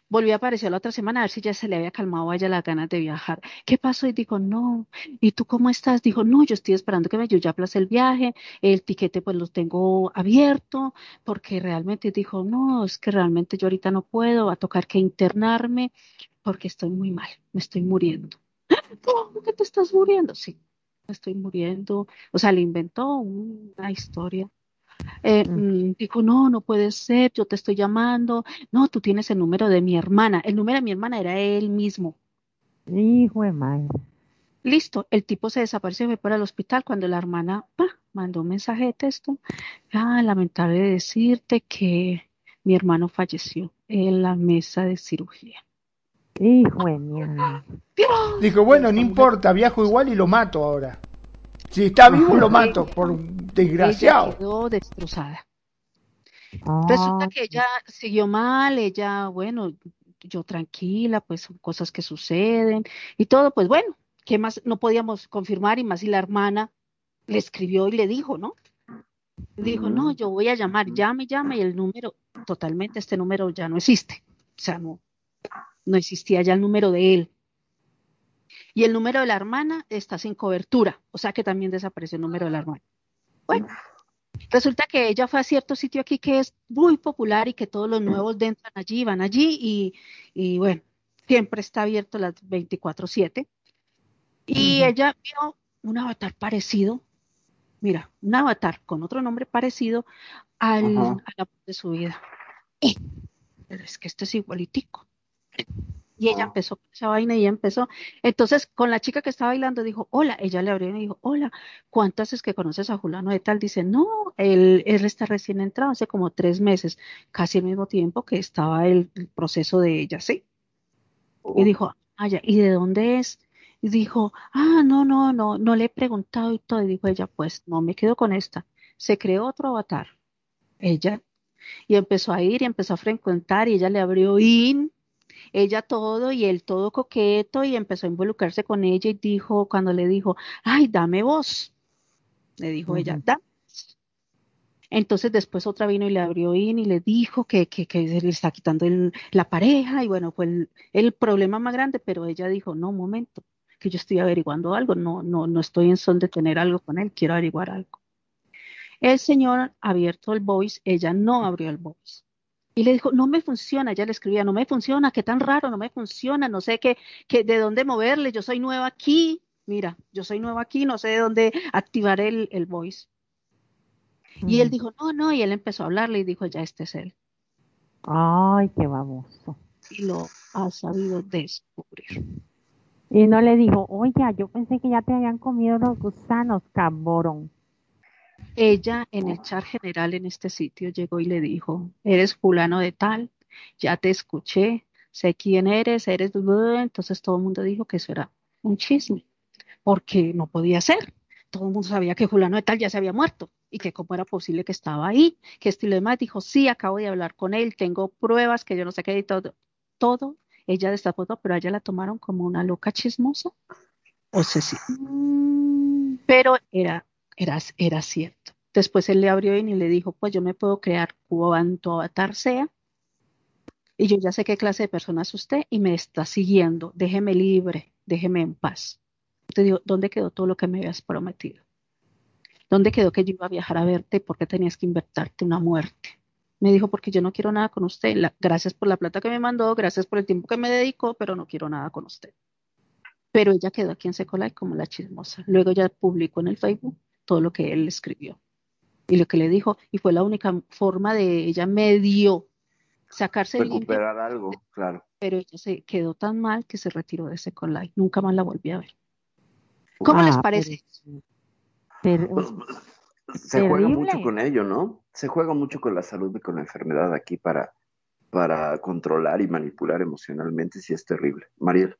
volvió a aparecer la otra semana a ver si ya se le había calmado a ella las ganas de viajar. ¿Qué pasó? Y dijo, no. ¿Y tú cómo estás? Dijo, no, yo estoy esperando que me, yo ya aplacé el viaje, el tiquete pues lo tengo abierto, porque realmente dijo, no, es que realmente yo ahorita no puedo, va a tocar que internarme porque estoy muy mal, me estoy muriendo. ¿Cómo que te estás muriendo? Sí, estoy muriendo. O sea, le inventó una historia eh, mm, dijo, no, no puede ser, yo te estoy llamando, no, tú tienes el número de mi hermana. El número de mi hermana era él mismo. Hijo de madre. Listo, el tipo se desapareció y fue para el hospital cuando la hermana mandó un mensaje de texto. Ah, lamentable decirte que mi hermano falleció en la mesa de cirugía. Hijo de mierda. Dijo, bueno, no importa, viajo igual y lo mato ahora. Si está vivo lo mato, por desgraciado. quedó destrozada. Ah, Resulta que ella siguió mal, ella, bueno, yo tranquila, pues son cosas que suceden y todo, pues bueno, ¿qué más no podíamos confirmar? Y más si la hermana le escribió y le dijo, ¿no? Dijo, no, yo voy a llamar, llame, llame, y el número, totalmente este número ya no existe. O sea, no, no existía ya el número de él. Y el número de la hermana está sin cobertura, o sea que también desapareció el número de la hermana. Bueno, resulta que ella fue a cierto sitio aquí que es muy popular y que todos los nuevos entran allí, van allí y, y bueno, siempre está abierto las 24/7. Y ella vio un avatar parecido, mira, un avatar con otro nombre parecido al, a la de su vida. pero es que este es igualitico. Y ella empezó con esa vaina y ella empezó. Entonces, con la chica que estaba bailando, dijo, hola. Ella le abrió y dijo, hola, ¿cuántas es que conoces a Julano de tal? Dice, no, él, él está recién entrado hace como tres meses, casi al mismo tiempo que estaba el, proceso de ella, ¿sí? Y dijo, ah, ¿y de dónde es? Y dijo, ah, no, no, no, no le he preguntado y todo. Y dijo ella, pues no me quedo con esta. Se creó otro avatar. Ella. Y empezó a ir y empezó a frecuentar y ella le abrió in ella todo y él todo coqueto y empezó a involucrarse con ella y dijo, cuando le dijo, ay, dame voz, le dijo ella, da. Entonces después otra vino y le abrió in y le dijo que, que, que se le está quitando la pareja y bueno, fue el, el, problema más grande, pero ella dijo, no, un momento, que yo estoy averiguando algo, no, no, no estoy en son de tener algo con él, quiero averiguar algo. El señor ha abierto el voice, ella no abrió el voice. Y le dijo, no me funciona, ella le escribía, no me funciona, qué tan raro, no me funciona, no sé qué, qué de dónde moverle, yo soy nueva aquí, mira, yo soy nueva aquí, no sé de dónde activar el, el voice. Y él dijo, no, no, y él empezó a hablarle y dijo, ya este es él. Ay, qué baboso. Y lo ha sabido descubrir. Y no le dijo, oye, yo pensé que ya te habían comido los gusanos, cabrón. Ella en el chat general en este sitio llegó y le dijo, eres fulano de tal, ya te escuché, sé quién eres, eres... Entonces todo el mundo dijo que eso era un chisme, porque no podía ser. Todo el mundo sabía que fulano de tal ya se había muerto y que cómo era posible que estaba ahí, que este y demás dijo, sí, acabo de hablar con él, tengo pruebas, que yo no sé qué y todo. Todo, ella foto, pero a ella la tomaron como una loca chismosa. O sea, sí. Mm. Pero era era, era cierto. Después él le abrió y le dijo, pues yo me puedo crear cuanto avatar sea, y yo ya sé qué clase de persona es usted y me está siguiendo, déjeme libre, déjeme en paz. Te digo, ¿dónde quedó todo lo que me habías prometido? ¿Dónde quedó que yo iba a viajar a verte porque tenías que invertirte una muerte? Me dijo, porque yo no quiero nada con usted. gracias por la plata que me mandó, gracias por el tiempo que me dedicó, pero no quiero nada con usted. Pero ella quedó aquí en Secolay como la chismosa. Luego ya publicó en el Facebook todo lo que él escribió y lo que le dijo, y fue la única forma de ella medio sacarse recuperar algo, claro. Pero ella se quedó tan mal que se retiró de ese Life, nunca más la volví a ver. ¿Cómo les ah, parece? Pues, se juega mucho con ello, ¿no? Se juega mucho con la salud y con la enfermedad aquí para, para controlar y manipular emocionalmente, si es terrible. Mariel.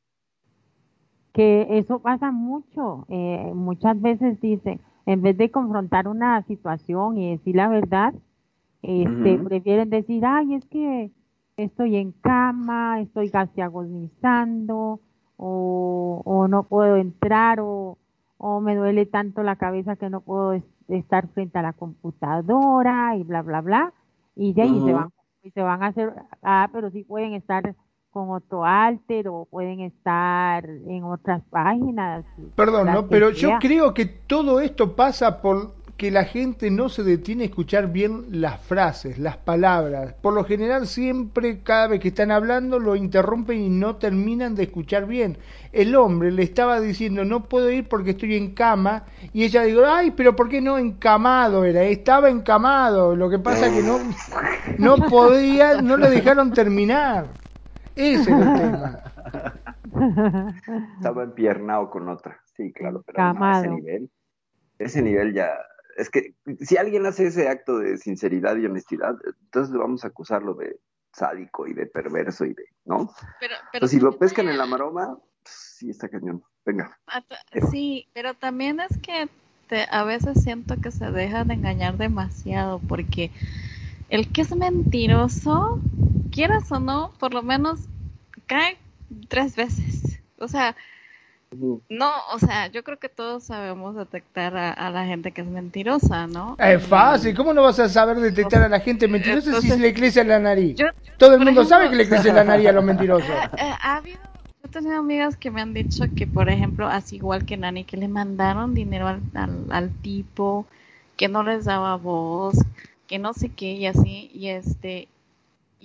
Que eso pasa mucho. Eh, muchas veces dicen, en vez de confrontar una situación y decir la verdad, este, prefieren decir, ay, es que estoy en cama, estoy casi agonizando, o, o no puedo entrar, o, o me duele tanto la cabeza que no puedo estar frente a la computadora, y bla, bla, bla, y de ahí se van, y se van a hacer, ah, pero sí pueden estar con otro alter o pueden estar en otras páginas. Perdón, ¿no? pero yo creo que todo esto pasa por que la gente no se detiene a escuchar bien las frases, las palabras. Por lo general siempre, cada vez que están hablando, lo interrumpen y no terminan de escuchar bien. El hombre le estaba diciendo, no puedo ir porque estoy en cama, y ella dijo, ay, pero ¿por qué no encamado era? Estaba encamado, lo que pasa que no, no podía, no le dejaron terminar. Ese es el tema. Estaba empiernado con otra. Sí, claro, pero ese nivel, ese nivel ya, es que si alguien hace ese acto de sinceridad y honestidad, entonces vamos a acusarlo de sádico y de perverso y de, ¿no? Pero, si lo pescan en la maroma, sí está cañón. Venga. Sí, pero también es que a veces siento que se dejan engañar demasiado porque el que es mentiroso, quieras o no, por lo menos cae tres veces. O sea, No, o sea, yo creo que todos sabemos detectar a, la gente que es mentirosa, ¿no? Es fácil, ¿cómo no vas a saber detectar a la gente mentirosa si se le crece la nariz? Todo el mundo sabe que le crece la nariz a los mentirosos. Eh, eh, ha habido, yo he tenido amigas que me han dicho que, por ejemplo, así igual que Nani, que le mandaron dinero al, al, tipo, que no les daba voz, que no sé qué y así, y este,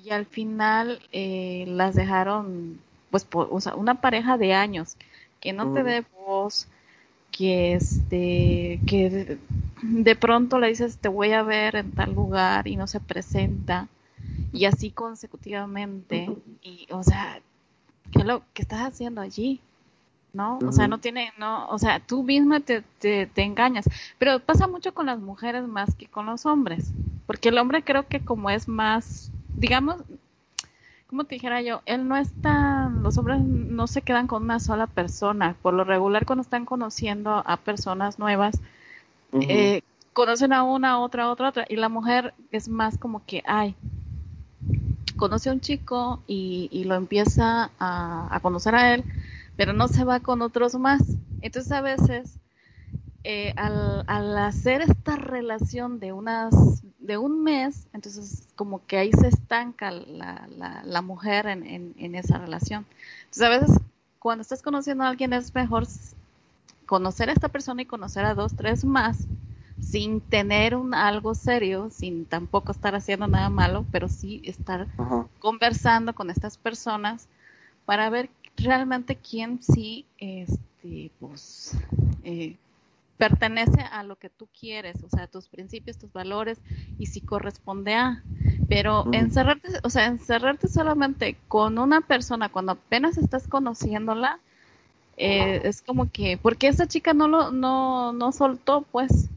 y al final eh, las dejaron, pues, o sea, una pareja de años que no te mm. dé voz, que este, que de, pronto le dices te voy a ver en tal lugar y no se presenta y así consecutivamente y o sea qué lo que estás haciendo allí no o sea no tiene no o sea tú misma te, te, te, engañas. Pero pasa mucho con las mujeres más que con los hombres porque el hombre creo que como es más digamos como te dijera yo, él no está, los hombres no se quedan con una sola persona. Por lo regular, cuando están conociendo a personas nuevas, eh, conocen a una, otra, otra, otra. Y la mujer es más como que, ay, conoce a un chico y, lo empieza a, conocer a él, pero no se va con otros más. Entonces a veces eh, al, hacer esta relación de unas de un mes, entonces como que ahí se estanca la, la, mujer en, en, esa relación. Entonces a veces cuando estás conociendo a alguien es mejor conocer a esta persona y conocer a dos, tres más, sin tener un algo serio, sin tampoco estar haciendo nada malo, pero sí estar conversando con estas personas para ver realmente quién sí, este, pues, eh, pertenece a lo que tú quieres, o sea, tus principios, tus valores y si corresponde a. Pero encerrarte, o sea, encerrarte solamente con una persona cuando apenas estás conociéndola, eh, es como que, porque esa chica no lo, no, no soltó, pues,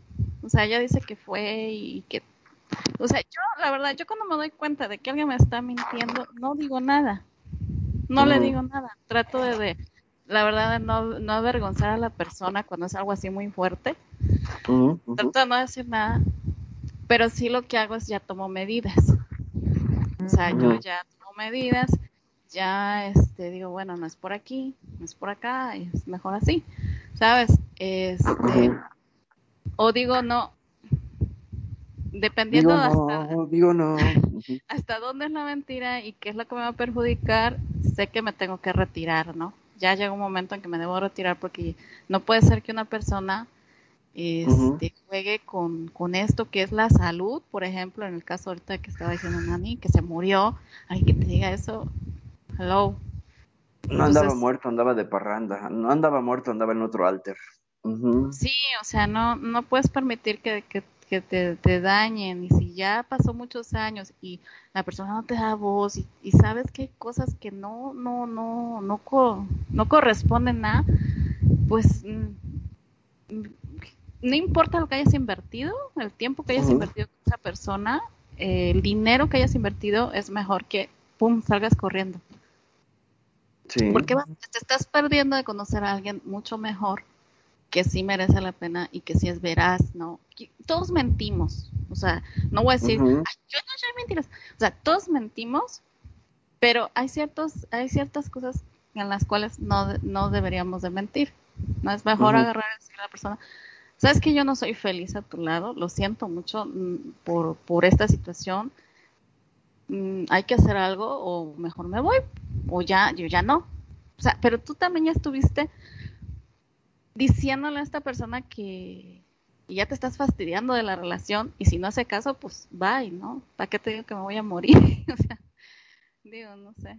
o sea, ella dice que fue y que, o sea, yo, la verdad, yo cuando me doy cuenta de que alguien me está mintiendo, no digo nada, no le digo nada, trato de la verdad, no, no avergonzar a la persona cuando es algo así muy fuerte. Trato de no decir nada, pero sí lo que hago es ya tomo medidas. O sea, yo ya tomo medidas, ya este, digo, bueno, no es por aquí, no es por acá, es mejor así, ¿sabes? Este, o digo no, dependiendo hasta, digo no. hasta dónde es la mentira y qué es lo que me va a perjudicar, sé que me tengo que retirar, ¿no? Ya llega un momento en que me debo retirar porque no puede ser que una persona este, juegue con, con, esto que es la salud, por ejemplo, en el caso ahorita que estaba diciendo Nani, que se murió, hay que te diga eso, hello. No andaba muerto, andaba de parranda, no andaba muerto, andaba en otro alter. Sí, o sea, no, no puedes permitir que, que que te, dañen y si ya pasó muchos años y la persona no te da voz y, sabes que hay cosas que no no no no no corresponden a pues mm, no importa lo que hayas invertido el tiempo que hayas invertido con esa persona el dinero que hayas invertido es mejor que pum salgas corriendo sí. porque te estás perdiendo de conocer a alguien mucho mejor que sí merece la pena y que sí es veraz, ¿no? Todos mentimos, o sea, no voy a decir, yo no soy mentiras, o sea, todos mentimos, pero hay ciertos, hay ciertas cosas en las cuales no, no deberíamos de mentir, ¿no? Es mejor agarrar y decirle a la persona, sabes que yo no soy feliz a tu lado, lo siento mucho mm, por, por esta situación, mm, hay que hacer algo o mejor me voy, o ya, yo ya no. O sea, pero tú también ya estuviste diciéndole a esta persona que ya te estás fastidiando de la relación y si no hace caso, pues bye, ¿no? ¿Para qué te digo que me voy a morir? o sea, digo, no sé.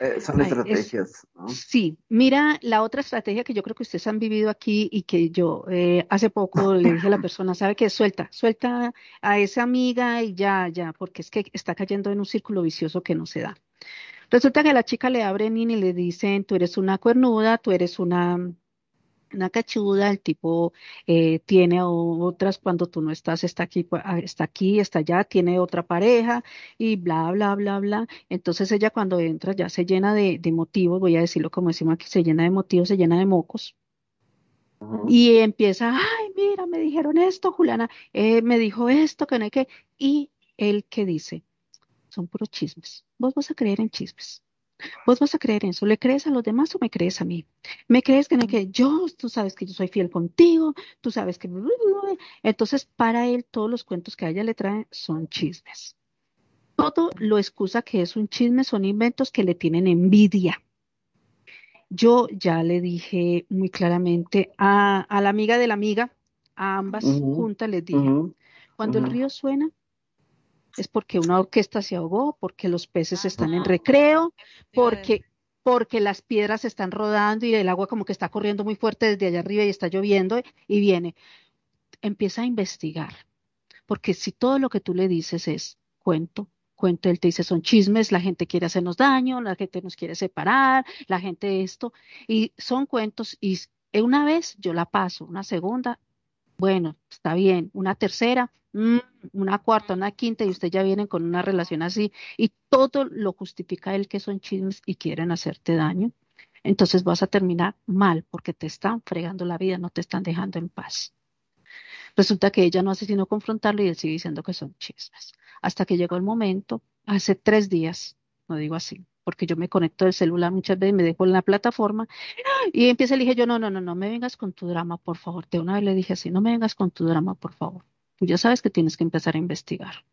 Eh, son estrategias. Sí, mira, la otra estrategia que yo creo que ustedes han vivido aquí y que yo eh, hace poco le dije a la persona, ¿sabe qué? Suelta, suelta a esa amiga y ya, ya, porque es que está cayendo en un círculo vicioso que no se da. Resulta que a la chica le abren y le dicen, tú eres una cuernuda, tú eres una una cachuda, el tipo eh, tiene otras cuando tú no estás, está aquí, ah, está aquí, está allá, tiene otra pareja y bla, bla, bla, bla. Entonces ella cuando entra ya se llena de, motivos, voy a decirlo como decimos aquí, se llena de motivos, se llena de mocos. Y empieza, ay, mira, me dijeron esto, Juliana, eh, me dijo esto, que no hay que. Y él que dice, son puros chismes. Vos vas a creer en chismes. Vos vas a creer en eso. ¿Le crees a los demás o me crees a mí? ¿Me crees que, que yo, tú sabes que yo soy fiel contigo, tú sabes que... Entonces, para él, todos los cuentos que a ella le traen son chismes. Todo lo excusa que es un chisme, son inventos que le tienen envidia. Yo ya le dije muy claramente a, la amiga de la amiga, a ambas juntas les dije, cuando el río suena, es porque una orquesta se ahogó, porque los peces están en recreo, porque, porque las piedras están rodando y el agua como que está corriendo muy fuerte desde allá arriba y está lloviendo y viene. Empieza a investigar, porque si todo lo que tú le dices es cuento, cuento, él te dice son chismes, la gente quiere hacernos daño, la gente nos quiere separar, la gente esto, y son cuentos y una vez yo la paso, una segunda, bueno, está bien, una tercera, Mm, una cuarta, una quinta y usted ya viene con una relación así y todo lo justifica él que son chismes y quieren hacerte daño, entonces vas a terminar mal porque te están fregando la vida, no te están dejando en paz. Resulta que ella no hace sino confrontarlo y él sigue diciendo que son chismes. Hasta que llegó el momento, hace tres días, no digo así, porque yo me conecto del celular muchas veces, me dejo en la plataforma y empieza a decir yo, no, no, no, no me vengas con tu drama, por favor. De una vez le dije así, no me vengas con tu drama, por favor. Tú ya sabes que tienes que empezar a investigar.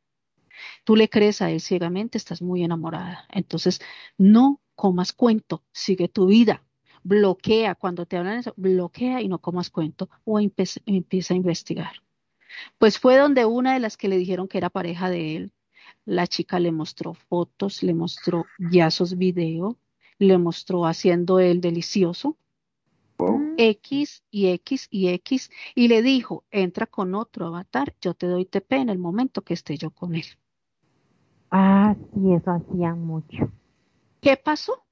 Tú le crees a él ciegamente, estás muy enamorada. Entonces, no comas cuento, sigue tu vida. Bloquea, cuando te hablan eso, bloquea y no comas cuento o empieza a investigar. Pues fue donde una de las que le dijeron que era pareja de él, la chica le mostró fotos, le mostró yazos video, le mostró haciendo el delicioso X y X y X y le dijo, entra con otro avatar, yo te doy TP en el momento que esté yo con él. Ah, sí, eso hacían mucho. ¿Qué pasó?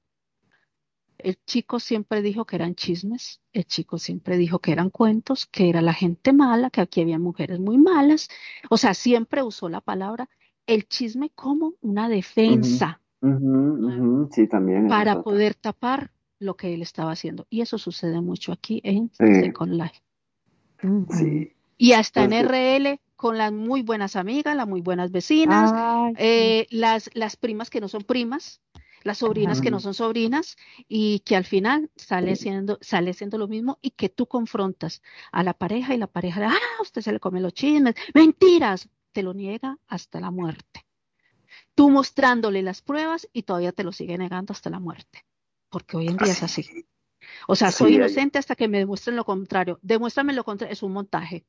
El chico siempre dijo que eran chismes, el chico siempre dijo que eran cuentos, que era la gente mala, que aquí había mujeres muy malas. O sea, siempre usó la palabra el chisme como una defensa. Sí, también. Para poder tapar lo que él estaba haciendo. Y eso sucede mucho aquí en Second Life. Sí. Y hasta en RL con las muy buenas amigas, las muy buenas vecinas, eh, las, las primas que no son primas, las sobrinas que no son sobrinas y que al final sale siendo, sale siendo lo mismo y que tú confrontas a la pareja y la pareja, ah, usted se le come los chismes, mentiras, te lo niega hasta la muerte. Tú mostrándole las pruebas y todavía te lo sigue negando hasta la muerte porque hoy en día es así. O sea, soy inocente hasta que me demuestren lo contrario. Demuéstrame lo contrario, es un montaje.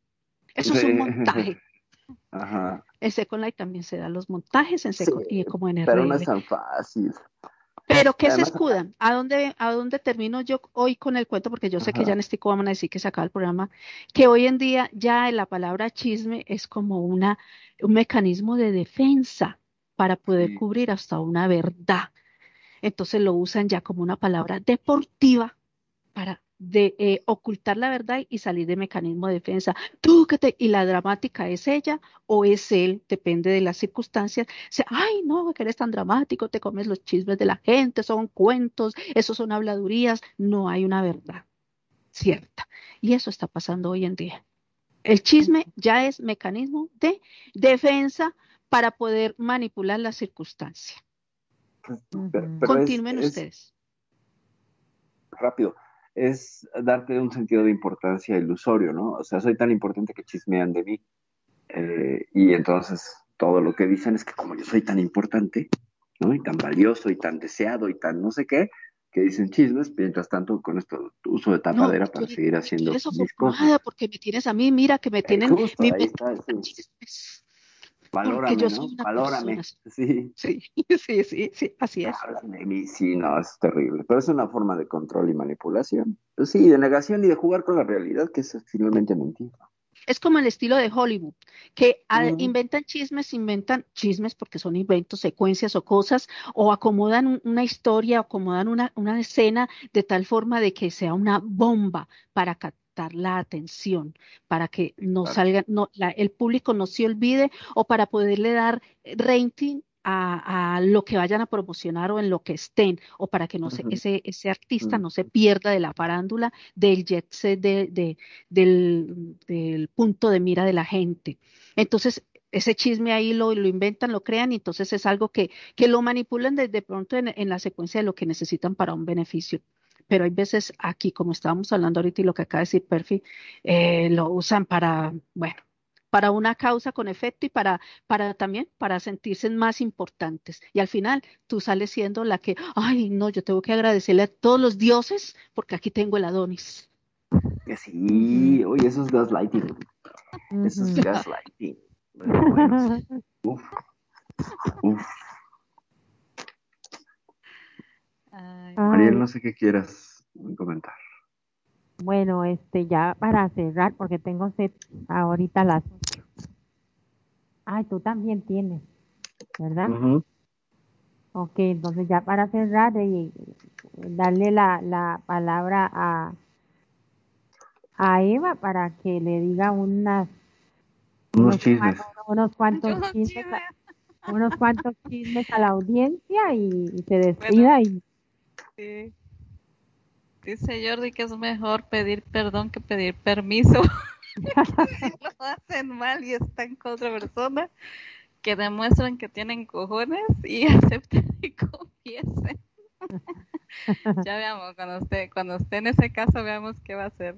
Eso es un montaje. Ajá. En Second Life también se dan los montajes en Second y como en el Pero no es tan fácil. Pero ¿qué se escudan? ¿A dónde, ¿A dónde termino yo hoy con el cuento? Porque yo sé que ya en este vamos a decir que se acaba el programa, que hoy en día ya la palabra chisme es como una, un mecanismo de defensa para poder cubrir hasta una verdad entonces lo usan ya como una palabra deportiva para de, eh, ocultar la verdad y salir de mecanismo de defensa. Tú que te, y la dramática es ella o es él, depende de las circunstancias. Se, ay, no, que eres tan dramático, te comes los chismes de la gente, son cuentos, esos son habladurías, no hay una verdad cierta. Y eso está pasando hoy en día. El chisme ya es mecanismo de defensa para poder manipular la circunstancia. Continúen ustedes. Rápido. Es darte un sentido de importancia ilusorio, ¿no? O sea, soy tan importante que chismean de mí. Eh, y entonces todo lo que dicen es que como yo soy tan importante, ¿no? Y tan valioso y tan deseado y tan no sé qué, que dicen chismes, mientras tanto con esto uso de tapadera para seguir haciendo mis cosas. porque me tienes a mí, mira que me tienen mi Valórame, ¿no? Valórame. Sí. sí. Sí, sí, sí, así es. de mí, sí, no, es terrible. Pero es una forma de control y manipulación. Pues sí, de negación y de jugar con la realidad, que es finalmente mentira. Es como el estilo de Hollywood, que inventan chismes, inventan chismes porque son inventos, secuencias o cosas, o acomodan una historia, acomodan una, una escena de tal forma de que sea una bomba para la atención, para que no salga, no, el público no se olvide o para poderle dar rating a, lo que vayan a promocionar o en lo que estén, o para que no se, ese, ese artista no se pierda de la parándula, del jet set, de, del, del punto de mira de la gente. Entonces, ese chisme ahí lo, lo inventan, lo crean y entonces es algo que, que lo manipulan desde pronto en, en la secuencia de lo que necesitan para un beneficio pero hay veces aquí, como estábamos hablando ahorita y lo que acaba de decir Perfi, eh, lo usan para, bueno, para una causa con efecto y para, para también para sentirse más importantes. Y al final tú sales siendo la que, ay, no, yo tengo que agradecerle a todos los dioses porque aquí tengo el Adonis. Sí, oye, eso es gaslighting. Eso es gaslighting. Uf. Uf. Mariel, no sé qué quieras comentar. Bueno, este, ya para cerrar, porque tengo sed ahorita las Ay, tú también tienes, ¿verdad? Ok, entonces ya para cerrar y darle la, la palabra a, a Eva para que le diga unas unos, chismes. unos cuantos chismes, a, unos cuantos chismes a la audiencia y, se despida y sí. Dice Jordi que es mejor pedir perdón que pedir permiso. lo hacen mal y están con otra persona, que demuestran que tienen cojones y acepten y confiesen. ya veamos, cuando esté, cuando esté en ese caso, veamos qué va a hacer.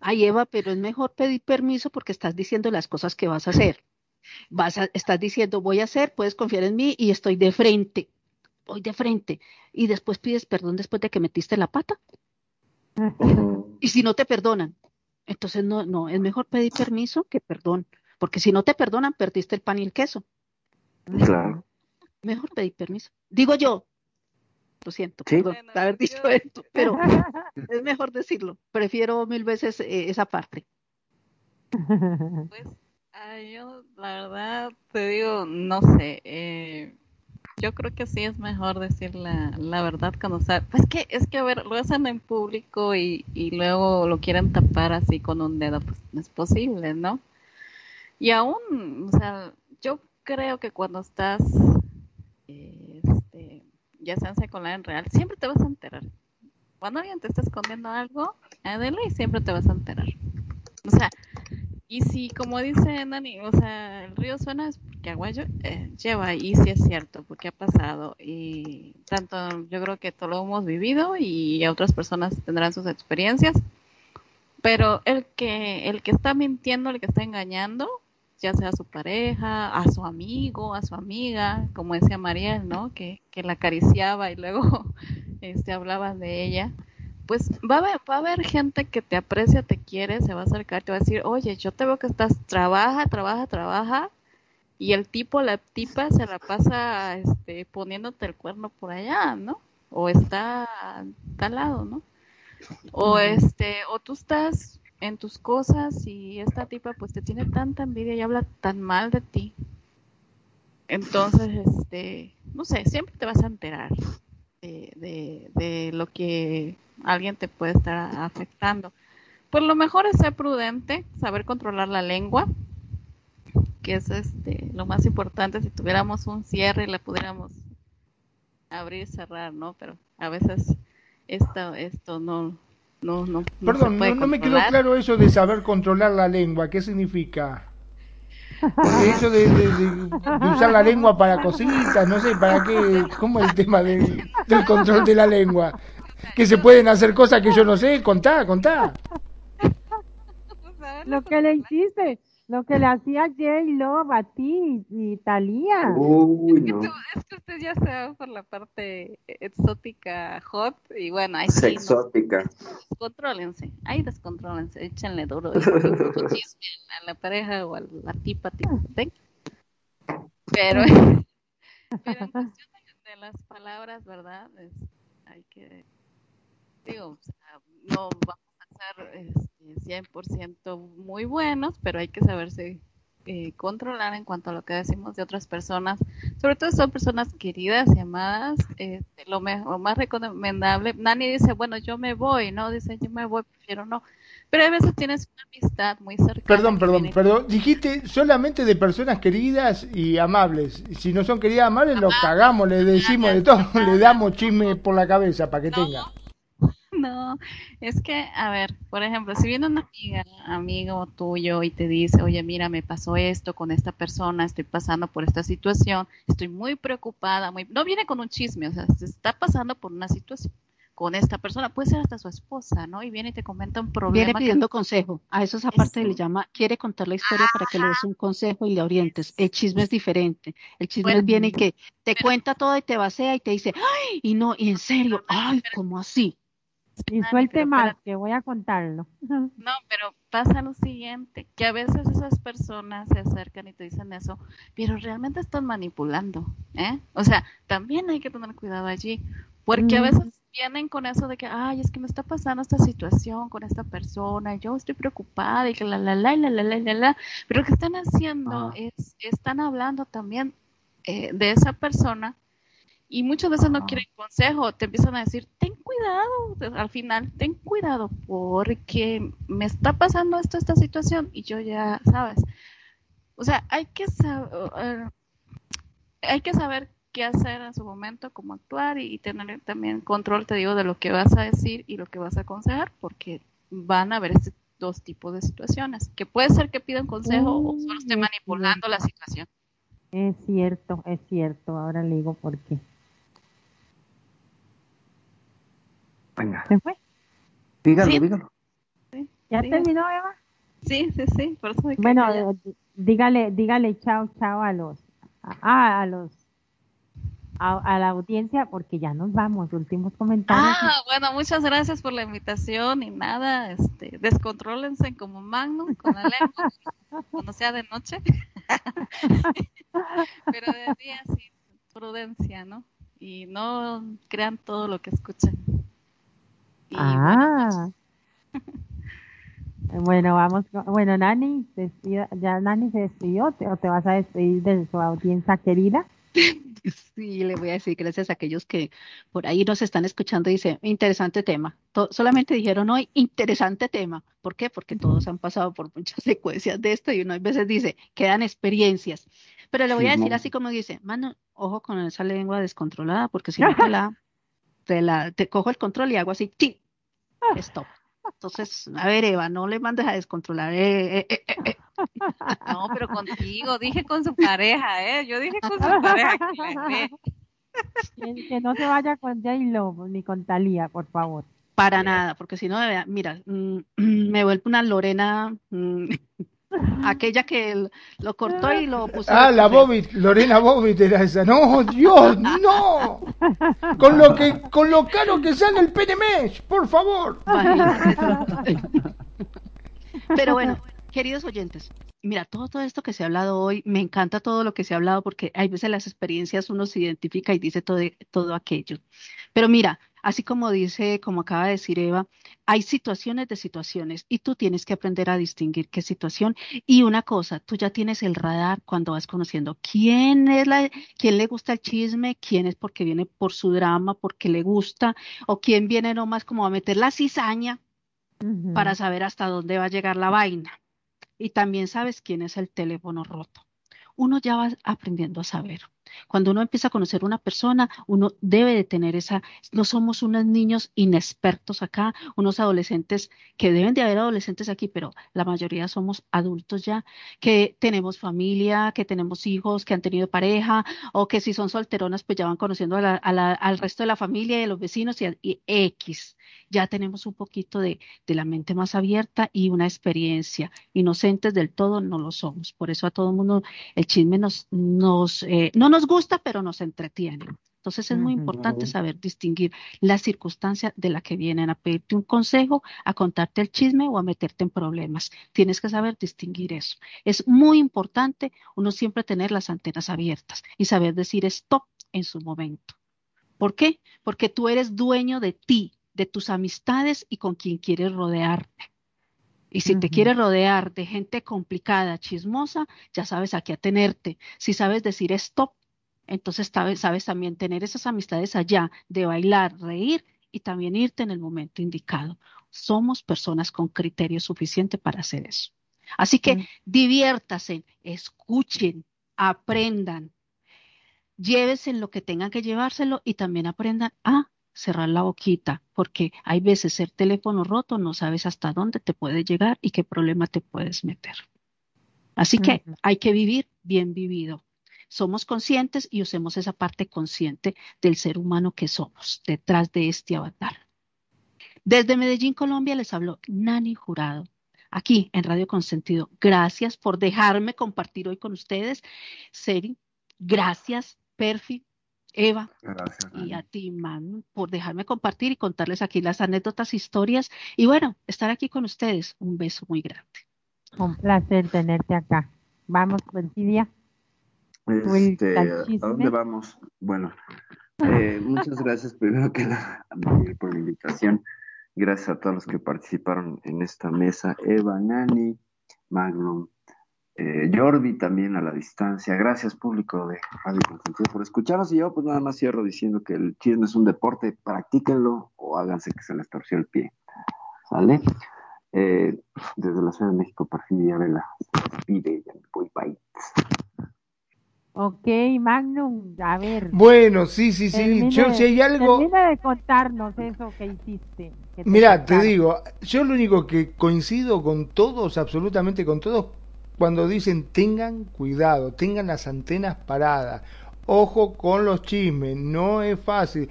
Ay, Eva, pero es mejor pedir permiso porque estás diciendo las cosas que vas a hacer. Vas a, estás diciendo, voy a hacer, puedes confiar en mí y estoy de frente. Voy de frente. Y después pides perdón después de que metiste la pata. Y si no te perdonan, entonces no, no, es mejor pedir permiso que perdón, porque si no te perdonan, perdiste el pan y el queso. Claro. Mejor pedir permiso. Digo yo, lo siento por haber dicho esto, pero es mejor decirlo. Prefiero mil veces eh, esa parte. Pues, yo la verdad te digo, no sé, eh, yo creo que sí es mejor decir la, la verdad cuando sabe. Pues que es que, a ver, lo hacen en público y, y luego lo quieren tapar así con un dedo, pues no es posible, ¿no? Y aún, o sea, yo creo que cuando estás, este, ya sea en secular en real, siempre te vas a enterar. Cuando alguien te está escondiendo algo, y siempre te vas a enterar. O sea, y si, como dice Nani, o sea, el río suena es porque agua eh, lleva, y sí es cierto, porque ha pasado. Y tanto yo creo que todo lo hemos vivido y otras personas tendrán sus experiencias. Pero el que, el que está mintiendo, el que está engañando, ya sea a su pareja, a su amigo, a su amiga, como decía Mariel, ¿no? Que, que la acariciaba y luego este, hablaba de ella pues va a, haber, va a haber gente que te aprecia, te quiere, se va a acercar, te va a decir, oye, yo te veo que estás, trabaja, trabaja, trabaja, y el tipo, la tipa se la pasa este, poniéndote el cuerno por allá, ¿no? O está al lado, ¿no? O este, o tú estás en tus cosas y esta tipa pues te tiene tanta envidia y habla tan mal de ti. Entonces, este, no sé, siempre te vas a enterar de, de, de lo que alguien te puede estar afectando. Pues lo mejor es ser prudente, saber controlar la lengua, que es este lo más importante si tuviéramos un cierre y la pudiéramos abrir y cerrar, ¿no? Pero a veces esto esto no no no Perdón, no, me quedó claro eso de saber controlar la lengua, ¿qué significa? Eso de, usar la lengua para cositas, no sé, para qué, ¿cómo es el tema del control de la lengua? que se pueden hacer cosas que yo no sé. Contá, contá. Lo que le hiciste, lo que le hacía Jay Lo a ti y Talía. es, que usted ya se va por la parte exótica hot y bueno, ahí sí. Exótica. Descontrólense, ahí descontrólense, échenle duro. a la pareja o a la tipa, tipa Pero, pero en cuestión de, las palabras, ¿verdad? hay que digo, no vamos a ser este, 100% muy buenos, pero hay que saberse eh, controlar en cuanto a lo que decimos de otras personas, sobre todo son personas queridas y amadas, este, lo, más recomendable, Nani dice, bueno, yo me voy, ¿no? Dice, yo me voy, prefiero no, pero a veces tienes una amistad muy cercana. Perdón, perdón, perdón, dijiste solamente de personas queridas y amables, si no son queridas y amables, los cagamos, le decimos de todo, le damos chisme por la cabeza para que tenga No, es que, a ver, por ejemplo, si viene una amiga, amigo tuyo y te dice, oye, mira, me pasó esto con esta persona, estoy pasando por esta situación, estoy muy preocupada, muy... no viene con un chisme, o sea, se está pasando por una situación con esta persona, puede ser hasta su esposa, ¿no? Y viene y te comenta un problema. Viene pidiendo consejo. A eso esa parte le llama, quiere contar la historia para que le des un consejo y le orientes. El chisme es diferente. El chisme viene y que te cuenta todo y te vacea y te dice, ay, y no, y en serio, ay, ¿cómo así? Y suelte más, que voy a contarlo. No, pero pasa lo siguiente, que a veces esas personas se acercan y te dicen eso, pero realmente están manipulando, ¿eh? O sea, también hay que tener cuidado allí, porque a veces vienen con eso de que, ay, es que me está pasando esta situación con esta persona, yo estoy preocupada y que la, la, la, la, la, la, la, pero lo que están haciendo ah. es, están hablando también eh, de esa persona y muchas veces no quieren consejo, te empiezan a decir, ten cuidado, al final, ten cuidado porque me está pasando esto, esta situación y yo ya, sabes, o sea, hay que saber, hay que saber qué hacer en su momento, cómo actuar y, tener también control, te digo, de lo que vas a decir y lo que vas a aconsejar, porque van a haber este dos tipos de situaciones, que puede ser que pidan consejo o solo esté manipulando la situación. Es cierto, es cierto, ahora le digo por qué. Venga. ¿Se fue? Dígalo, dígalo. ¿Ya terminó, Eva? Sí, sí, sí, por eso Bueno, dígale, dígale chao, chao a los, a, a los a, la audiencia porque ya nos vamos, últimos comentarios. Ah, bueno, muchas gracias por la invitación y nada, este, descontrólense como Magnum con la lengua cuando sea de noche. Pero de día sí, prudencia, ¿no? Y no crean todo lo que escuchen. ah. Bueno, vamos, bueno, Nani, ya Nani se despidió, o te vas a despedir de su audiencia querida. Sí, le voy a decir gracias a aquellos que por ahí nos están escuchando y dicen, interesante tema. solamente dijeron hoy, interesante tema. ¿Por qué? Porque todos han pasado por muchas secuencias de esto y uno a veces dice, quedan experiencias. Pero le voy a decir así como dice, mano, ojo con esa lengua descontrolada, porque si no te la, te la, te cojo el control y hago así. Stop. Entonces, a ver, Eva, no le mandes a descontrolar. Eh, eh, eh, eh no, pero contigo, dije con su pareja, ¿eh? Yo dije con su pareja. Que, no se vaya con J Lobo ni con Talía, por favor. Para nada, porque si no, mira, mm, me vuelve una Lorena, mm, aquella que lo cortó y lo puso. Ah, la Bobit, Lorena Bobit era esa. No, Dios, no. Con lo que, con lo caro que sale el PNMES, por favor. Pero bueno, Queridos oyentes, mira, todo, todo esto que se ha hablado hoy, me encanta todo lo que se ha hablado porque hay veces las experiencias uno se identifica y dice todo, todo aquello. Pero mira, así como dice, como acaba de decir Eva, hay situaciones de situaciones y tú tienes que aprender a distinguir qué situación. Y una cosa, tú ya tienes el radar cuando vas conociendo quién es la, quién le gusta el chisme, quién es porque viene por su drama, porque le gusta, o quién viene nomás como a meter la cizaña para saber hasta dónde va a llegar la vaina y también sabes quién es el teléfono roto. Uno ya va aprendiendo a saber. Cuando uno empieza a conocer una persona, uno debe de tener esa, no somos unos niños inexpertos acá, unos adolescentes que deben de haber adolescentes aquí, pero la mayoría somos adultos ya, que tenemos familia, que tenemos hijos, que han tenido pareja, o que si son solteronas, pues ya van conociendo al resto de la familia y de los vecinos y, y X ya tenemos un poquito de, la mente más abierta y una experiencia. Inocentes del todo no lo somos. Por eso a todo el mundo el chisme nos, nos eh, no nos gusta, pero nos entretiene. Entonces es muy importante saber distinguir la circunstancia de la que vienen a pedirte un consejo, a contarte el chisme o a meterte en problemas. Tienes que saber distinguir eso. Es muy importante uno siempre tener las antenas abiertas y saber decir stop en su momento. ¿Por qué? Porque tú eres dueño de ti, de tus amistades y con quien quieres rodearte. Y si te quieres rodear de gente complicada, chismosa, ya sabes a qué atenerte. Si sabes decir stop, entonces sabes, también tener esas amistades allá de bailar, reír y también irte en el momento indicado. Somos personas con criterio suficiente para hacer eso. Así que diviértase, escuchen, aprendan, llévese lo que tengan que llevárselo y también aprendan a cerrar la boquita, porque hay veces el teléfono roto, no sabes hasta dónde te puede llegar y qué problema te puedes meter. Así que hay que vivir bien vivido. Somos conscientes y usemos esa parte consciente del ser humano que somos detrás de este avatar. Desde Medellín, Colombia, les habló Nani Jurado, aquí en Radio Consentido. Gracias por dejarme compartir hoy con ustedes. Seri, gracias, Perfi, Eva, y a ti, Man, por dejarme compartir y contarles aquí las anécdotas, historias y bueno, estar aquí con ustedes. Un beso muy grande. Un placer tenerte acá. Vamos, Perfidia. Este, ¿A dónde vamos? Bueno, eh, muchas gracias primero que nada por la invitación. Gracias a todos los que participaron en esta mesa. Eva, Nani, Magnum, eh, Jordi también a la distancia. Gracias público de Radio Consentido por escucharnos. Y yo pues nada más cierro diciendo que el chisme es un deporte, practíquenlo o háganse que se les torció el pie. ¿Sale? Eh, desde la Ciudad de México, Perfidia Vela me voy, bye. Ok, Magnum, a ver. Bueno, sí, sí, sí. yo, si hay algo. Termina de contarnos eso que hiciste. Mira, te digo, yo lo único que coincido con todos, absolutamente con todos, cuando dicen tengan cuidado, tengan las antenas paradas, ojo con los chismes, no es fácil.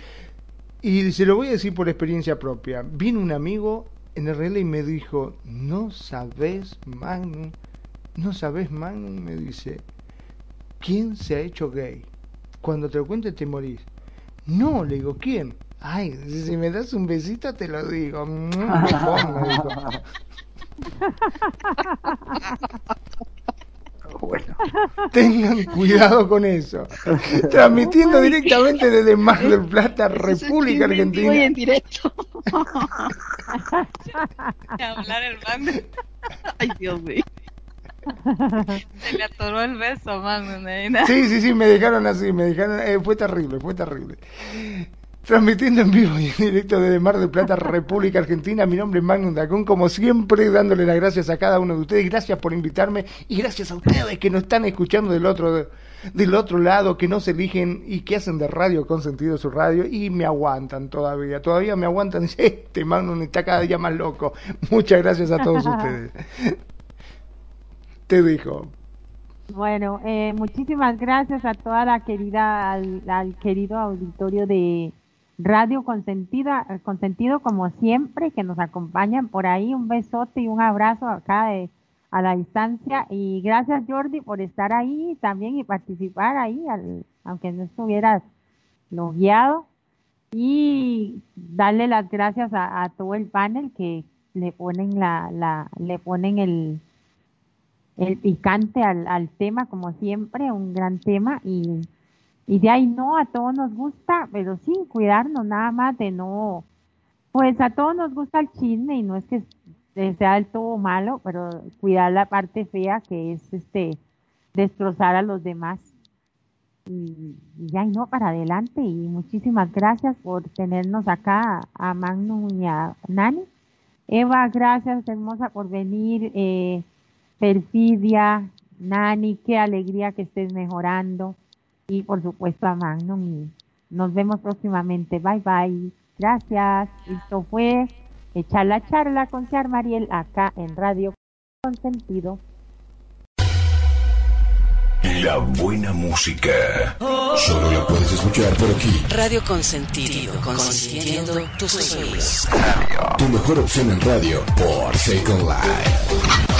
Y se lo voy a decir por experiencia propia. Vino un amigo en el relé y me dijo, no sabes, Magnum, no sabes, Magnum, me dice ¿quién se ha hecho gay? Cuando te lo cuente te morís. No, le digo, ¿quién? Ay, si me das un besito te lo digo. Bueno. Tengan cuidado con eso. Transmitiendo directamente desde Mar del Plata, República Argentina. en directo. hablar el Ay, Dios mío. Se le atoró el beso, man. Sí, sí, sí, me dejaron así, me dejaron, eh, fue terrible, fue terrible. Transmitiendo en vivo y en directo desde Mar del Plata, República Argentina, mi nombre es Magnum Dacón, como siempre dándole las gracias a cada uno de ustedes, gracias por invitarme y gracias a ustedes que nos están escuchando del otro, del otro lado, que no se eligen y que hacen de radio con sentido su radio y me aguantan todavía, todavía me aguantan, este Magnum está cada día más loco. Muchas gracias a todos ustedes te dijo. Bueno, eh, muchísimas gracias a toda la querida, al, querido auditorio de Radio Consentida, Consentido, como siempre, que nos acompañan por ahí. Un besote y un abrazo acá de, a la distancia. Y gracias, Jordi, por estar ahí también y participar ahí, aunque no estuvieras logueado. Y darle las gracias a, a, todo el panel que le ponen la, la le ponen el, el picante al, al tema, como siempre, un gran tema. Y, y de ahí no, a todos nos gusta, pero sin cuidarnos nada más de no, pues a todos nos gusta el chisme y no es que sea del todo malo, pero cuidar la parte fea que es este destrozar a los demás. Y, ya no, para adelante y muchísimas gracias por tenernos acá a Magnum y a Nani. Eva, gracias hermosa por venir. Eh, Perfidia, Nani, qué alegría que estés mejorando. Y por supuesto a Magnum. nos vemos próximamente. Bye bye. Gracias. Esto fue Echar la charla con Char Mariel acá en Radio Consentido. La buena música. Solo la puedes escuchar por aquí. Radio Consentido. Consintiendo tus sueños. Tu mejor opción en radio por Second Life.